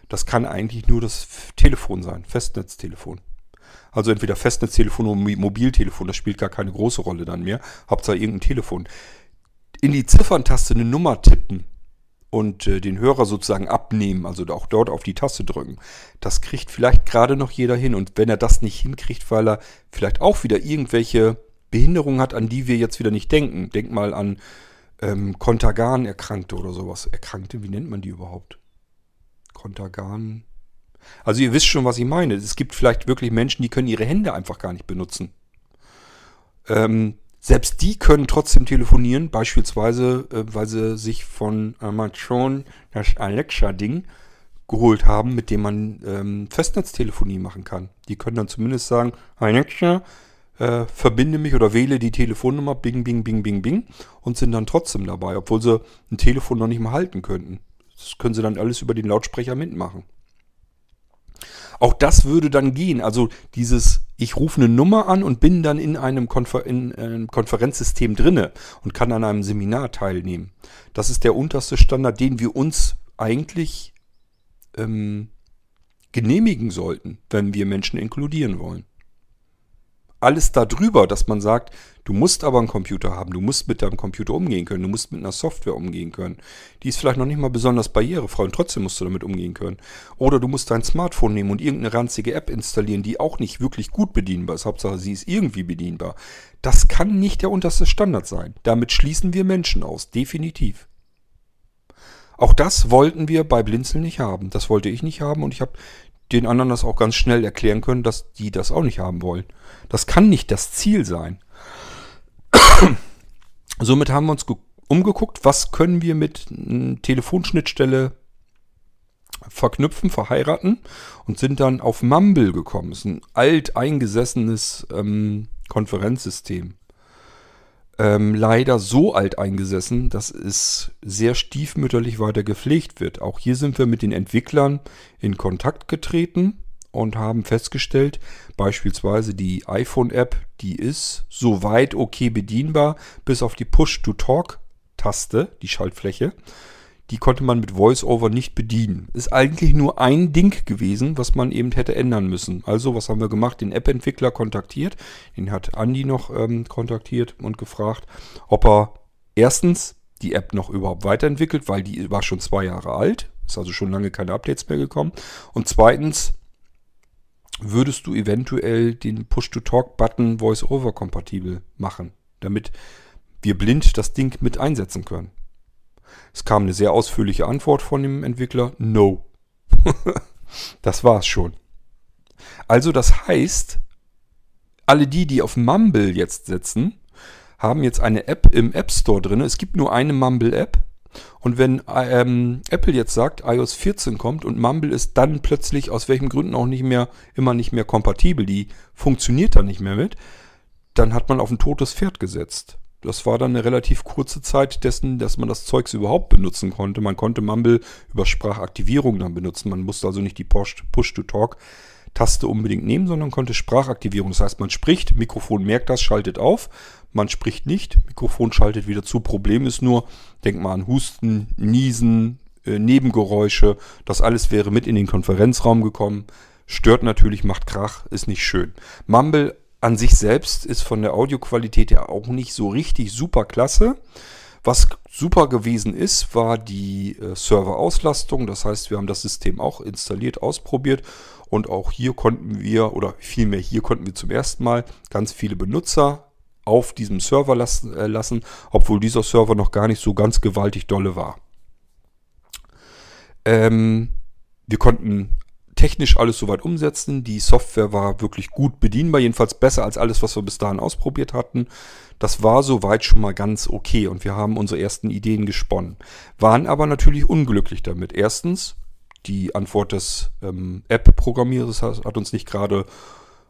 Das kann eigentlich nur das Telefon sein, Festnetztelefon. Also entweder Festnetztelefon oder Mobiltelefon, das spielt gar keine große Rolle dann mehr. Hauptsache irgendein Telefon in die Zifferntaste eine Nummer tippen und äh, den Hörer sozusagen abnehmen, also auch dort auf die Taste drücken, das kriegt vielleicht gerade noch jeder hin. Und wenn er das nicht hinkriegt, weil er vielleicht auch wieder irgendwelche Behinderungen hat, an die wir jetzt wieder nicht denken. Denk mal an ähm, Kontergan-Erkrankte oder sowas. Erkrankte, wie nennt man die überhaupt? Kontergan. Also ihr wisst schon, was ich meine. Es gibt vielleicht wirklich Menschen, die können ihre Hände einfach gar nicht benutzen. Ähm, Selbst die können trotzdem telefonieren, beispielsweise, äh, weil sie sich von Amazon das Alexa-Ding geholt haben, mit dem man ähm, Festnetztelefonie machen kann. Die können dann zumindest sagen, Alexa, äh, verbinde mich oder wähle die Telefonnummer, bing, bing, bing, bing, bing und sind dann trotzdem dabei, obwohl sie ein Telefon noch nicht mal halten könnten. Das können sie dann alles über den Lautsprecher mitmachen. Auch das würde dann gehen. Also dieses, ich rufe eine Nummer an und bin dann in einem, Konfer in einem Konferenzsystem drinne und kann an einem Seminar teilnehmen. Das ist der unterste Standard, den wir uns eigentlich ähm, genehmigen sollten, wenn wir Menschen inkludieren wollen alles darüber, dass man sagt, du musst aber einen Computer haben, du musst mit deinem Computer umgehen können, du musst mit einer Software umgehen können. Die ist vielleicht noch nicht mal besonders barrierefrei und trotzdem musst du damit umgehen können. Oder du musst dein Smartphone nehmen und irgendeine ranzige App installieren, die auch nicht wirklich gut bedienbar ist. Hauptsache, sie ist irgendwie bedienbar. Das kann nicht der unterste Standard sein. Damit schließen wir Menschen aus, definitiv. Auch das wollten wir bei Blinzeln nicht haben. Das wollte ich nicht haben und ich habe den anderen das auch ganz schnell erklären können, dass die das auch nicht haben wollen. Das kann nicht das Ziel sein. Somit haben wir uns umgeguckt, was können wir mit einer Telefonschnittstelle verknüpfen, verheiraten und sind dann auf Mumble gekommen. Das ist ein alteingesessenes ähm, Konferenzsystem ähm, leider so alt eingesessen, dass es sehr stiefmütterlich weiter gepflegt wird. Auch hier sind wir mit den Entwicklern in Kontakt getreten und haben festgestellt, beispielsweise die iPhone-App, die ist soweit okay bedienbar, bis auf die Push-to-Talk-Taste, die Schaltfläche die konnte man mit VoiceOver nicht bedienen. Ist eigentlich nur ein Ding gewesen, was man eben hätte ändern müssen. Also, was haben wir gemacht? Den App-Entwickler kontaktiert. Den hat Andy noch ähm, kontaktiert und gefragt, ob er erstens die App noch überhaupt weiterentwickelt, weil die war schon zwei Jahre alt. Ist also schon lange keine Updates mehr gekommen. Und zweitens, würdest du eventuell den Push-to-Talk-Button VoiceOver kompatibel machen, damit wir blind das Ding mit einsetzen können. Es kam eine sehr ausführliche Antwort von dem Entwickler. No. das war's schon. Also das heißt, alle die, die auf Mumble jetzt sitzen, haben jetzt eine App im App Store drin. Es gibt nur eine Mumble-App. Und wenn ähm, Apple jetzt sagt, iOS 14 kommt und Mumble ist dann plötzlich aus welchen Gründen auch nicht mehr, immer nicht mehr kompatibel, die funktioniert da nicht mehr mit, dann hat man auf ein totes Pferd gesetzt. Das war dann eine relativ kurze Zeit dessen, dass man das Zeugs überhaupt benutzen konnte. Man konnte Mumble über Sprachaktivierung dann benutzen. Man musste also nicht die Push-to-Talk-Taste unbedingt nehmen, sondern konnte Sprachaktivierung. Das heißt, man spricht, Mikrofon merkt das, schaltet auf. Man spricht nicht, Mikrofon schaltet wieder zu. Problem ist nur, denk mal an Husten, Niesen, äh, Nebengeräusche. Das alles wäre mit in den Konferenzraum gekommen. Stört natürlich, macht Krach, ist nicht schön. Mumble an sich selbst ist von der Audioqualität ja auch nicht so richtig super klasse. Was super gewesen ist, war die äh, Serverauslastung. Das heißt, wir haben das System auch installiert, ausprobiert und auch hier konnten wir, oder vielmehr hier konnten wir zum ersten Mal ganz viele Benutzer auf diesem Server lassen, äh, lassen obwohl dieser Server noch gar nicht so ganz gewaltig dolle war. Ähm, wir konnten technisch alles soweit umsetzen. Die Software war wirklich gut bedienbar, jedenfalls besser als alles, was wir bis dahin ausprobiert hatten. Das war soweit schon mal ganz okay und wir haben unsere ersten Ideen gesponnen. Waren aber natürlich unglücklich damit. Erstens, die Antwort des ähm, App-Programmierers hat uns nicht gerade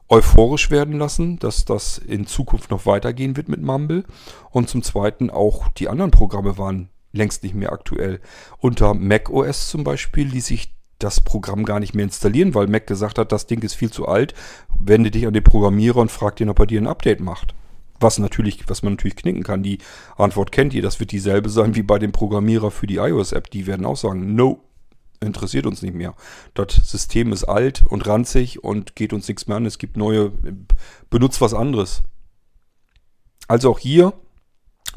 euphorisch werden lassen, dass das in Zukunft noch weitergehen wird mit Mumble. Und zum Zweiten auch die anderen Programme waren längst nicht mehr aktuell. Unter macOS zum Beispiel ließ sich das Programm gar nicht mehr installieren, weil Mac gesagt hat, das Ding ist viel zu alt. Wende dich an den Programmierer und frag ihn, ob er dir ein Update macht. Was natürlich, was man natürlich knicken kann. Die Antwort kennt ihr, das wird dieselbe sein wie bei dem Programmierer für die iOS-App. Die werden auch sagen, no, interessiert uns nicht mehr. Das System ist alt und ranzig und geht uns nichts mehr an. Es gibt neue, benutzt was anderes. Also auch hier,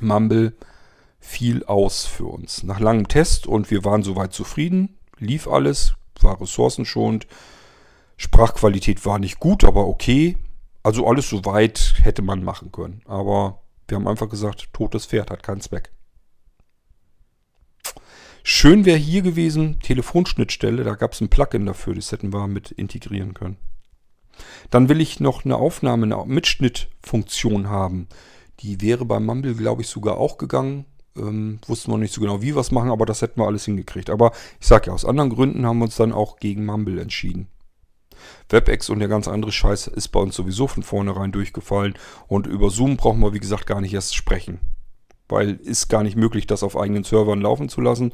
Mumble fiel aus für uns. Nach langem Test und wir waren soweit zufrieden lief alles, war ressourcenschonend. Sprachqualität war nicht gut, aber okay. Also alles soweit hätte man machen können. Aber wir haben einfach gesagt, totes Pferd hat keinen Zweck. Schön wäre hier gewesen, Telefonschnittstelle, da gab es ein Plugin dafür, das hätten wir mit integrieren können. Dann will ich noch eine Aufnahme, eine Mitschnittfunktion haben. Die wäre bei Mumble, glaube ich, sogar auch gegangen. Ähm, wussten wir nicht so genau, wie wir es machen, aber das hätten wir alles hingekriegt. Aber ich sage ja, aus anderen Gründen haben wir uns dann auch gegen Mumble entschieden. WebEx und der ganz andere Scheiß ist bei uns sowieso von vornherein durchgefallen. Und über Zoom brauchen wir, wie gesagt, gar nicht erst sprechen. Weil ist gar nicht möglich, das auf eigenen Servern laufen zu lassen.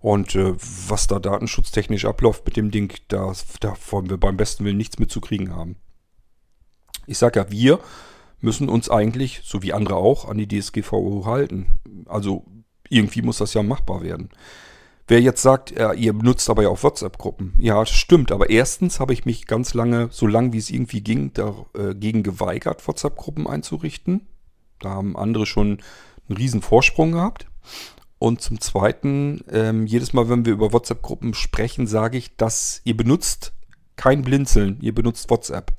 Und äh, was da datenschutztechnisch abläuft mit dem Ding, da, da wollen wir beim besten Willen nichts mitzukriegen haben. Ich sage ja, wir müssen uns eigentlich, so wie andere auch, an die DSGVO halten. Also irgendwie muss das ja machbar werden. Wer jetzt sagt, ja, ihr benutzt aber ja auch WhatsApp-Gruppen. Ja, stimmt. Aber erstens habe ich mich ganz lange, so lange wie es irgendwie ging, dagegen äh, geweigert, WhatsApp-Gruppen einzurichten. Da haben andere schon einen riesen Vorsprung gehabt. Und zum Zweiten, ähm, jedes Mal, wenn wir über WhatsApp-Gruppen sprechen, sage ich, dass ihr benutzt kein Blinzeln, ihr benutzt WhatsApp.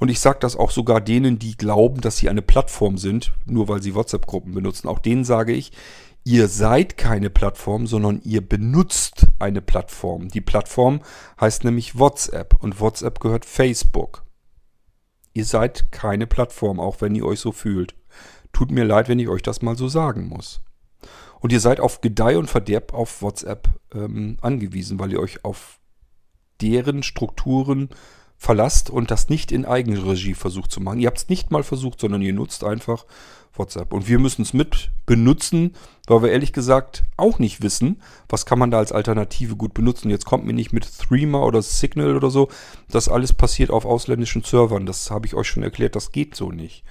Und ich sage das auch sogar denen, die glauben, dass sie eine Plattform sind, nur weil sie WhatsApp-Gruppen benutzen. Auch denen sage ich, ihr seid keine Plattform, sondern ihr benutzt eine Plattform. Die Plattform heißt nämlich WhatsApp und WhatsApp gehört Facebook. Ihr seid keine Plattform, auch wenn ihr euch so fühlt. Tut mir leid, wenn ich euch das mal so sagen muss. Und ihr seid auf Gedeih und Verderb auf WhatsApp ähm, angewiesen, weil ihr euch auf deren Strukturen verlasst und das nicht in Eigenregie versucht zu machen. Ihr habt es nicht mal versucht, sondern ihr nutzt einfach WhatsApp. Und wir müssen es mit benutzen, weil wir ehrlich gesagt auch nicht wissen, was kann man da als Alternative gut benutzen. Jetzt kommt mir nicht mit Threema oder Signal oder so. Das alles passiert auf ausländischen Servern. Das habe ich euch schon erklärt, das geht so nicht.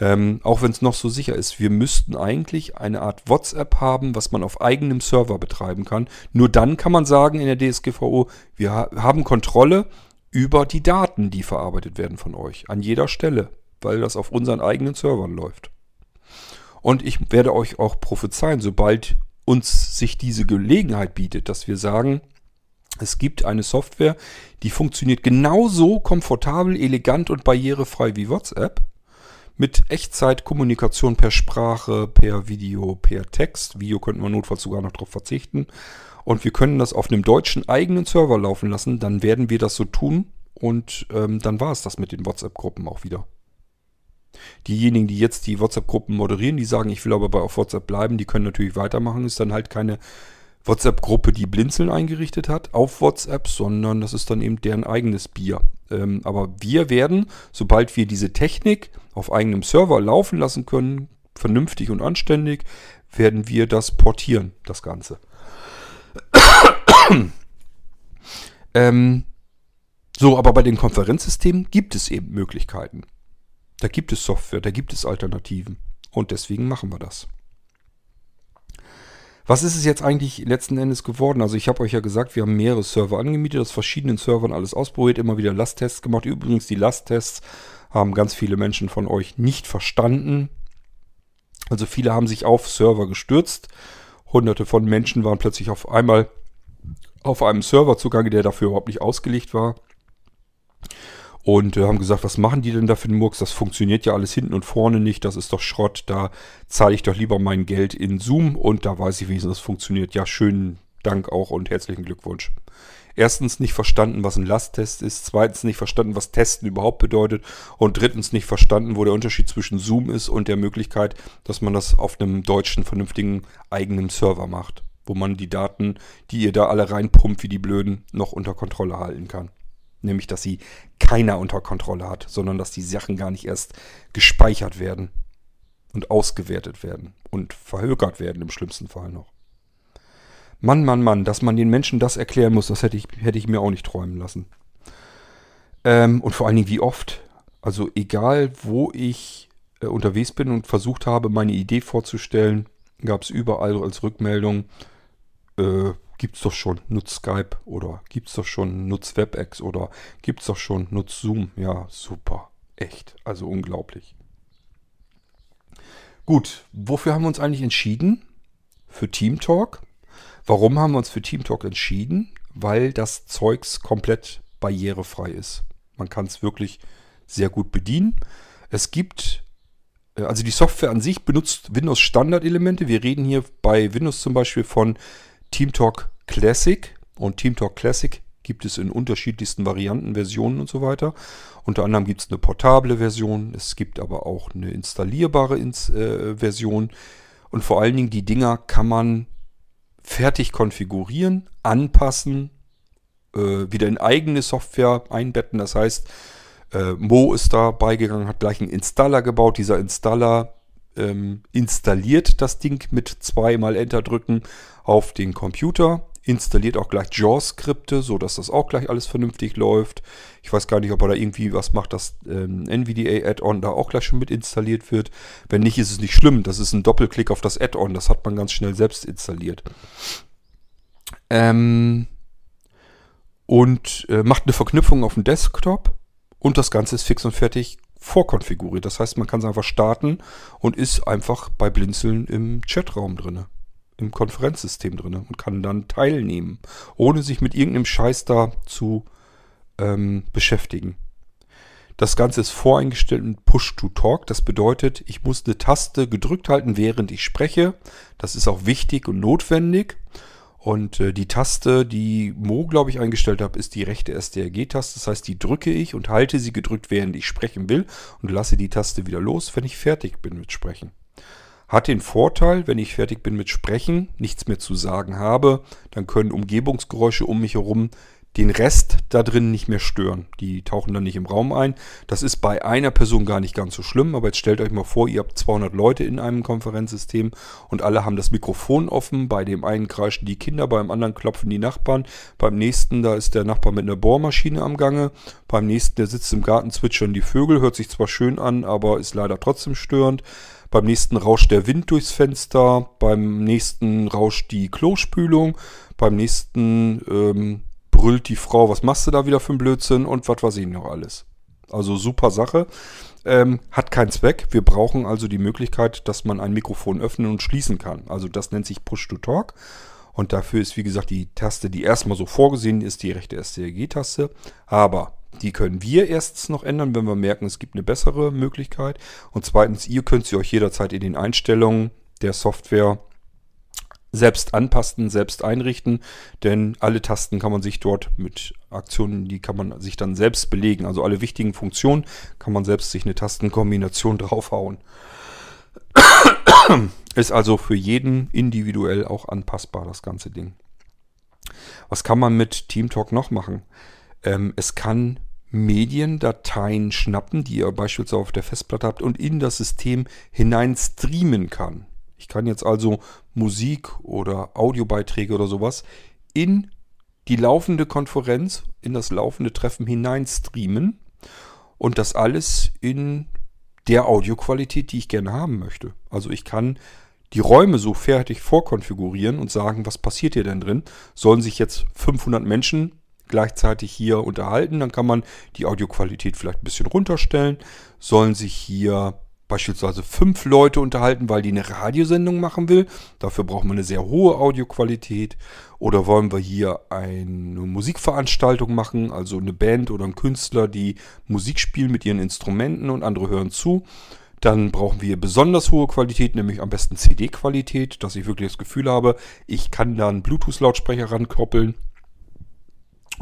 Ähm, auch wenn es noch so sicher ist, wir müssten eigentlich eine Art WhatsApp haben, was man auf eigenem Server betreiben kann. Nur dann kann man sagen in der DSGVO, wir ha haben Kontrolle über die Daten, die verarbeitet werden von euch. An jeder Stelle, weil das auf unseren eigenen Servern läuft. Und ich werde euch auch prophezeien, sobald uns sich diese Gelegenheit bietet, dass wir sagen, es gibt eine Software, die funktioniert genauso komfortabel, elegant und barrierefrei wie WhatsApp. Mit Echtzeitkommunikation per Sprache, per Video, per Text. Video könnten wir notfalls sogar noch darauf verzichten und wir können das auf einem deutschen eigenen Server laufen lassen, dann werden wir das so tun und ähm, dann war es das mit den WhatsApp-Gruppen auch wieder. Diejenigen, die jetzt die WhatsApp-Gruppen moderieren, die sagen, ich will aber bei auf WhatsApp bleiben, die können natürlich weitermachen, ist dann halt keine WhatsApp-Gruppe, die Blinzeln eingerichtet hat auf WhatsApp, sondern das ist dann eben deren eigenes Bier. Ähm, aber wir werden, sobald wir diese Technik auf eigenem Server laufen lassen können, vernünftig und anständig, werden wir das portieren, das Ganze. ähm, so, aber bei den Konferenzsystemen gibt es eben Möglichkeiten. Da gibt es Software, da gibt es Alternativen. Und deswegen machen wir das. Was ist es jetzt eigentlich letzten Endes geworden? Also ich habe euch ja gesagt, wir haben mehrere Server angemietet, aus verschiedenen Servern alles ausprobiert, immer wieder Lasttests gemacht. Übrigens, die Lasttests haben ganz viele Menschen von euch nicht verstanden. Also viele haben sich auf Server gestürzt Hunderte von Menschen waren plötzlich auf einmal auf einem Server zugange, der dafür überhaupt nicht ausgelegt war. Und äh, haben gesagt, was machen die denn da für den Murks? Das funktioniert ja alles hinten und vorne nicht, das ist doch Schrott, da zahle ich doch lieber mein Geld in Zoom und da weiß ich wenigstens, das funktioniert. Ja, schönen Dank auch und herzlichen Glückwunsch erstens nicht verstanden, was ein Lasttest ist, zweitens nicht verstanden, was Testen überhaupt bedeutet und drittens nicht verstanden, wo der Unterschied zwischen Zoom ist und der Möglichkeit, dass man das auf einem deutschen, vernünftigen eigenen Server macht, wo man die Daten, die ihr da alle reinpumpt wie die Blöden, noch unter Kontrolle halten kann. Nämlich, dass sie keiner unter Kontrolle hat, sondern dass die Sachen gar nicht erst gespeichert werden und ausgewertet werden und verhökert werden im schlimmsten Fall noch. Mann, Mann, Mann, dass man den Menschen das erklären muss, das hätte ich, hätte ich mir auch nicht träumen lassen. Ähm, und vor allen Dingen wie oft. Also egal, wo ich äh, unterwegs bin und versucht habe, meine Idee vorzustellen, gab es überall als Rückmeldung, äh, gibt's doch schon, nutz Skype oder gibt's doch schon, nutz WebEx oder gibt's doch schon, nutz Zoom. Ja, super. Echt. Also unglaublich. Gut, wofür haben wir uns eigentlich entschieden? Für Team Talk. Warum haben wir uns für TeamTalk entschieden? Weil das Zeugs komplett barrierefrei ist. Man kann es wirklich sehr gut bedienen. Es gibt, äh, also die Software an sich benutzt Windows Standardelemente. Wir reden hier bei Windows zum Beispiel von TeamTalk Classic. Und TeamTalk Classic Gibt es in unterschiedlichsten Varianten, Versionen und so weiter. Unter anderem gibt es eine portable Version, es gibt aber auch eine installierbare Ins äh, Version. Und vor allen Dingen die Dinger kann man fertig konfigurieren, anpassen, äh, wieder in eigene Software einbetten. Das heißt, äh, Mo ist da beigegangen, hat gleich einen Installer gebaut. Dieser Installer ähm, installiert das Ding mit zweimal Enter drücken auf den Computer. Installiert auch gleich JAWS-Skripte, sodass das auch gleich alles vernünftig läuft. Ich weiß gar nicht, ob er da irgendwie was macht, dass ähm, NVDA-Add-on da auch gleich schon mit installiert wird. Wenn nicht, ist es nicht schlimm. Das ist ein Doppelklick auf das Add-on. Das hat man ganz schnell selbst installiert. Ähm, und äh, macht eine Verknüpfung auf dem Desktop und das Ganze ist fix und fertig vorkonfiguriert. Das heißt, man kann es einfach starten und ist einfach bei Blinzeln im Chatraum drin, im Konferenzsystem drin und kann dann teilnehmen, ohne sich mit irgendeinem Scheiß da zu ähm, beschäftigen. Das Ganze ist voreingestellt mit Push-to-Talk. Das bedeutet, ich muss eine Taste gedrückt halten, während ich spreche. Das ist auch wichtig und notwendig. Und äh, die Taste, die Mo, glaube ich, eingestellt habe, ist die rechte STRG-Taste. Das heißt, die drücke ich und halte sie gedrückt, während ich sprechen will und lasse die Taste wieder los, wenn ich fertig bin mit Sprechen. Hat den Vorteil, wenn ich fertig bin mit Sprechen, nichts mehr zu sagen habe, dann können Umgebungsgeräusche um mich herum den Rest da drin nicht mehr stören. Die tauchen dann nicht im Raum ein. Das ist bei einer Person gar nicht ganz so schlimm, aber jetzt stellt euch mal vor, ihr habt 200 Leute in einem Konferenzsystem und alle haben das Mikrofon offen. Bei dem einen kreischen die Kinder, beim anderen klopfen die Nachbarn, beim nächsten, da ist der Nachbar mit einer Bohrmaschine am Gange, beim nächsten, der sitzt im Garten, zwitschern die Vögel, hört sich zwar schön an, aber ist leider trotzdem störend. Beim nächsten rauscht der Wind durchs Fenster, beim nächsten rauscht die Klospülung, beim nächsten ähm, brüllt die Frau, was machst du da wieder für ein Blödsinn und was weiß ich noch alles. Also super Sache. Ähm, hat keinen Zweck. Wir brauchen also die Möglichkeit, dass man ein Mikrofon öffnen und schließen kann. Also das nennt sich Push-to-Talk. Und dafür ist, wie gesagt, die Taste, die erstmal so vorgesehen ist, die rechte STRG-Taste. Aber die können wir erstens noch ändern, wenn wir merken, es gibt eine bessere Möglichkeit. Und zweitens, ihr könnt sie euch jederzeit in den Einstellungen der Software selbst anpassen, selbst einrichten, denn alle Tasten kann man sich dort mit Aktionen, die kann man sich dann selbst belegen. Also alle wichtigen Funktionen kann man selbst sich eine Tastenkombination draufhauen. Ist also für jeden individuell auch anpassbar, das ganze Ding. Was kann man mit TeamTalk noch machen? Ähm, es kann Mediendateien schnappen, die ihr beispielsweise auf der Festplatte habt und in das System hinein streamen kann. Ich kann jetzt also Musik oder Audiobeiträge oder sowas in die laufende Konferenz, in das laufende Treffen hinein streamen und das alles in der Audioqualität, die ich gerne haben möchte. Also ich kann die Räume so fertig vorkonfigurieren und sagen, was passiert hier denn drin? Sollen sich jetzt 500 Menschen gleichzeitig hier unterhalten, dann kann man die Audioqualität vielleicht ein bisschen runterstellen. Sollen sich hier beispielsweise fünf Leute unterhalten, weil die eine Radiosendung machen will. Dafür braucht man eine sehr hohe Audioqualität. Oder wollen wir hier eine Musikveranstaltung machen, also eine Band oder ein Künstler, die Musik spielen mit ihren Instrumenten und andere hören zu. Dann brauchen wir besonders hohe Qualität, nämlich am besten CD-Qualität, dass ich wirklich das Gefühl habe, ich kann da einen Bluetooth-Lautsprecher rankoppeln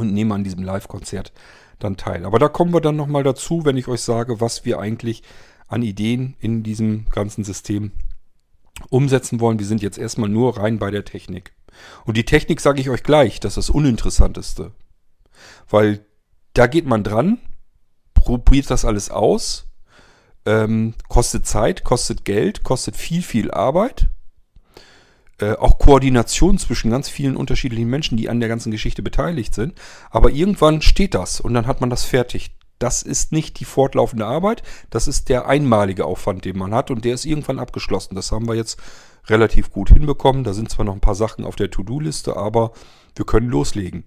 und nehme an diesem Live-Konzert dann teil. Aber da kommen wir dann nochmal dazu, wenn ich euch sage, was wir eigentlich an Ideen in diesem ganzen System umsetzen wollen. Wir sind jetzt erstmal nur rein bei der Technik. Und die Technik sage ich euch gleich, das ist das Uninteressanteste. Weil da geht man dran, probiert das alles aus, ähm, kostet Zeit, kostet Geld, kostet viel, viel Arbeit. Äh, auch Koordination zwischen ganz vielen unterschiedlichen Menschen, die an der ganzen Geschichte beteiligt sind. Aber irgendwann steht das und dann hat man das fertig. Das ist nicht die fortlaufende Arbeit, das ist der einmalige Aufwand, den man hat und der ist irgendwann abgeschlossen. Das haben wir jetzt relativ gut hinbekommen. Da sind zwar noch ein paar Sachen auf der To-Do-Liste, aber wir können loslegen.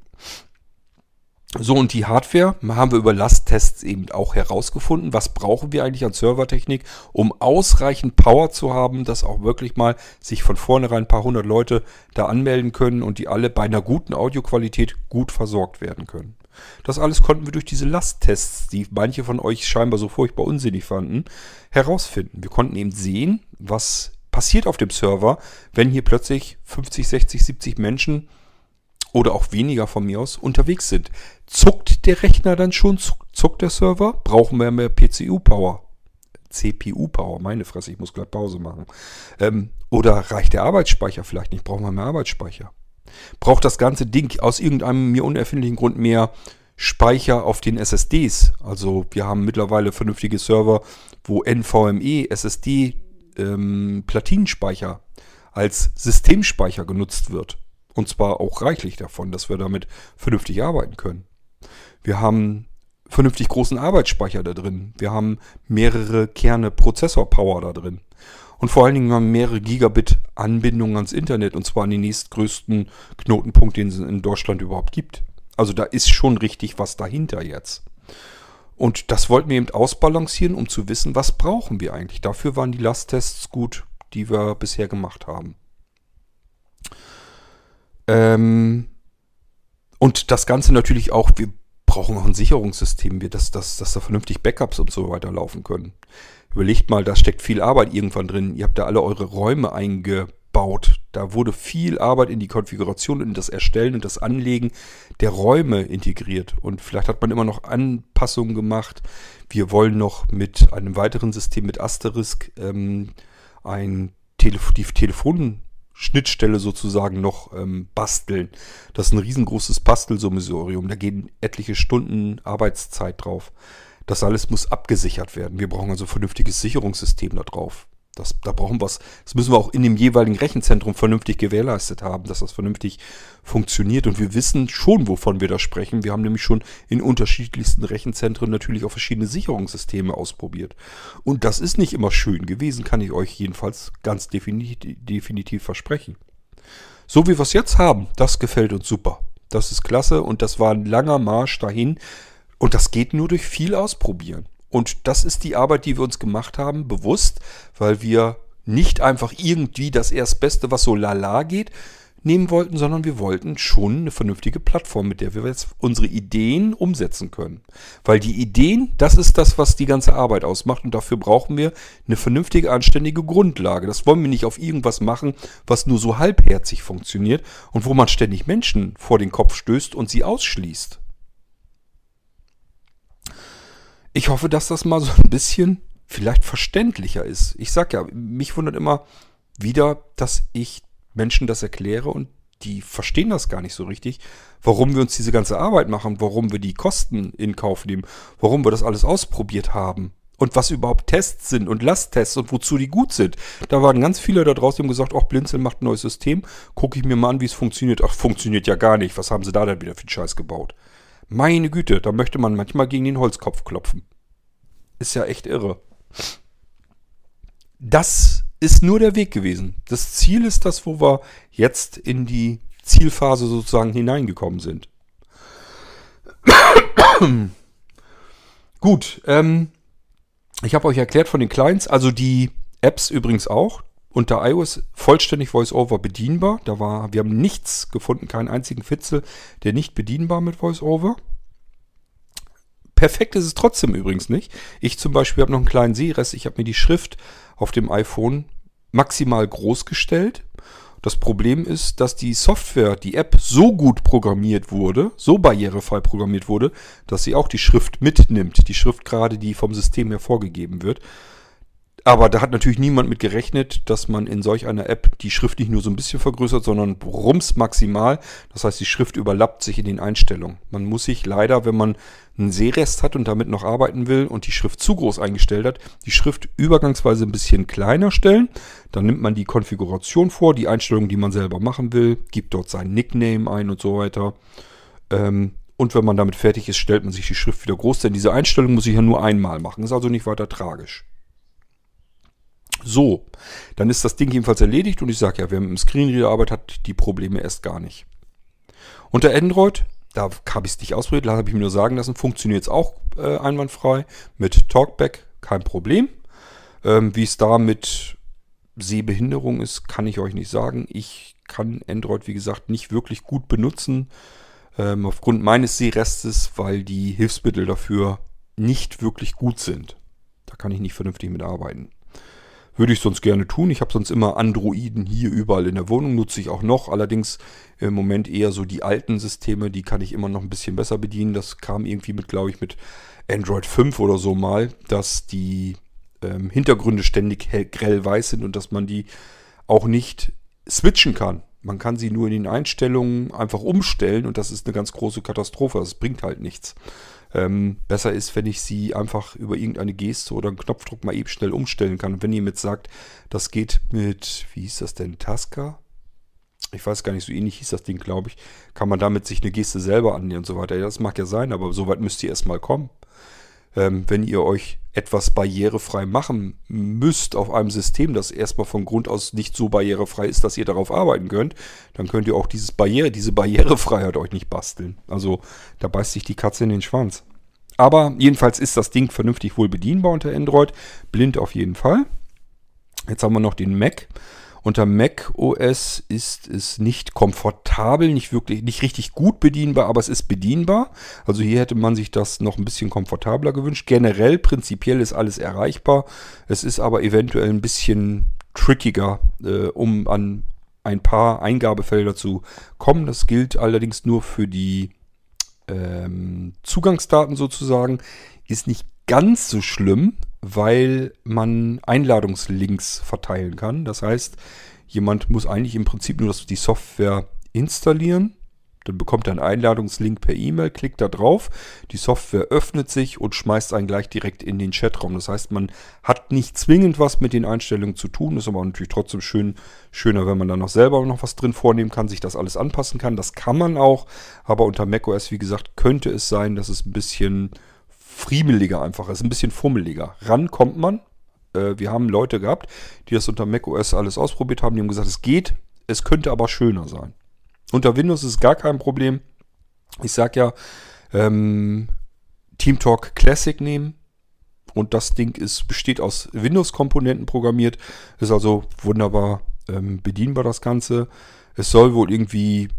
So, und die Hardware haben wir über Lasttests eben auch herausgefunden. Was brauchen wir eigentlich an Servertechnik, um ausreichend Power zu haben, dass auch wirklich mal sich von vornherein ein paar hundert Leute da anmelden können und die alle bei einer guten Audioqualität gut versorgt werden können. Das alles konnten wir durch diese Lasttests, die manche von euch scheinbar so furchtbar unsinnig fanden, herausfinden. Wir konnten eben sehen, was passiert auf dem Server, wenn hier plötzlich 50, 60, 70 Menschen oder auch weniger von mir aus unterwegs sind. Zuckt der Rechner dann schon? Zuckt der Server? Brauchen wir mehr PCU-Power? CPU-Power, meine Fresse, ich muss gleich Pause machen. Ähm, oder reicht der Arbeitsspeicher vielleicht nicht? Brauchen wir mehr Arbeitsspeicher? Braucht das ganze Ding aus irgendeinem mir unerfindlichen Grund mehr Speicher auf den SSDs? Also wir haben mittlerweile vernünftige Server, wo NVMe, SSD, ähm, Platinenspeicher als Systemspeicher genutzt wird. Und zwar auch reichlich davon, dass wir damit vernünftig arbeiten können. Wir haben vernünftig großen Arbeitsspeicher da drin. Wir haben mehrere Kerne Prozessor-Power da drin. Und vor allen Dingen haben wir mehrere Gigabit Anbindungen ans Internet und zwar an den nächstgrößten Knotenpunkt, den es in Deutschland überhaupt gibt. Also da ist schon richtig was dahinter jetzt. Und das wollten wir eben ausbalancieren, um zu wissen, was brauchen wir eigentlich. Dafür waren die Lasttests gut, die wir bisher gemacht haben. Ähm und das Ganze natürlich auch, wir brauchen auch ein Sicherungssystem, dass, dass, dass da vernünftig Backups und so weiter laufen können. Überlegt mal, da steckt viel Arbeit irgendwann drin. Ihr habt da alle eure Räume eingebaut. Da wurde viel Arbeit in die Konfiguration, in das Erstellen und das Anlegen der Räume integriert. Und vielleicht hat man immer noch Anpassungen gemacht. Wir wollen noch mit einem weiteren System, mit Asterisk, ähm, ein Telef die Telefonschnittstelle sozusagen noch ähm, basteln. Das ist ein riesengroßes Bastelsummesorium. Da gehen etliche Stunden Arbeitszeit drauf. Das alles muss abgesichert werden. Wir brauchen also ein vernünftiges Sicherungssystem da drauf. Das, da brauchen wir Das müssen wir auch in dem jeweiligen Rechenzentrum vernünftig gewährleistet haben, dass das vernünftig funktioniert. Und wir wissen schon, wovon wir da sprechen. Wir haben nämlich schon in unterschiedlichsten Rechenzentren natürlich auch verschiedene Sicherungssysteme ausprobiert. Und das ist nicht immer schön gewesen, kann ich euch jedenfalls ganz definitiv, definitiv versprechen. So wie wir es jetzt haben, das gefällt uns super. Das ist klasse und das war ein langer Marsch dahin, und das geht nur durch viel Ausprobieren. Und das ist die Arbeit, die wir uns gemacht haben, bewusst, weil wir nicht einfach irgendwie das Erstbeste, was so lala geht, nehmen wollten, sondern wir wollten schon eine vernünftige Plattform, mit der wir jetzt unsere Ideen umsetzen können. Weil die Ideen, das ist das, was die ganze Arbeit ausmacht und dafür brauchen wir eine vernünftige, anständige Grundlage. Das wollen wir nicht auf irgendwas machen, was nur so halbherzig funktioniert und wo man ständig Menschen vor den Kopf stößt und sie ausschließt. Ich hoffe, dass das mal so ein bisschen vielleicht verständlicher ist. Ich sag ja, mich wundert immer wieder, dass ich Menschen das erkläre und die verstehen das gar nicht so richtig, warum wir uns diese ganze Arbeit machen, warum wir die Kosten in Kauf nehmen, warum wir das alles ausprobiert haben und was überhaupt Tests sind und Lasttests und wozu die gut sind. Da waren ganz viele da draußen, die haben gesagt, ach, Blinzeln macht ein neues System, gucke ich mir mal an, wie es funktioniert. Ach, funktioniert ja gar nicht. Was haben sie da denn wieder für einen Scheiß gebaut? Meine Güte, da möchte man manchmal gegen den Holzkopf klopfen. Ist ja echt irre. Das ist nur der Weg gewesen. Das Ziel ist das, wo wir jetzt in die Zielphase sozusagen hineingekommen sind. Gut, ähm, ich habe euch erklärt von den Clients, also die Apps übrigens auch. Unter iOS vollständig VoiceOver bedienbar. Da war, wir haben nichts gefunden, keinen einzigen Fitzel, der nicht bedienbar mit VoiceOver. Perfekt ist es trotzdem übrigens nicht. Ich zum Beispiel habe noch einen kleinen Sehrest. Ich habe mir die Schrift auf dem iPhone maximal groß gestellt. Das Problem ist, dass die Software, die App so gut programmiert wurde, so barrierefrei programmiert wurde, dass sie auch die Schrift mitnimmt. Die Schrift gerade, die vom System her vorgegeben wird. Aber da hat natürlich niemand mit gerechnet, dass man in solch einer App die Schrift nicht nur so ein bisschen vergrößert, sondern rums maximal. Das heißt, die Schrift überlappt sich in den Einstellungen. Man muss sich leider, wenn man einen Sehrest hat und damit noch arbeiten will und die Schrift zu groß eingestellt hat, die Schrift übergangsweise ein bisschen kleiner stellen. Dann nimmt man die Konfiguration vor, die Einstellungen, die man selber machen will, gibt dort seinen Nickname ein und so weiter. Ähm, und wenn man damit fertig ist, stellt man sich die Schrift wieder groß, denn diese Einstellung muss ich ja nur einmal machen. Ist also nicht weiter tragisch. So, dann ist das Ding jedenfalls erledigt und ich sage ja, wer mit dem Screenreader arbeitet, hat die Probleme erst gar nicht. Unter Android, da habe ich es nicht ausprobiert, da habe ich mir nur sagen lassen, funktioniert es auch äh, einwandfrei. Mit Talkback kein Problem. Ähm, Wie es da mit Sehbehinderung ist, kann ich euch nicht sagen. Ich kann Android, wie gesagt, nicht wirklich gut benutzen. Ähm, aufgrund meines Sehrestes, weil die Hilfsmittel dafür nicht wirklich gut sind. Da kann ich nicht vernünftig mitarbeiten. Würde ich sonst gerne tun. Ich habe sonst immer Androiden hier überall in der Wohnung, nutze ich auch noch. Allerdings im Moment eher so die alten Systeme, die kann ich immer noch ein bisschen besser bedienen. Das kam irgendwie mit, glaube ich, mit Android 5 oder so mal, dass die ähm, Hintergründe ständig hell, grell weiß sind und dass man die auch nicht switchen kann. Man kann sie nur in den Einstellungen einfach umstellen und das ist eine ganz große Katastrophe. Das bringt halt nichts. Ähm, besser ist, wenn ich sie einfach über irgendeine Geste oder einen Knopfdruck mal eben schnell umstellen kann. Und wenn ihr mit sagt, das geht mit, wie hieß das denn, Tasker? Ich weiß gar nicht, so ähnlich hieß das Ding, glaube ich. Kann man damit sich eine Geste selber annähern und so weiter. Ja, das mag ja sein, aber so weit müsst ihr erstmal kommen. Ähm, wenn ihr euch etwas barrierefrei machen müsst auf einem System, das erstmal von Grund aus nicht so barrierefrei ist, dass ihr darauf arbeiten könnt, dann könnt ihr auch dieses Barriere, diese Barrierefreiheit euch nicht basteln. Also da beißt sich die Katze in den Schwanz. Aber jedenfalls ist das Ding vernünftig wohl bedienbar unter Android. Blind auf jeden Fall. Jetzt haben wir noch den Mac. Unter Mac OS ist es nicht komfortabel, nicht wirklich, nicht richtig gut bedienbar, aber es ist bedienbar. Also hier hätte man sich das noch ein bisschen komfortabler gewünscht. Generell, prinzipiell ist alles erreichbar. Es ist aber eventuell ein bisschen trickiger, äh, um an ein paar Eingabefelder zu kommen. Das gilt allerdings nur für die ähm, Zugangsdaten sozusagen. Ist nicht ganz so schlimm, weil man Einladungslinks verteilen kann. Das heißt, jemand muss eigentlich im Prinzip nur die Software installieren. Dann bekommt er einen Einladungslink per E-Mail, klickt da drauf, die Software öffnet sich und schmeißt einen gleich direkt in den Chatraum. Das heißt, man hat nicht zwingend was mit den Einstellungen zu tun, ist aber natürlich trotzdem schön, schöner, wenn man dann noch selber noch was drin vornehmen kann, sich das alles anpassen kann. Das kann man auch, aber unter macOS, wie gesagt, könnte es sein, dass es ein bisschen friemeliger einfach ist, ein bisschen fummeliger. Ran kommt man. Äh, wir haben Leute gehabt, die das unter macOS alles ausprobiert haben. Die haben gesagt, es geht, es könnte aber schöner sein. Unter Windows ist es gar kein Problem. Ich sag ja, ähm, TeamTalk Classic nehmen. Und das Ding ist, besteht aus Windows-Komponenten programmiert. Ist also wunderbar ähm, bedienbar, das Ganze. Es soll wohl irgendwie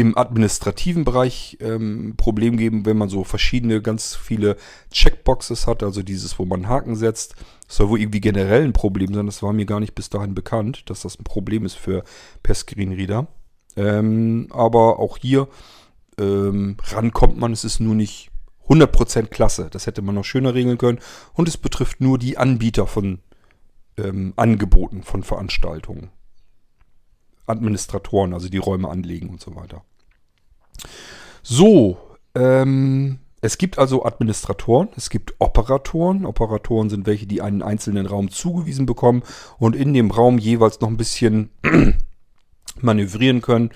im administrativen Bereich ähm, Problem geben, wenn man so verschiedene, ganz viele Checkboxes hat, also dieses, wo man Haken setzt. Das soll wohl irgendwie generell ein Problem sein. Das war mir gar nicht bis dahin bekannt, dass das ein Problem ist für per Screenreader. Ähm, aber auch hier ähm, rankommt man. Es ist nur nicht 100% klasse. Das hätte man noch schöner regeln können. Und es betrifft nur die Anbieter von ähm, Angeboten, von Veranstaltungen. Administratoren, also die Räume anlegen und so weiter. So, ähm, es gibt also Administratoren, es gibt Operatoren. Operatoren sind welche, die einen einzelnen Raum zugewiesen bekommen und in dem Raum jeweils noch ein bisschen manövrieren können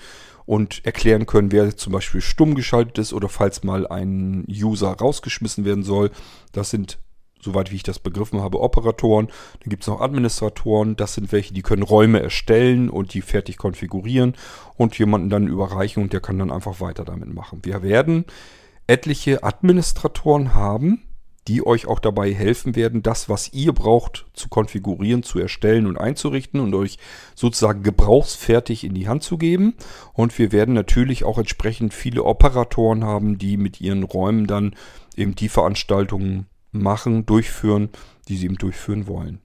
und erklären können, wer zum Beispiel stumm geschaltet ist oder falls mal ein User rausgeschmissen werden soll. Das sind soweit wie ich das begriffen habe, Operatoren. Dann gibt es noch Administratoren. Das sind welche, die können Räume erstellen und die fertig konfigurieren und jemanden dann überreichen und der kann dann einfach weiter damit machen. Wir werden etliche Administratoren haben, die euch auch dabei helfen werden, das, was ihr braucht, zu konfigurieren, zu erstellen und einzurichten und euch sozusagen gebrauchsfertig in die Hand zu geben. Und wir werden natürlich auch entsprechend viele Operatoren haben, die mit ihren Räumen dann eben die Veranstaltungen machen, durchführen, die sie eben durchführen wollen.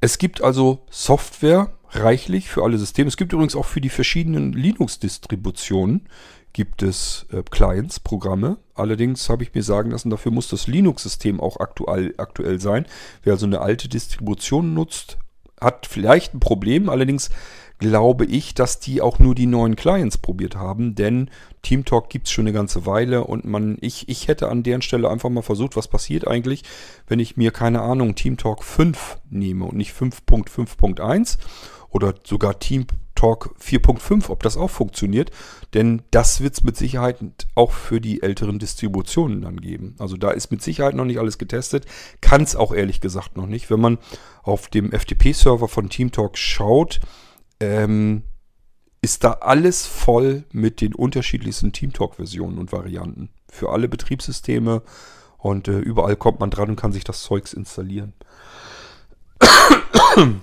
Es gibt also Software reichlich für alle Systeme. Es gibt übrigens auch für die verschiedenen Linux-Distributionen gibt es äh, Clients, Programme. Allerdings habe ich mir sagen lassen, dafür muss das Linux-System auch aktuell, aktuell sein. Wer also eine alte Distribution nutzt, hat vielleicht ein Problem. Allerdings glaube ich, dass die auch nur die neuen Clients probiert haben, denn TeamTalk gibt es schon eine ganze Weile und man, ich, ich hätte an deren Stelle einfach mal versucht, was passiert eigentlich, wenn ich mir, keine Ahnung, TeamTalk 5 nehme und nicht 5.5.1 oder sogar TeamTalk 4.5, ob das auch funktioniert, denn das wird es mit Sicherheit auch für die älteren Distributionen dann geben. Also da ist mit Sicherheit noch nicht alles getestet, kann es auch ehrlich gesagt noch nicht. Wenn man auf dem FTP-Server von TeamTalk schaut, ähm, ist da alles voll mit den unterschiedlichsten TeamTalk-Versionen und Varianten. Für alle Betriebssysteme und äh, überall kommt man dran und kann sich das Zeugs installieren.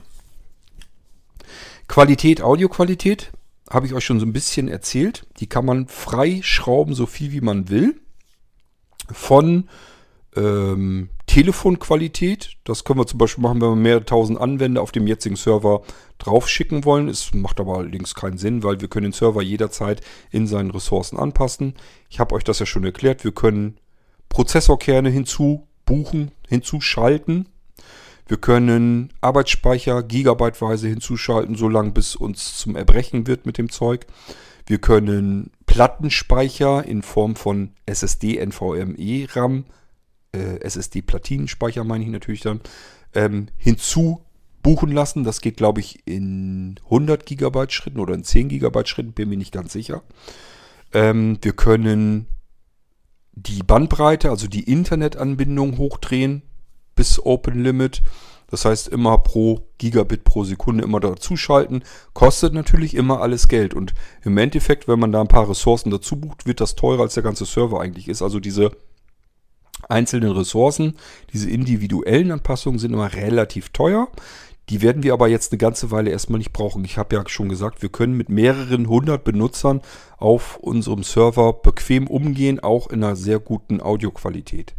Qualität, Audioqualität, habe ich euch schon so ein bisschen erzählt. Die kann man frei schrauben, so viel wie man will. Von ähm, Telefonqualität, das können wir zum Beispiel machen, wenn wir mehrere tausend Anwender auf dem jetzigen Server drauf schicken wollen. Es macht aber allerdings keinen Sinn, weil wir können den Server jederzeit in seinen Ressourcen anpassen. Ich habe euch das ja schon erklärt. Wir können Prozessorkerne hinzubuchen, hinzuschalten. Wir können Arbeitsspeicher gigabyteweise hinzuschalten, solange bis uns zum Erbrechen wird mit dem Zeug. Wir können Plattenspeicher in Form von SSD, NVMe, RAM äh, SSD-Platinenspeicher meine ich natürlich dann, ähm, hinzu buchen lassen. Das geht, glaube ich, in 100 GB Schritten oder in 10 GB Schritten, bin mir nicht ganz sicher. Ähm, wir können die Bandbreite, also die Internetanbindung hochdrehen bis Open Limit. Das heißt, immer pro Gigabit pro Sekunde immer dazuschalten. Kostet natürlich immer alles Geld. Und im Endeffekt, wenn man da ein paar Ressourcen dazu bucht, wird das teurer als der ganze Server eigentlich ist. Also diese einzelnen Ressourcen. Diese individuellen Anpassungen sind immer relativ teuer. Die werden wir aber jetzt eine ganze Weile erstmal nicht brauchen. Ich habe ja schon gesagt, wir können mit mehreren hundert Benutzern auf unserem Server bequem umgehen, auch in einer sehr guten Audioqualität.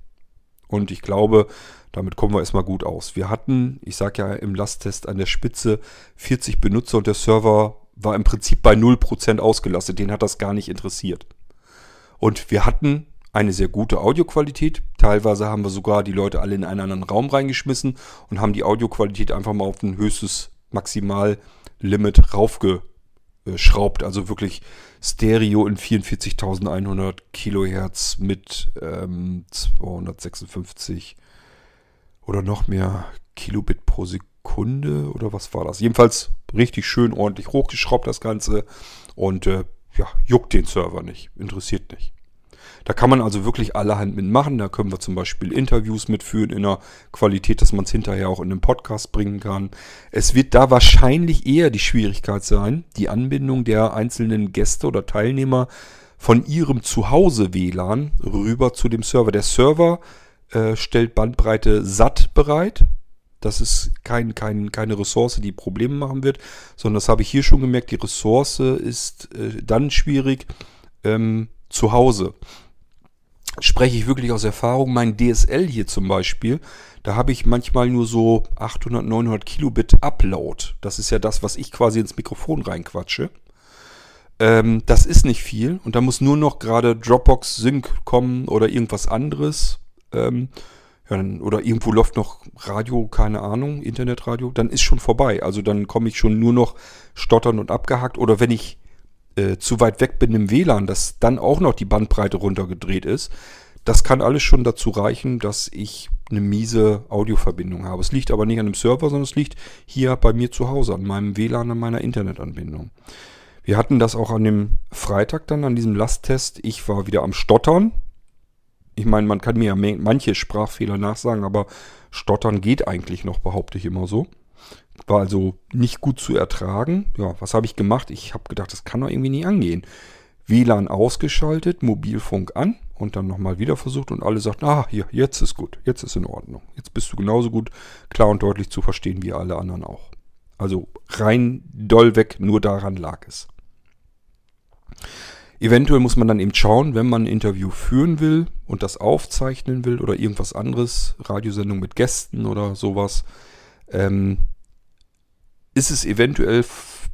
Und ich glaube, damit kommen wir erstmal gut aus. Wir hatten, ich sage ja im Lasttest an der Spitze 40 Benutzer und der Server war im Prinzip bei 0% ausgelastet. Den hat das gar nicht interessiert. Und wir hatten eine sehr gute Audioqualität. Teilweise haben wir sogar die Leute alle in einen anderen Raum reingeschmissen und haben die Audioqualität einfach mal auf ein höchstes Maximallimit raufgeschraubt. Also wirklich Stereo in 44.100 Kilohertz mit ähm, 256 oder noch mehr Kilobit pro Sekunde oder was war das? Jedenfalls richtig schön ordentlich hochgeschraubt das Ganze und äh, ja, juckt den Server nicht, interessiert nicht. Da kann man also wirklich allerhand mitmachen. Da können wir zum Beispiel Interviews mitführen in einer Qualität, dass man es hinterher auch in einen Podcast bringen kann. Es wird da wahrscheinlich eher die Schwierigkeit sein, die Anbindung der einzelnen Gäste oder Teilnehmer von ihrem Zuhause WLAN rüber zu dem Server. Der Server äh, stellt Bandbreite satt bereit. Das ist kein, kein, keine Ressource, die Probleme machen wird, sondern das habe ich hier schon gemerkt, die Ressource ist äh, dann schwierig ähm, zu Hause spreche ich wirklich aus Erfahrung. Mein DSL hier zum Beispiel, da habe ich manchmal nur so 800, 900 Kilobit Upload. Das ist ja das, was ich quasi ins Mikrofon reinquatsche. Ähm, das ist nicht viel und da muss nur noch gerade Dropbox Sync kommen oder irgendwas anderes. Ähm, oder irgendwo läuft noch Radio, keine Ahnung, Internetradio, dann ist schon vorbei. Also dann komme ich schon nur noch stottern und abgehackt. Oder wenn ich äh, zu weit weg bin im WLAN, dass dann auch noch die Bandbreite runtergedreht ist. Das kann alles schon dazu reichen, dass ich eine miese Audioverbindung habe. Es liegt aber nicht an dem Server, sondern es liegt hier bei mir zu Hause, an meinem WLAN, an meiner Internetanbindung. Wir hatten das auch an dem Freitag dann, an diesem Lasttest. Ich war wieder am Stottern. Ich meine, man kann mir ja manche Sprachfehler nachsagen, aber Stottern geht eigentlich noch, behaupte ich immer so. War also nicht gut zu ertragen. Ja, was habe ich gemacht? Ich habe gedacht, das kann doch irgendwie nie angehen. WLAN ausgeschaltet, Mobilfunk an und dann nochmal wieder versucht und alle sagten, ah, hier, jetzt ist gut, jetzt ist in Ordnung. Jetzt bist du genauso gut klar und deutlich zu verstehen wie alle anderen auch. Also rein doll weg, nur daran lag es. Eventuell muss man dann eben schauen, wenn man ein Interview führen will und das aufzeichnen will oder irgendwas anderes, Radiosendung mit Gästen oder sowas, ähm, ist es eventuell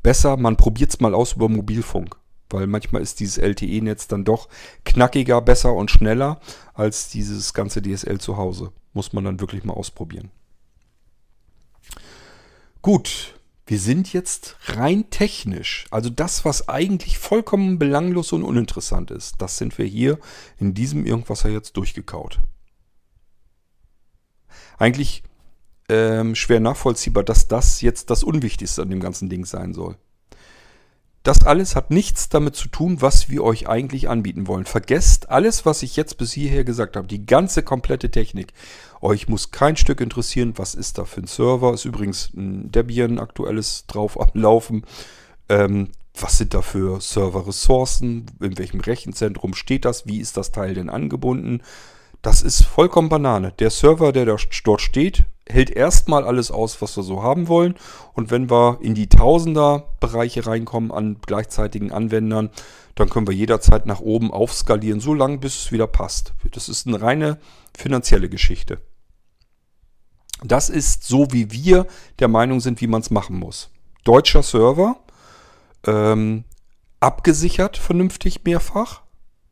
besser, man probiert es mal aus über Mobilfunk. Weil manchmal ist dieses LTE-Netz dann doch knackiger, besser und schneller als dieses ganze DSL zu Hause. Muss man dann wirklich mal ausprobieren. Gut, wir sind jetzt rein technisch. Also das, was eigentlich vollkommen belanglos und uninteressant ist, das sind wir hier in diesem Irgendwasser jetzt durchgekaut. Eigentlich ähm, schwer nachvollziehbar, dass das jetzt das Unwichtigste an dem ganzen Ding sein soll. Das alles hat nichts damit zu tun, was wir euch eigentlich anbieten wollen. Vergesst alles, was ich jetzt bis hierher gesagt habe, die ganze komplette Technik. Euch muss kein Stück interessieren, was ist da für ein Server. Ist übrigens ein Debian aktuelles drauf am Laufen. Ähm, was sind da für Serverressourcen? In welchem Rechenzentrum steht das? Wie ist das Teil denn angebunden? Das ist vollkommen Banane. Der Server, der dort steht, hält erstmal alles aus, was wir so haben wollen. Und wenn wir in die Tausender-Bereiche reinkommen an gleichzeitigen Anwendern, dann können wir jederzeit nach oben aufskalieren, so lange bis es wieder passt. Das ist eine reine finanzielle Geschichte. Das ist so, wie wir der Meinung sind, wie man es machen muss. Deutscher Server, ähm, abgesichert vernünftig mehrfach,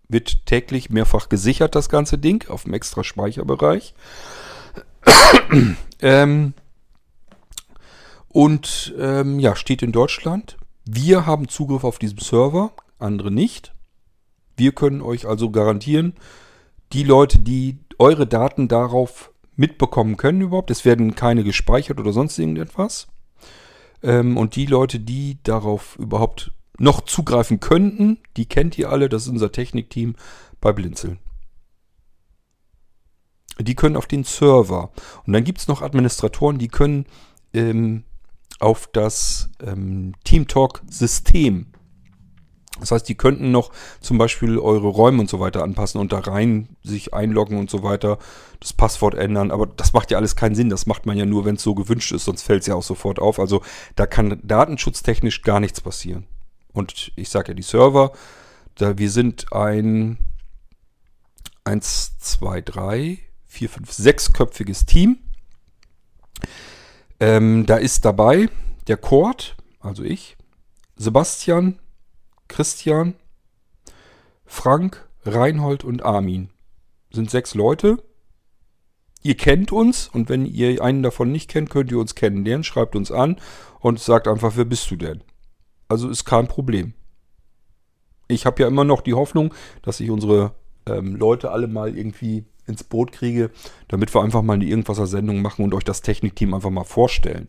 wird täglich mehrfach gesichert, das ganze Ding, auf dem extra Speicherbereich. ähm, und ähm, ja, steht in Deutschland. Wir haben Zugriff auf diesen Server, andere nicht. Wir können euch also garantieren, die Leute, die eure Daten darauf mitbekommen können überhaupt, es werden keine gespeichert oder sonst irgendetwas. Ähm, und die Leute, die darauf überhaupt noch zugreifen könnten, die kennt ihr alle, das ist unser Technikteam bei Blinzeln. Die können auf den Server. Und dann gibt es noch Administratoren, die können ähm, auf das ähm, TeamTalk-System. Das heißt, die könnten noch zum Beispiel eure Räume und so weiter anpassen und da rein sich einloggen und so weiter, das Passwort ändern. Aber das macht ja alles keinen Sinn. Das macht man ja nur, wenn es so gewünscht ist, sonst fällt es ja auch sofort auf. Also da kann datenschutztechnisch gar nichts passieren. Und ich sage ja, die Server, da wir sind ein 1, 2, 3, 4, 5, 6-köpfiges Team. Ähm, da ist dabei der Kord, also ich, Sebastian, Christian, Frank, Reinhold und Armin. Sind sechs Leute. Ihr kennt uns und wenn ihr einen davon nicht kennt, könnt ihr uns kennenlernen. Schreibt uns an und sagt einfach, wer bist du denn? Also ist kein Problem. Ich habe ja immer noch die Hoffnung, dass ich unsere ähm, Leute alle mal irgendwie ins Boot kriege, damit wir einfach mal eine Irgendwasser-Sendung machen und euch das Technikteam einfach mal vorstellen.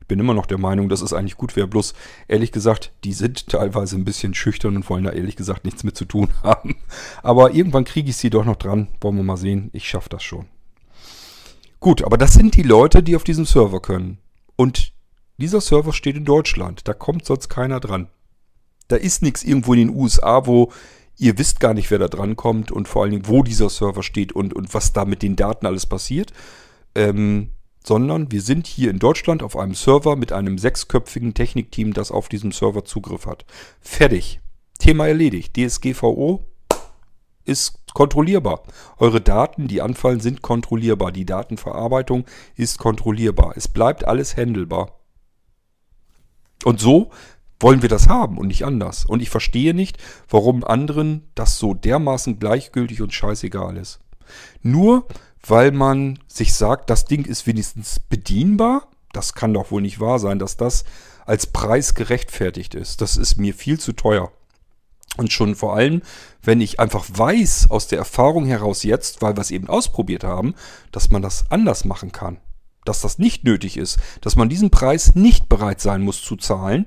Ich bin immer noch der Meinung, dass es eigentlich gut wäre, bloß ehrlich gesagt, die sind teilweise ein bisschen schüchtern und wollen da ehrlich gesagt nichts mit zu tun haben. Aber irgendwann kriege ich sie doch noch dran. Wollen wir mal sehen. Ich schaffe das schon. Gut, aber das sind die Leute, die auf diesem Server können. Und dieser Server steht in Deutschland. Da kommt sonst keiner dran. Da ist nichts irgendwo in den USA, wo ihr wisst gar nicht, wer da dran kommt und vor allen Dingen, wo dieser Server steht und, und was da mit den Daten alles passiert. Ähm, sondern wir sind hier in Deutschland auf einem Server mit einem sechsköpfigen Technikteam, das auf diesem Server Zugriff hat. Fertig. Thema erledigt. DSGVO ist kontrollierbar. Eure Daten, die anfallen, sind kontrollierbar. Die Datenverarbeitung ist kontrollierbar. Es bleibt alles handelbar. Und so wollen wir das haben und nicht anders. Und ich verstehe nicht, warum anderen das so dermaßen gleichgültig und scheißegal ist. Nur weil man sich sagt, das Ding ist wenigstens bedienbar. Das kann doch wohl nicht wahr sein, dass das als Preis gerechtfertigt ist. Das ist mir viel zu teuer. Und schon vor allem, wenn ich einfach weiß aus der Erfahrung heraus jetzt, weil wir es eben ausprobiert haben, dass man das anders machen kann dass das nicht nötig ist, dass man diesen Preis nicht bereit sein muss zu zahlen,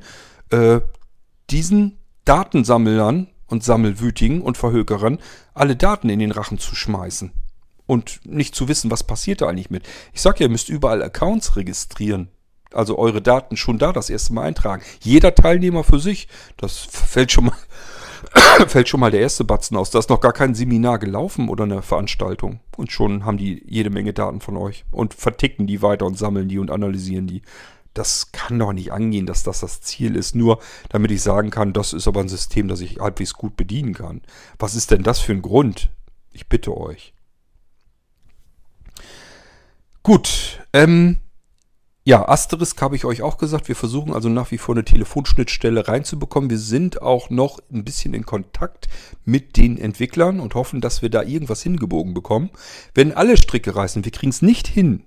äh, diesen Datensammlern und Sammelwütigen und Verhökerern alle Daten in den Rachen zu schmeißen und nicht zu wissen, was passiert da eigentlich mit. Ich sag ja, ihr müsst überall Accounts registrieren. Also eure Daten schon da das erste Mal eintragen. Jeder Teilnehmer für sich. Das fällt schon mal, fällt schon mal der erste Batzen aus. Da ist noch gar kein Seminar gelaufen oder eine Veranstaltung. Und schon haben die jede Menge Daten von euch und verticken die weiter und sammeln die und analysieren die. Das kann doch nicht angehen, dass das das Ziel ist, nur damit ich sagen kann, das ist aber ein System, das ich halbwegs gut bedienen kann. Was ist denn das für ein Grund? Ich bitte euch. Gut, ähm, ja, Asterisk habe ich euch auch gesagt. Wir versuchen also nach wie vor eine Telefonschnittstelle reinzubekommen. Wir sind auch noch ein bisschen in Kontakt mit den Entwicklern und hoffen, dass wir da irgendwas hingebogen bekommen. Wenn alle Stricke reißen, wir kriegen es nicht hin,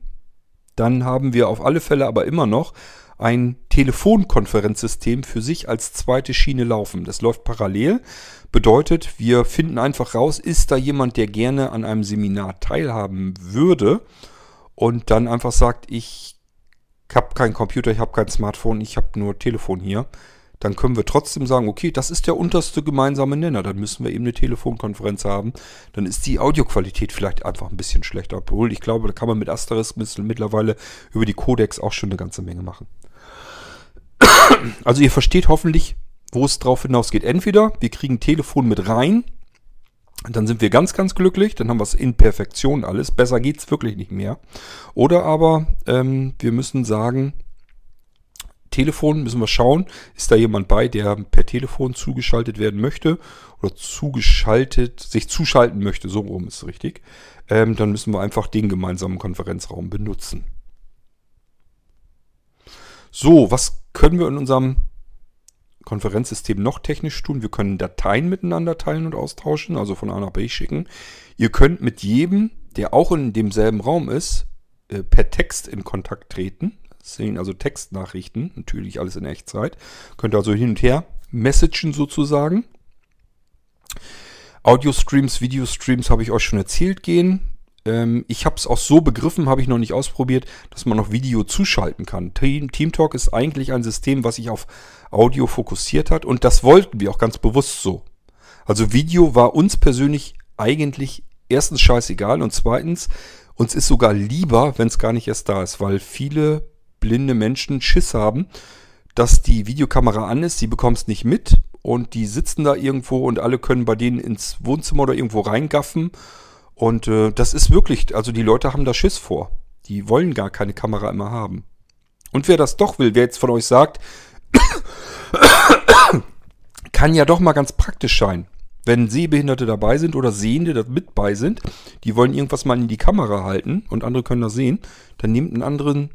dann haben wir auf alle Fälle aber immer noch ein Telefonkonferenzsystem für sich als zweite Schiene laufen. Das läuft parallel. Bedeutet, wir finden einfach raus, ist da jemand, der gerne an einem Seminar teilhaben würde und dann einfach sagt, ich habe keinen Computer, ich habe kein Smartphone, ich habe nur Telefon hier, dann können wir trotzdem sagen, okay, das ist der unterste gemeinsame Nenner, dann müssen wir eben eine Telefonkonferenz haben. Dann ist die Audioqualität vielleicht einfach ein bisschen schlechter. Obwohl, ich glaube, da kann man mit Asterisk mittlerweile über die Codex auch schon eine ganze Menge machen. Also ihr versteht hoffentlich, wo es drauf hinausgeht. Entweder wir kriegen Telefon mit rein, dann sind wir ganz, ganz glücklich. Dann haben wir es in Perfektion alles. Besser geht es wirklich nicht mehr. Oder aber ähm, wir müssen sagen, Telefon müssen wir schauen, ist da jemand bei, der per Telefon zugeschaltet werden möchte oder zugeschaltet, sich zuschalten möchte, so rum ist richtig. Ähm, dann müssen wir einfach den gemeinsamen Konferenzraum benutzen. So, was können wir in unserem Konferenzsystem noch technisch tun? Wir können Dateien miteinander teilen und austauschen, also von A nach B schicken. Ihr könnt mit jedem, der auch in demselben Raum ist, äh, per Text in Kontakt treten. Sind also Textnachrichten, natürlich alles in Echtzeit. Könnt ihr also hin und her messagen sozusagen. Audio-Streams, Video-Streams habe ich euch schon erzählt gehen. Ähm, ich habe es auch so begriffen, habe ich noch nicht ausprobiert, dass man noch Video zuschalten kann. Team, TeamTalk ist eigentlich ein System, was sich auf Audio fokussiert hat und das wollten wir auch ganz bewusst so. Also Video war uns persönlich eigentlich erstens scheißegal und zweitens uns ist sogar lieber, wenn es gar nicht erst da ist, weil viele blinde Menschen Schiss haben, dass die Videokamera an ist, sie bekommt es nicht mit und die sitzen da irgendwo und alle können bei denen ins Wohnzimmer oder irgendwo reingaffen. Und äh, das ist wirklich, also die Leute haben da Schiss vor. Die wollen gar keine Kamera immer haben. Und wer das doch will, wer jetzt von euch sagt, kann ja doch mal ganz praktisch sein. Wenn Sehbehinderte dabei sind oder Sehende da mit bei sind, die wollen irgendwas mal in die Kamera halten und andere können das sehen, dann nehmt einen anderen,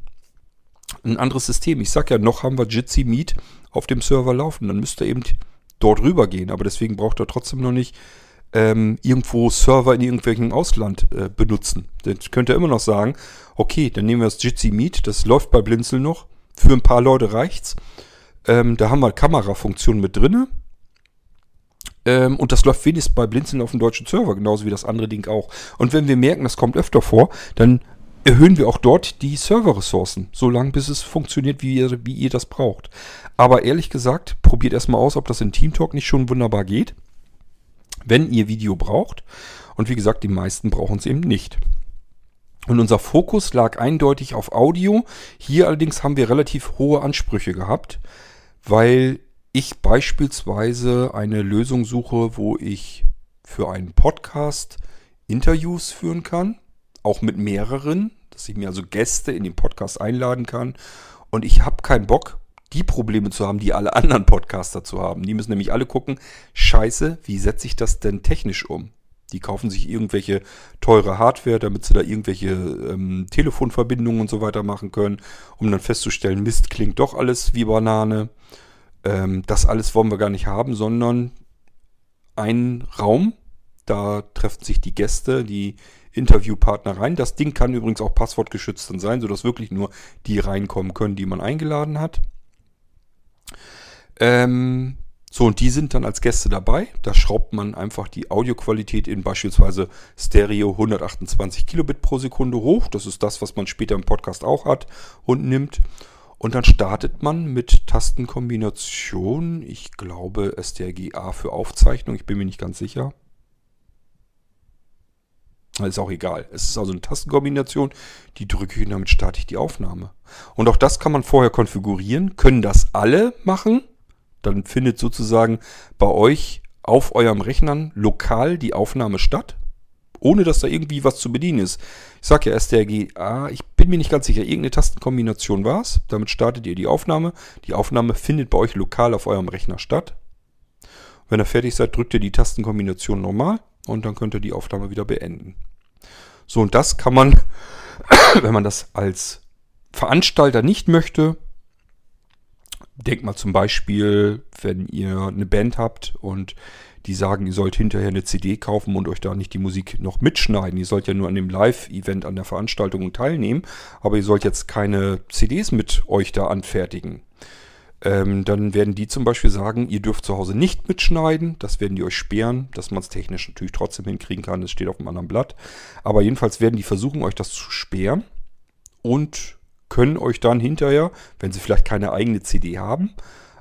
ein anderes System. Ich sag ja, noch haben wir Jitsi Meet auf dem Server laufen. Dann müsst ihr eben dort rüber gehen. Aber deswegen braucht ihr trotzdem noch nicht ähm, irgendwo Server in irgendwelchen Ausland äh, benutzen. Dann könnt ihr immer noch sagen, okay, dann nehmen wir das Jitsi Meet, das läuft bei Blinzel noch. Für ein paar Leute reicht's. Ähm, da haben wir Kamerafunktion mit drinne. Ähm, und das läuft wenigstens bei Blinzeln auf dem deutschen Server, genauso wie das andere Ding auch. Und wenn wir merken, das kommt öfter vor, dann erhöhen wir auch dort die Serverressourcen, solange bis es funktioniert, wie ihr, wie ihr das braucht. Aber ehrlich gesagt, probiert erstmal aus, ob das in TeamTalk nicht schon wunderbar geht, wenn ihr Video braucht. Und wie gesagt, die meisten brauchen es eben nicht. Und unser Fokus lag eindeutig auf Audio. Hier allerdings haben wir relativ hohe Ansprüche gehabt, weil ich beispielsweise eine Lösung suche, wo ich für einen Podcast Interviews führen kann auch mit mehreren, dass ich mir also Gäste in den Podcast einladen kann. Und ich habe keinen Bock, die Probleme zu haben, die alle anderen Podcaster zu haben. Die müssen nämlich alle gucken, scheiße, wie setze ich das denn technisch um? Die kaufen sich irgendwelche teure Hardware, damit sie da irgendwelche ähm, Telefonverbindungen und so weiter machen können, um dann festzustellen, Mist, klingt doch alles wie Banane. Ähm, das alles wollen wir gar nicht haben, sondern einen Raum, da treffen sich die Gäste, die Interviewpartner rein. Das Ding kann übrigens auch passwortgeschützt dann sein, sodass wirklich nur die reinkommen können, die man eingeladen hat. Ähm, so, und die sind dann als Gäste dabei. Da schraubt man einfach die Audioqualität in beispielsweise Stereo 128 Kilobit pro Sekunde hoch. Das ist das, was man später im Podcast auch hat und nimmt. Und dann startet man mit Tastenkombination. Ich glaube STRG-A für Aufzeichnung. Ich bin mir nicht ganz sicher. Ist auch egal. Es ist also eine Tastenkombination, die drücke ich und damit starte ich die Aufnahme. Und auch das kann man vorher konfigurieren. Können das alle machen? Dann findet sozusagen bei euch auf eurem Rechnern lokal die Aufnahme statt, ohne dass da irgendwie was zu bedienen ist. Ich sage ja STRG-A, ich bin mir nicht ganz sicher, irgendeine Tastenkombination war es. Damit startet ihr die Aufnahme. Die Aufnahme findet bei euch lokal auf eurem Rechner statt. Wenn ihr fertig seid, drückt ihr die Tastenkombination normal und dann könnt ihr die Aufnahme wieder beenden. So, und das kann man, wenn man das als Veranstalter nicht möchte, denkt mal zum Beispiel, wenn ihr eine Band habt und die sagen, ihr sollt hinterher eine CD kaufen und euch da nicht die Musik noch mitschneiden. Ihr sollt ja nur an dem Live-Event, an der Veranstaltung teilnehmen, aber ihr sollt jetzt keine CDs mit euch da anfertigen ähm, dann werden die zum Beispiel sagen, ihr dürft zu Hause nicht mitschneiden. Das werden die euch sperren, dass man es technisch natürlich trotzdem hinkriegen kann. Das steht auf einem anderen Blatt. Aber jedenfalls werden die versuchen, euch das zu sperren und können euch dann hinterher, wenn sie vielleicht keine eigene CD haben,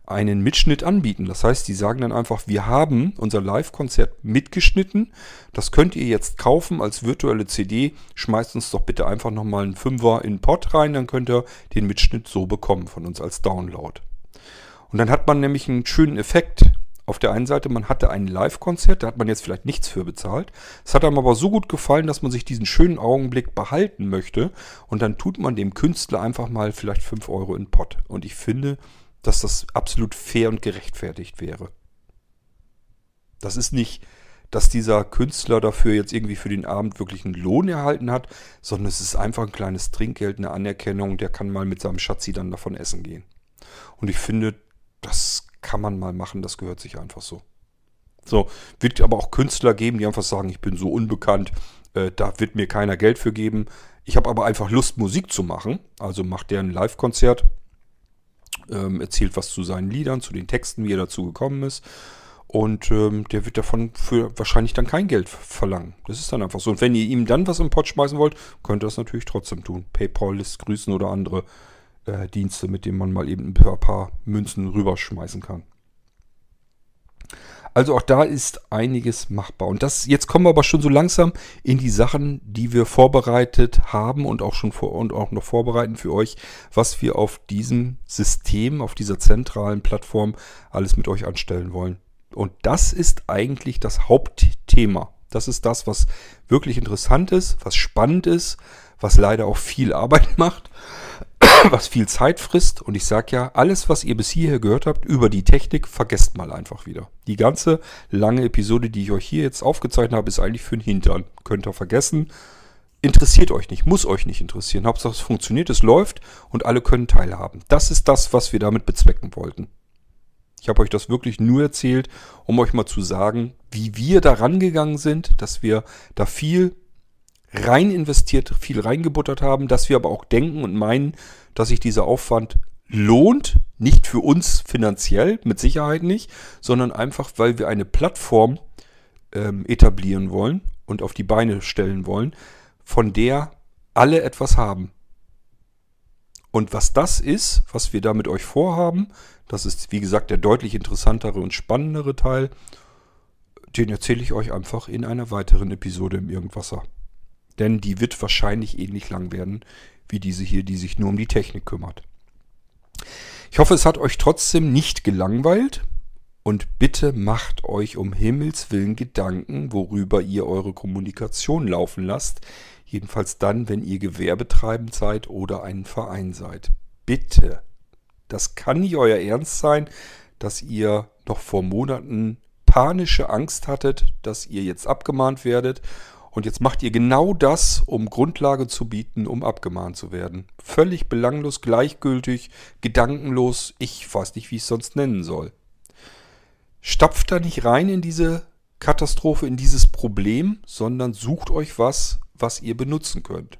einen Mitschnitt anbieten. Das heißt, die sagen dann einfach, wir haben unser Live-Konzert mitgeschnitten. Das könnt ihr jetzt kaufen als virtuelle CD. Schmeißt uns doch bitte einfach nochmal einen Fünfer in den Pod rein, dann könnt ihr den Mitschnitt so bekommen von uns als Download. Und dann hat man nämlich einen schönen Effekt. Auf der einen Seite, man hatte ein Live-Konzert, da hat man jetzt vielleicht nichts für bezahlt. Es hat einem aber so gut gefallen, dass man sich diesen schönen Augenblick behalten möchte. Und dann tut man dem Künstler einfach mal vielleicht 5 Euro in den Pott. Und ich finde, dass das absolut fair und gerechtfertigt wäre. Das ist nicht dass dieser Künstler dafür jetzt irgendwie für den Abend wirklich einen Lohn erhalten hat, sondern es ist einfach ein kleines Trinkgeld, eine Anerkennung. Der kann mal mit seinem Schatzi dann davon essen gehen. Und ich finde, das kann man mal machen, das gehört sich einfach so. So, wird aber auch Künstler geben, die einfach sagen, ich bin so unbekannt, äh, da wird mir keiner Geld für geben. Ich habe aber einfach Lust, Musik zu machen. Also macht der ein Live-Konzert, ähm, erzählt was zu seinen Liedern, zu den Texten, wie er dazu gekommen ist. Und ähm, der wird davon für wahrscheinlich dann kein Geld verlangen. Das ist dann einfach so. Und wenn ihr ihm dann was im Pott schmeißen wollt, könnt ihr das natürlich trotzdem tun. PayPal lässt grüßen oder andere äh, Dienste, mit denen man mal eben ein paar, paar Münzen rüberschmeißen kann. Also auch da ist einiges machbar. Und das, jetzt kommen wir aber schon so langsam in die Sachen, die wir vorbereitet haben und auch schon vor, und auch noch vorbereiten für euch, was wir auf diesem System, auf dieser zentralen Plattform alles mit euch anstellen wollen. Und das ist eigentlich das Hauptthema. Das ist das, was wirklich interessant ist, was spannend ist, was leider auch viel Arbeit macht was viel Zeit frisst. Und ich sage ja, alles, was ihr bis hierher gehört habt über die Technik, vergesst mal einfach wieder. Die ganze lange Episode, die ich euch hier jetzt aufgezeichnet habe, ist eigentlich für den Hintern. Könnt ihr vergessen. Interessiert euch nicht, muss euch nicht interessieren. Hauptsache es funktioniert, es läuft und alle können teilhaben. Das ist das, was wir damit bezwecken wollten. Ich habe euch das wirklich nur erzählt, um euch mal zu sagen, wie wir da rangegangen sind, dass wir da viel rein investiert, viel reingebuttert haben, dass wir aber auch denken und meinen, dass sich dieser Aufwand lohnt, nicht für uns finanziell, mit Sicherheit nicht, sondern einfach, weil wir eine Plattform ähm, etablieren wollen und auf die Beine stellen wollen, von der alle etwas haben. Und was das ist, was wir da mit euch vorhaben, das ist wie gesagt der deutlich interessantere und spannendere Teil, den erzähle ich euch einfach in einer weiteren Episode im Irgendwasser. Denn die wird wahrscheinlich ähnlich lang werden wie diese hier, die sich nur um die Technik kümmert. Ich hoffe, es hat euch trotzdem nicht gelangweilt. Und bitte macht euch um Himmels willen Gedanken, worüber ihr eure Kommunikation laufen lasst. Jedenfalls dann, wenn ihr gewerbetreibend seid oder ein Verein seid. Bitte. Das kann nicht euer Ernst sein, dass ihr noch vor Monaten panische Angst hattet, dass ihr jetzt abgemahnt werdet und jetzt macht ihr genau das, um Grundlage zu bieten, um abgemahnt zu werden. Völlig belanglos, gleichgültig, gedankenlos, ich weiß nicht, wie ich es sonst nennen soll. Stapft da nicht rein in diese Katastrophe, in dieses Problem, sondern sucht euch was, was ihr benutzen könnt.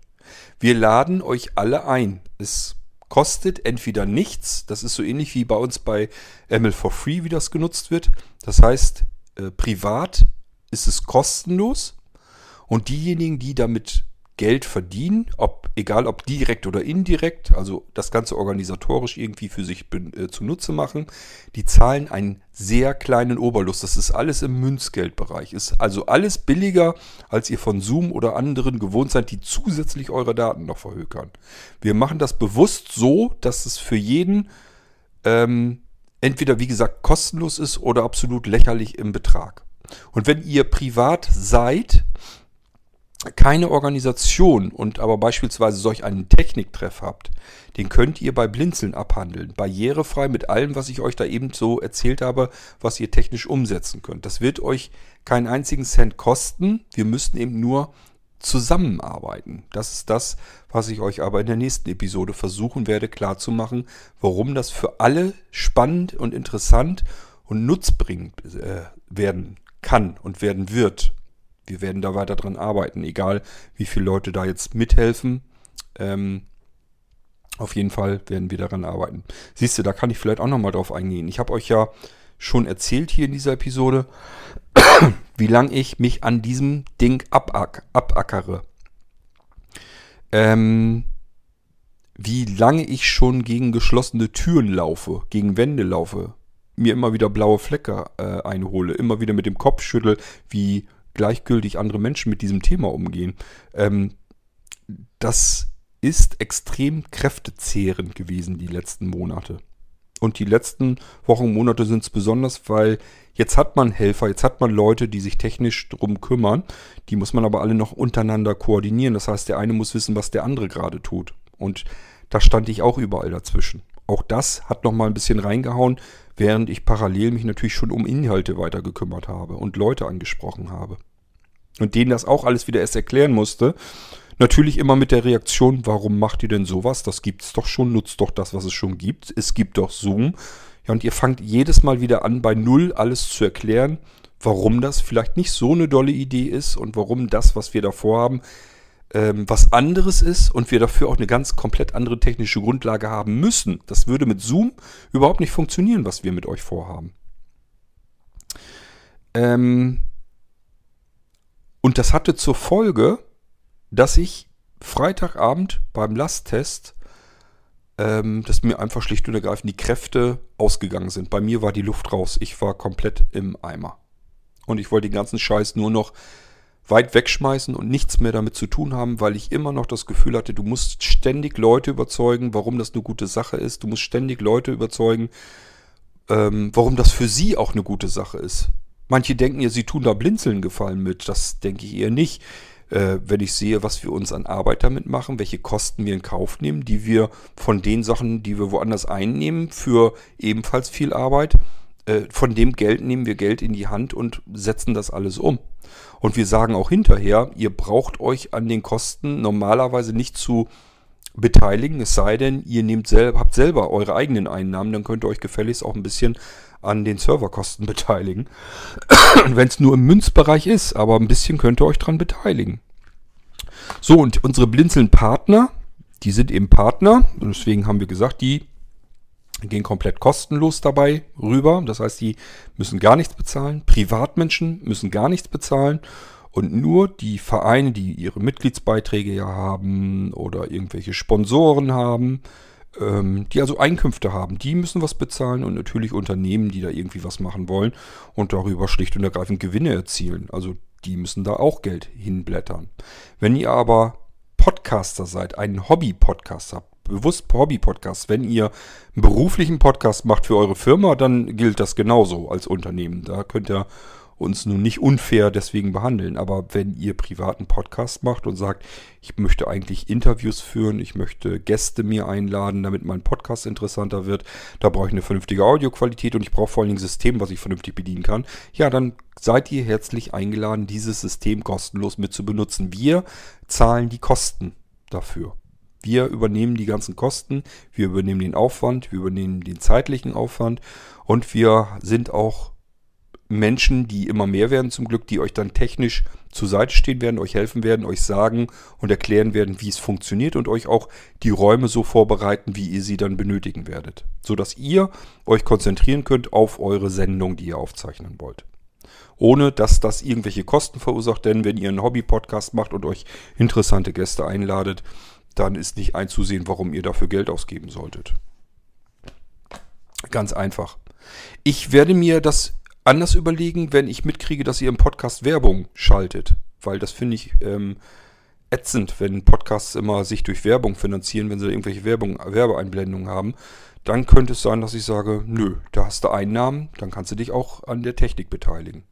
Wir laden euch alle ein. Es kostet entweder nichts, das ist so ähnlich wie bei uns bei ML for Free, wie das genutzt wird. Das heißt, äh, privat ist es kostenlos. Und diejenigen, die damit Geld verdienen, ob, egal ob direkt oder indirekt, also das Ganze organisatorisch irgendwie für sich äh, zunutze machen, die zahlen einen sehr kleinen Oberlust. Das ist alles im Münzgeldbereich. Ist also alles billiger, als ihr von Zoom oder anderen gewohnt seid, die zusätzlich eure Daten noch verhökern. Wir machen das bewusst so, dass es für jeden ähm, entweder, wie gesagt, kostenlos ist oder absolut lächerlich im Betrag. Und wenn ihr privat seid, keine Organisation und aber beispielsweise solch einen Techniktreff habt, den könnt ihr bei Blinzeln abhandeln. Barrierefrei mit allem, was ich euch da eben so erzählt habe, was ihr technisch umsetzen könnt. Das wird euch keinen einzigen Cent kosten. Wir müssten eben nur zusammenarbeiten. Das ist das, was ich euch aber in der nächsten Episode versuchen werde klarzumachen, warum das für alle spannend und interessant und nutzbringend äh, werden kann und werden wird wir werden da weiter dran arbeiten, egal wie viele Leute da jetzt mithelfen. Ähm, auf jeden Fall werden wir daran arbeiten. Siehst du, da kann ich vielleicht auch nochmal drauf eingehen. Ich habe euch ja schon erzählt hier in dieser Episode, wie lange ich mich an diesem Ding aback abackere. Ähm, wie lange ich schon gegen geschlossene Türen laufe, gegen Wände laufe, mir immer wieder blaue Flecke äh, einhole, immer wieder mit dem Kopf schüttel, wie gleichgültig andere Menschen mit diesem Thema umgehen. Ähm, das ist extrem kräftezehrend gewesen die letzten Monate. Und die letzten Wochen, Monate sind es besonders, weil jetzt hat man Helfer, jetzt hat man Leute, die sich technisch drum kümmern. Die muss man aber alle noch untereinander koordinieren. Das heißt, der eine muss wissen, was der andere gerade tut. Und da stand ich auch überall dazwischen Auch das hat nochmal ein bisschen reingehauen, während ich parallel mich natürlich schon um Inhalte weiter gekümmert habe und Leute angesprochen habe. Und denen das auch alles wieder erst erklären musste. Natürlich immer mit der Reaktion, warum macht ihr denn sowas? Das gibt's doch schon, nutzt doch das, was es schon gibt. Es gibt doch Zoom. Ja, und ihr fangt jedes Mal wieder an, bei Null alles zu erklären, warum das vielleicht nicht so eine dolle Idee ist und warum das, was wir davor haben, ähm, was anderes ist und wir dafür auch eine ganz komplett andere technische Grundlage haben müssen. Das würde mit Zoom überhaupt nicht funktionieren, was wir mit euch vorhaben. Ähm und das hatte zur Folge, dass ich Freitagabend beim Lasttest, ähm, dass mir einfach schlicht und ergreifend die Kräfte ausgegangen sind. Bei mir war die Luft raus. Ich war komplett im Eimer. Und ich wollte den ganzen Scheiß nur noch weit wegschmeißen und nichts mehr damit zu tun haben, weil ich immer noch das Gefühl hatte, du musst ständig Leute überzeugen, warum das eine gute Sache ist. Du musst ständig Leute überzeugen, ähm, warum das für sie auch eine gute Sache ist. Manche denken ja, sie tun da Blinzeln gefallen mit. Das denke ich eher nicht. Äh, wenn ich sehe, was wir uns an Arbeit damit machen, welche Kosten wir in Kauf nehmen, die wir von den Sachen, die wir woanders einnehmen, für ebenfalls viel Arbeit, äh, von dem Geld nehmen wir Geld in die Hand und setzen das alles um. Und wir sagen auch hinterher, ihr braucht euch an den Kosten normalerweise nicht zu beteiligen, es sei denn, ihr nehmt selber, habt selber eure eigenen Einnahmen, dann könnt ihr euch gefälligst auch ein bisschen an den Serverkosten beteiligen. Wenn es nur im Münzbereich ist, aber ein bisschen könnt ihr euch dran beteiligen. So, und unsere Blinzeln-Partner, die sind eben Partner, deswegen haben wir gesagt, die gehen komplett kostenlos dabei rüber. Das heißt, die müssen gar nichts bezahlen. Privatmenschen müssen gar nichts bezahlen. Und nur die Vereine, die ihre Mitgliedsbeiträge ja haben oder irgendwelche Sponsoren haben, ähm, die also Einkünfte haben, die müssen was bezahlen und natürlich Unternehmen, die da irgendwie was machen wollen und darüber schlicht und ergreifend Gewinne erzielen. Also die müssen da auch Geld hinblättern. Wenn ihr aber Podcaster seid, einen Hobby-Podcast habt, bewusst Hobby-Podcasts. Wenn ihr einen beruflichen Podcast macht für eure Firma, dann gilt das genauso als Unternehmen. Da könnt ihr uns nun nicht unfair deswegen behandeln. Aber wenn ihr privaten Podcast macht und sagt, ich möchte eigentlich Interviews führen, ich möchte Gäste mir einladen, damit mein Podcast interessanter wird, da brauche ich eine vernünftige Audioqualität und ich brauche vor allen Dingen ein System, was ich vernünftig bedienen kann, ja, dann seid ihr herzlich eingeladen, dieses System kostenlos mit zu benutzen. Wir zahlen die Kosten dafür. Wir übernehmen die ganzen Kosten, wir übernehmen den Aufwand, wir übernehmen den zeitlichen Aufwand und wir sind auch Menschen, die immer mehr werden zum Glück, die euch dann technisch zur Seite stehen werden, euch helfen werden, euch sagen und erklären werden, wie es funktioniert und euch auch die Räume so vorbereiten, wie ihr sie dann benötigen werdet, sodass ihr euch konzentrieren könnt auf eure Sendung, die ihr aufzeichnen wollt. Ohne dass das irgendwelche Kosten verursacht, denn wenn ihr einen Hobby-Podcast macht und euch interessante Gäste einladet, dann ist nicht einzusehen, warum ihr dafür Geld ausgeben solltet. Ganz einfach. Ich werde mir das anders überlegen, wenn ich mitkriege, dass ihr im Podcast Werbung schaltet. Weil das finde ich ähm, ätzend, wenn Podcasts immer sich durch Werbung finanzieren, wenn sie irgendwelche Werbung, Werbeeinblendungen haben. Dann könnte es sein, dass ich sage, nö, da hast du Einnahmen, dann kannst du dich auch an der Technik beteiligen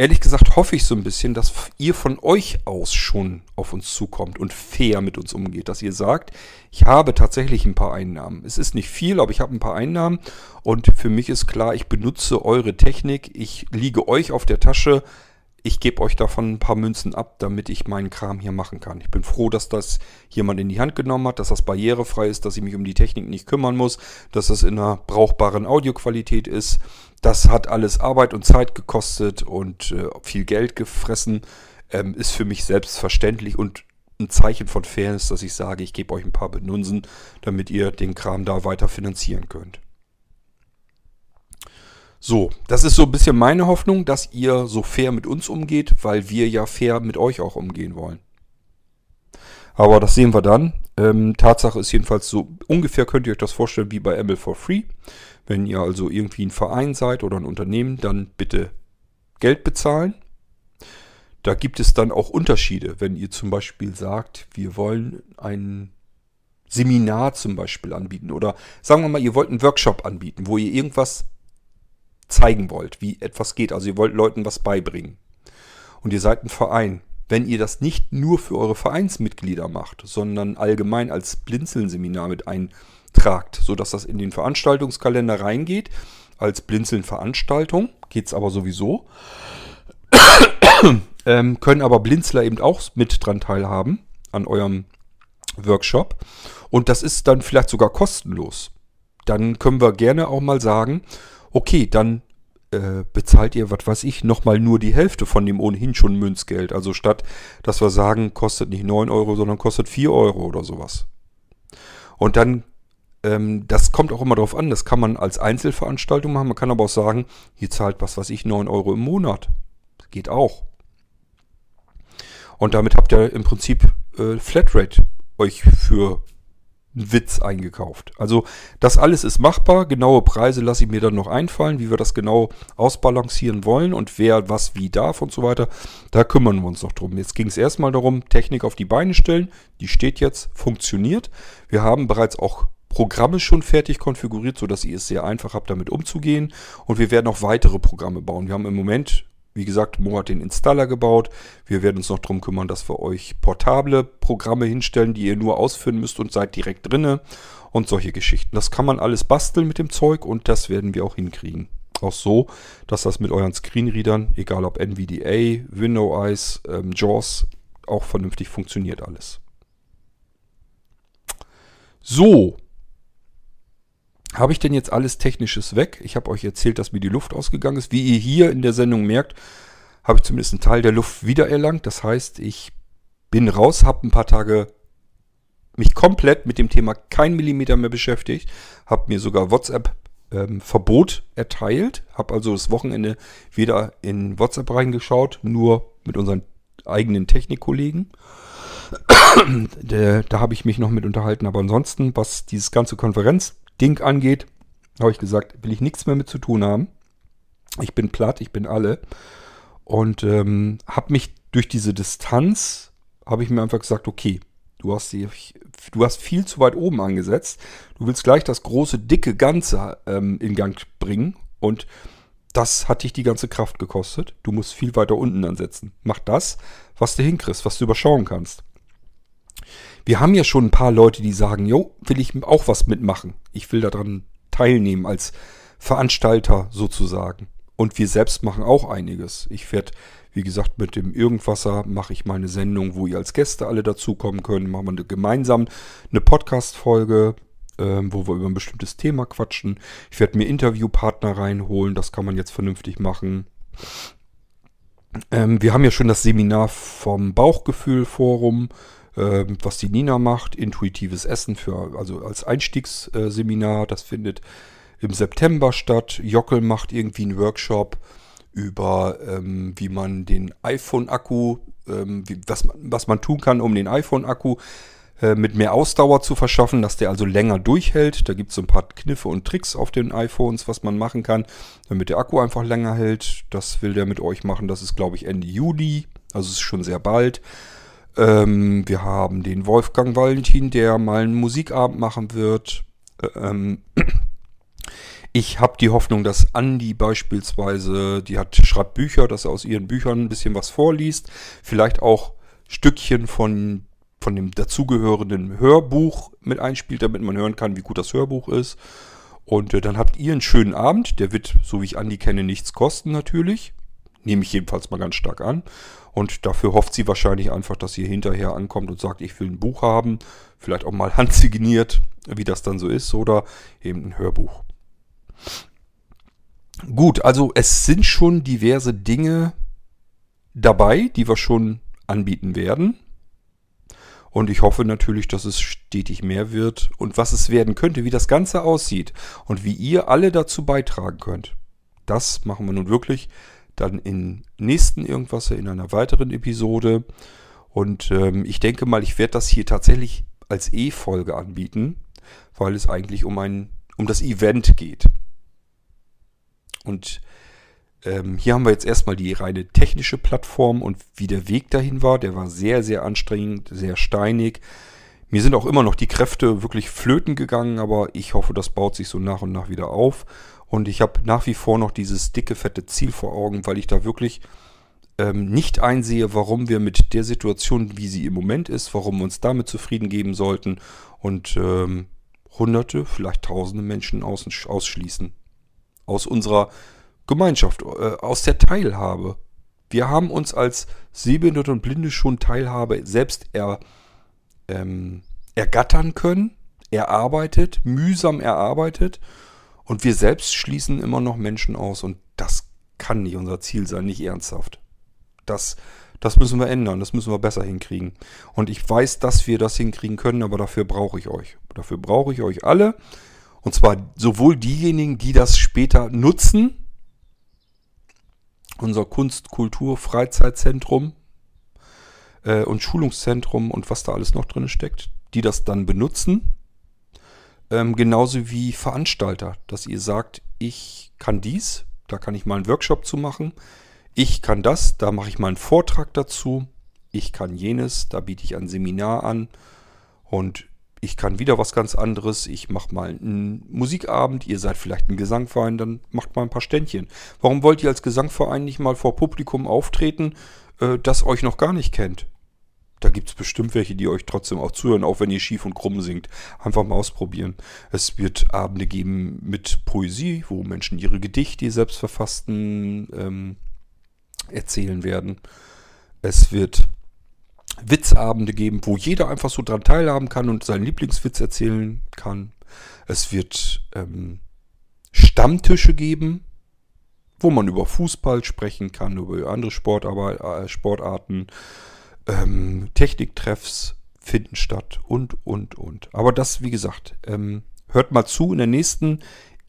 ehrlich gesagt hoffe ich so ein bisschen, dass ihr von euch aus schon auf uns zukommt und fair mit uns umgeht. Dass ihr sagt, ich habe tatsächlich ein paar Einnahmen. Es ist nicht viel, aber ich habe ein paar Einnahmen und für mich ist klar, ich benutze eure Technik, ich liege euch auf der Tasche, ich gebe euch davon ein paar Münzen ab, damit ich meinen Kram hier machen kann. Ich bin froh, dass das jemand in die Hand genommen hat, dass das barrierefrei ist, dass ich mich um die Technik nicht kümmern muss, dass das in einer brauchbaren Audioqualität ist. Das hat alles Arbeit und Zeit gekostet und äh, viel Geld gefressen. Ähm, ist für mich selbstverständlich und ein Zeichen von Fairness, dass ich sage, ich gebe euch ein paar Benunsen, damit ihr den Kram da weiter finanzieren könnt. So, das ist so ein bisschen meine Hoffnung, dass ihr so fair mit uns umgeht, weil wir ja fair mit euch auch umgehen wollen. Aber das sehen wir dann. Ähm, Tatsache ist jedenfalls so, ungefähr könnt ihr euch das vorstellen wie bei ML for Free. Wenn ihr also irgendwie ein Verein seid oder ein Unternehmen, dann bitte Geld bezahlen. Da gibt es dann auch Unterschiede. Wenn ihr zum Beispiel sagt, wir wollen ein Seminar zum Beispiel anbieten oder sagen wir mal, ihr wollt einen Workshop anbieten, wo ihr irgendwas zeigen wollt, wie etwas geht. Also ihr wollt Leuten was beibringen. Und ihr seid ein Verein. Wenn ihr das nicht nur für eure Vereinsmitglieder macht, sondern allgemein als Blinzeln-Seminar mit ein tragt, sodass das in den Veranstaltungskalender reingeht. Als Blinzeln-Veranstaltung geht es aber sowieso. ähm, können aber Blinzler eben auch mit dran teilhaben an eurem Workshop. Und das ist dann vielleicht sogar kostenlos. Dann können wir gerne auch mal sagen, okay, dann äh, bezahlt ihr, was weiß ich, nochmal nur die Hälfte von dem ohnehin schon Münzgeld. Also statt, dass wir sagen, kostet nicht 9 Euro, sondern kostet 4 Euro oder sowas. Und dann, das kommt auch immer darauf an, das kann man als Einzelveranstaltung machen. Man kann aber auch sagen, ihr zahlt, was weiß ich, 9 Euro im Monat. Das geht auch. Und damit habt ihr im Prinzip äh, Flatrate euch für einen Witz eingekauft. Also das alles ist machbar. Genaue Preise lasse ich mir dann noch einfallen, wie wir das genau ausbalancieren wollen und wer was wie darf und so weiter. Da kümmern wir uns noch drum. Jetzt ging es erstmal darum, Technik auf die Beine stellen. Die steht jetzt, funktioniert. Wir haben bereits auch Programme schon fertig konfiguriert, sodass ihr es sehr einfach habt, damit umzugehen. Und wir werden auch weitere Programme bauen. Wir haben im Moment wie gesagt, Mo hat den Installer gebaut. Wir werden uns noch darum kümmern, dass wir euch portable Programme hinstellen, die ihr nur ausführen müsst und seid direkt drinne und solche Geschichten. Das kann man alles basteln mit dem Zeug und das werden wir auch hinkriegen. Auch so, dass das mit euren Screenreadern, egal ob NVDA, Window Eyes, ähm, JAWS, auch vernünftig funktioniert alles. So, habe ich denn jetzt alles Technisches weg? Ich habe euch erzählt, dass mir die Luft ausgegangen ist. Wie ihr hier in der Sendung merkt, habe ich zumindest einen Teil der Luft wiedererlangt. Das heißt, ich bin raus, habe ein paar Tage mich komplett mit dem Thema kein Millimeter mehr beschäftigt, habe mir sogar WhatsApp ähm, erteilt, habe also das Wochenende wieder in WhatsApp reingeschaut, nur mit unseren eigenen Technikkollegen. da, da habe ich mich noch mit unterhalten, aber ansonsten, was dieses ganze Konferenz Ding angeht, habe ich gesagt, will ich nichts mehr mit zu tun haben. Ich bin platt, ich bin alle. Und ähm, habe mich durch diese Distanz, habe ich mir einfach gesagt, okay, du hast, die, du hast viel zu weit oben angesetzt. Du willst gleich das große, dicke Ganze ähm, in Gang bringen. Und das hat dich die ganze Kraft gekostet. Du musst viel weiter unten ansetzen. Mach das, was du hinkriegst, was du überschauen kannst. Wir haben ja schon ein paar Leute, die sagen, jo, will ich auch was mitmachen. Ich will daran teilnehmen als Veranstalter sozusagen. Und wir selbst machen auch einiges. Ich werde, wie gesagt, mit dem Irgendwasser mache ich mal eine Sendung, wo ihr als Gäste alle dazukommen können. Machen wir eine, gemeinsam eine Podcast-Folge, ähm, wo wir über ein bestimmtes Thema quatschen. Ich werde mir Interviewpartner reinholen. Das kann man jetzt vernünftig machen. Ähm, wir haben ja schon das Seminar vom Bauchgefühl-Forum was die Nina macht, intuitives Essen für, also als Einstiegsseminar. Das findet im September statt. Jockel macht irgendwie einen Workshop über, ähm, wie man den iPhone-Akku, ähm, was, was man tun kann, um den iPhone-Akku äh, mit mehr Ausdauer zu verschaffen, dass der also länger durchhält. Da gibt es so ein paar Kniffe und Tricks auf den iPhones, was man machen kann, damit der Akku einfach länger hält. Das will der mit euch machen. Das ist, glaube ich, Ende Juli. Also es ist schon sehr bald. Ähm, wir haben den Wolfgang Valentin, der mal einen Musikabend machen wird. Ähm, ich habe die Hoffnung, dass Andi beispielsweise, die hat schreibt Bücher, dass er aus ihren Büchern ein bisschen was vorliest. Vielleicht auch Stückchen von, von dem dazugehörenden Hörbuch mit einspielt, damit man hören kann, wie gut das Hörbuch ist. Und äh, dann habt ihr einen schönen Abend. Der wird, so wie ich Andi kenne, nichts kosten natürlich. Nehme ich jedenfalls mal ganz stark an. Und dafür hofft sie wahrscheinlich einfach, dass ihr hinterher ankommt und sagt, ich will ein Buch haben. Vielleicht auch mal handsigniert, wie das dann so ist. Oder eben ein Hörbuch. Gut, also es sind schon diverse Dinge dabei, die wir schon anbieten werden. Und ich hoffe natürlich, dass es stetig mehr wird und was es werden könnte, wie das Ganze aussieht und wie ihr alle dazu beitragen könnt. Das machen wir nun wirklich dann in nächsten irgendwas, in einer weiteren Episode. Und ähm, ich denke mal, ich werde das hier tatsächlich als E-Folge anbieten, weil es eigentlich um ein, um das Event geht. Und ähm, hier haben wir jetzt erstmal die reine technische Plattform und wie der Weg dahin war. Der war sehr, sehr anstrengend, sehr steinig. Mir sind auch immer noch die Kräfte wirklich flöten gegangen, aber ich hoffe, das baut sich so nach und nach wieder auf. Und ich habe nach wie vor noch dieses dicke, fette Ziel vor Augen, weil ich da wirklich ähm, nicht einsehe, warum wir mit der Situation, wie sie im Moment ist, warum wir uns damit zufrieden geben sollten und ähm, hunderte, vielleicht tausende Menschen aus, ausschließen. Aus unserer Gemeinschaft, äh, aus der Teilhabe. Wir haben uns als Sehbehinderte und Blinde schon Teilhabe selbst er, ähm, ergattern können, erarbeitet, mühsam erarbeitet. Und wir selbst schließen immer noch Menschen aus. Und das kann nicht unser Ziel sein, nicht ernsthaft. Das, das müssen wir ändern, das müssen wir besser hinkriegen. Und ich weiß, dass wir das hinkriegen können, aber dafür brauche ich euch. Dafür brauche ich euch alle. Und zwar sowohl diejenigen, die das später nutzen, unser Kunst-, Kultur-, Freizeitzentrum äh, und Schulungszentrum und was da alles noch drin steckt, die das dann benutzen. Ähm, genauso wie Veranstalter, dass ihr sagt, ich kann dies, da kann ich mal einen Workshop zu machen. Ich kann das, da mache ich mal einen Vortrag dazu. Ich kann jenes, da biete ich ein Seminar an. Und ich kann wieder was ganz anderes. Ich mache mal einen Musikabend. Ihr seid vielleicht ein Gesangverein, dann macht mal ein paar Ständchen. Warum wollt ihr als Gesangverein nicht mal vor Publikum auftreten, äh, das euch noch gar nicht kennt? Da gibt es bestimmt welche, die euch trotzdem auch zuhören, auch wenn ihr schief und krumm singt. Einfach mal ausprobieren. Es wird Abende geben mit Poesie, wo Menschen ihre Gedichte, die selbst verfassten, ähm, erzählen werden. Es wird Witzabende geben, wo jeder einfach so dran teilhaben kann und seinen Lieblingswitz erzählen kann. Es wird ähm, Stammtische geben, wo man über Fußball sprechen kann, über andere äh, Sportarten. Ähm, Techniktreffs finden statt und, und, und. Aber das, wie gesagt, ähm, hört mal zu in der nächsten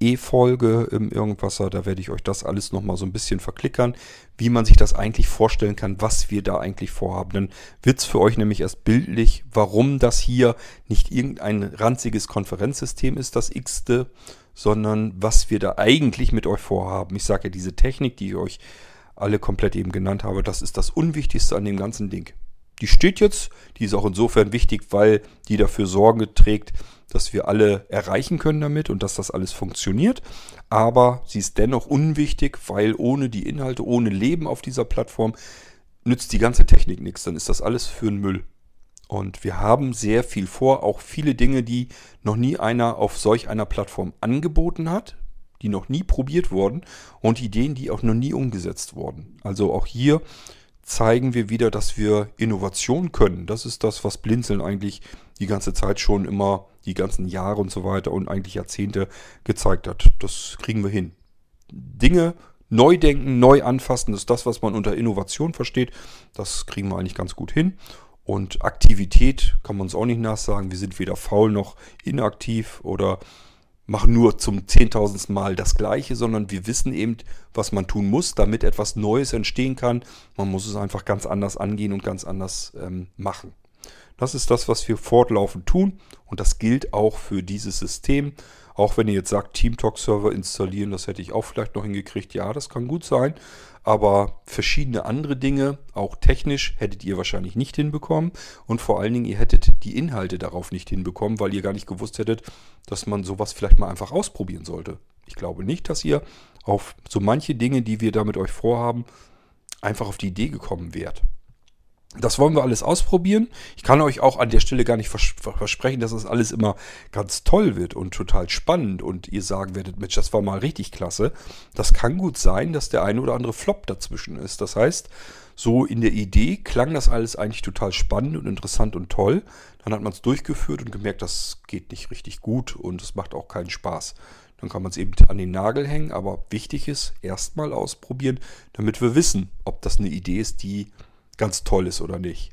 E-Folge im Irgendwasser. Da werde ich euch das alles nochmal so ein bisschen verklickern, wie man sich das eigentlich vorstellen kann, was wir da eigentlich vorhaben. Dann wird es für euch nämlich erst bildlich, warum das hier nicht irgendein ranziges Konferenzsystem ist, das X-te, sondern was wir da eigentlich mit euch vorhaben. Ich sage ja, diese Technik, die ich euch alle komplett eben genannt habe, das ist das Unwichtigste an dem ganzen Ding. Die steht jetzt, die ist auch insofern wichtig, weil die dafür Sorge trägt, dass wir alle erreichen können damit und dass das alles funktioniert. Aber sie ist dennoch unwichtig, weil ohne die Inhalte, ohne Leben auf dieser Plattform nützt die ganze Technik nichts. Dann ist das alles für den Müll. Und wir haben sehr viel vor, auch viele Dinge, die noch nie einer auf solch einer Plattform angeboten hat, die noch nie probiert wurden und Ideen, die auch noch nie umgesetzt wurden. Also auch hier zeigen wir wieder, dass wir Innovation können. Das ist das, was Blinzeln eigentlich die ganze Zeit schon immer, die ganzen Jahre und so weiter und eigentlich Jahrzehnte gezeigt hat. Das kriegen wir hin. Dinge neu denken, neu anfassen, ist das, was man unter Innovation versteht. Das kriegen wir eigentlich ganz gut hin. Und Aktivität kann man uns auch nicht nachsagen. Wir sind weder faul noch inaktiv oder machen nur zum zehntausendsten Mal das Gleiche, sondern wir wissen eben, was man tun muss, damit etwas Neues entstehen kann. Man muss es einfach ganz anders angehen und ganz anders ähm, machen. Das ist das, was wir fortlaufend tun und das gilt auch für dieses System. Auch wenn ihr jetzt sagt, TeamTalk-Server installieren, das hätte ich auch vielleicht noch hingekriegt. Ja, das kann gut sein. Aber verschiedene andere Dinge, auch technisch, hättet ihr wahrscheinlich nicht hinbekommen. Und vor allen Dingen, ihr hättet die Inhalte darauf nicht hinbekommen, weil ihr gar nicht gewusst hättet, dass man sowas vielleicht mal einfach ausprobieren sollte. Ich glaube nicht, dass ihr auf so manche Dinge, die wir da mit euch vorhaben, einfach auf die Idee gekommen wärt. Das wollen wir alles ausprobieren. Ich kann euch auch an der Stelle gar nicht versprechen, dass das alles immer ganz toll wird und total spannend und ihr sagen werdet, Mensch, das war mal richtig klasse. Das kann gut sein, dass der eine oder andere Flop dazwischen ist. Das heißt, so in der Idee klang das alles eigentlich total spannend und interessant und toll. Dann hat man es durchgeführt und gemerkt, das geht nicht richtig gut und es macht auch keinen Spaß. Dann kann man es eben an den Nagel hängen, aber wichtig ist, erstmal ausprobieren, damit wir wissen, ob das eine Idee ist, die ganz toll ist oder nicht.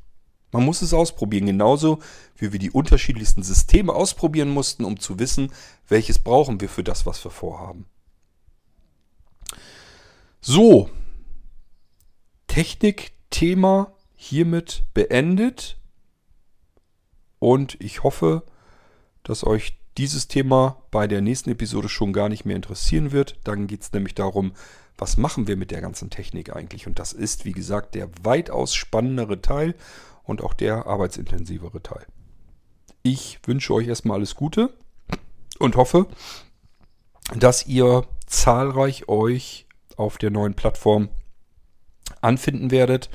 Man muss es ausprobieren, genauso wie wir die unterschiedlichsten Systeme ausprobieren mussten, um zu wissen, welches brauchen wir für das, was wir vorhaben. So, Technikthema hiermit beendet und ich hoffe, dass euch dieses Thema bei der nächsten Episode schon gar nicht mehr interessieren wird. Dann geht es nämlich darum, was machen wir mit der ganzen Technik eigentlich? Und das ist, wie gesagt, der weitaus spannendere Teil und auch der arbeitsintensivere Teil. Ich wünsche euch erstmal alles Gute und hoffe, dass ihr zahlreich euch auf der neuen Plattform anfinden werdet.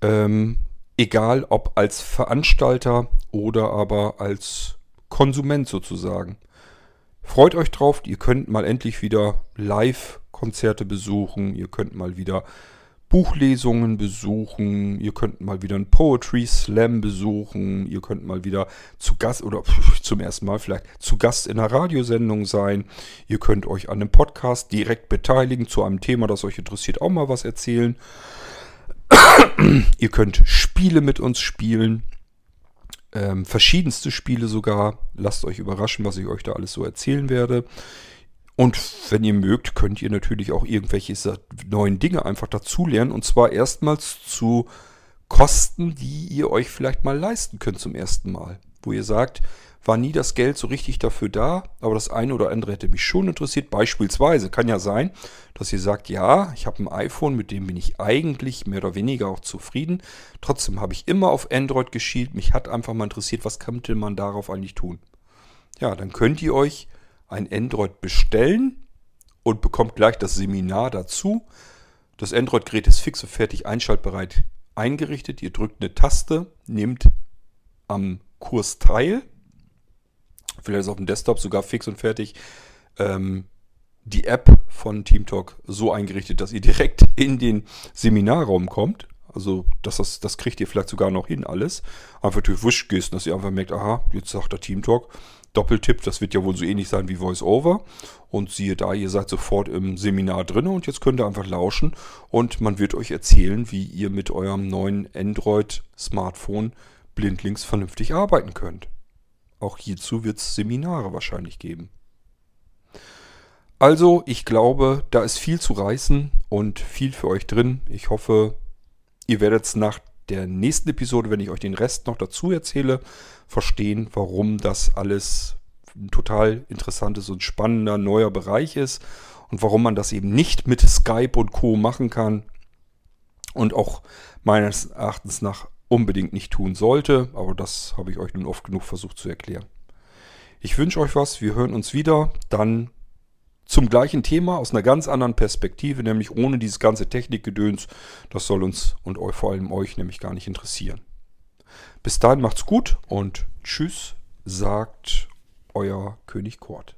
Ähm, egal ob als Veranstalter oder aber als Konsument sozusagen. Freut euch drauf, ihr könnt mal endlich wieder Live-Konzerte besuchen, ihr könnt mal wieder Buchlesungen besuchen, ihr könnt mal wieder einen Poetry Slam besuchen, ihr könnt mal wieder zu Gast oder zum ersten Mal vielleicht zu Gast in einer Radiosendung sein, ihr könnt euch an einem Podcast direkt beteiligen, zu einem Thema, das euch interessiert, auch mal was erzählen. ihr könnt Spiele mit uns spielen, ähm, verschiedenste Spiele sogar. Lasst euch überraschen, was ich euch da alles so erzählen werde. Und wenn ihr mögt, könnt ihr natürlich auch irgendwelche neuen Dinge einfach dazulernen. Und zwar erstmals zu Kosten, die ihr euch vielleicht mal leisten könnt zum ersten Mal. Wo ihr sagt, war nie das Geld so richtig dafür da, aber das eine oder andere hätte mich schon interessiert. Beispielsweise kann ja sein, dass ihr sagt, ja, ich habe ein iPhone, mit dem bin ich eigentlich mehr oder weniger auch zufrieden. Trotzdem habe ich immer auf Android geschielt. Mich hat einfach mal interessiert, was könnte man darauf eigentlich tun. Ja, dann könnt ihr euch ein Android bestellen und bekommt gleich das Seminar dazu. Das Android-Gerät ist fix und fertig einschaltbereit eingerichtet. Ihr drückt eine Taste, nehmt am Kurs teil. Vielleicht ist auf dem Desktop sogar fix und fertig. Ähm, die App von TeamTalk so eingerichtet, dass ihr direkt in den Seminarraum kommt. Also das, das, das kriegt ihr vielleicht sogar noch hin alles. Einfach durch Wischgesten, dass ihr einfach merkt, aha, jetzt sagt der TeamTalk, Doppeltipp, das wird ja wohl so ähnlich sein wie VoiceOver. Und siehe da, ihr seid sofort im Seminar drin und jetzt könnt ihr einfach lauschen und man wird euch erzählen, wie ihr mit eurem neuen Android-Smartphone blindlings vernünftig arbeiten könnt. Auch hierzu wird es Seminare wahrscheinlich geben. Also, ich glaube, da ist viel zu reißen und viel für euch drin. Ich hoffe, ihr werdet es nach der nächsten Episode, wenn ich euch den Rest noch dazu erzähle, verstehen, warum das alles ein total interessantes und spannender neuer Bereich ist und warum man das eben nicht mit Skype und Co machen kann und auch meines Erachtens nach unbedingt nicht tun sollte, aber das habe ich euch nun oft genug versucht zu erklären. Ich wünsche euch was, wir hören uns wieder, dann zum gleichen Thema aus einer ganz anderen Perspektive, nämlich ohne dieses ganze Technikgedöns. Das soll uns und vor allem euch nämlich gar nicht interessieren. Bis dahin macht's gut und tschüss, sagt euer König Kort.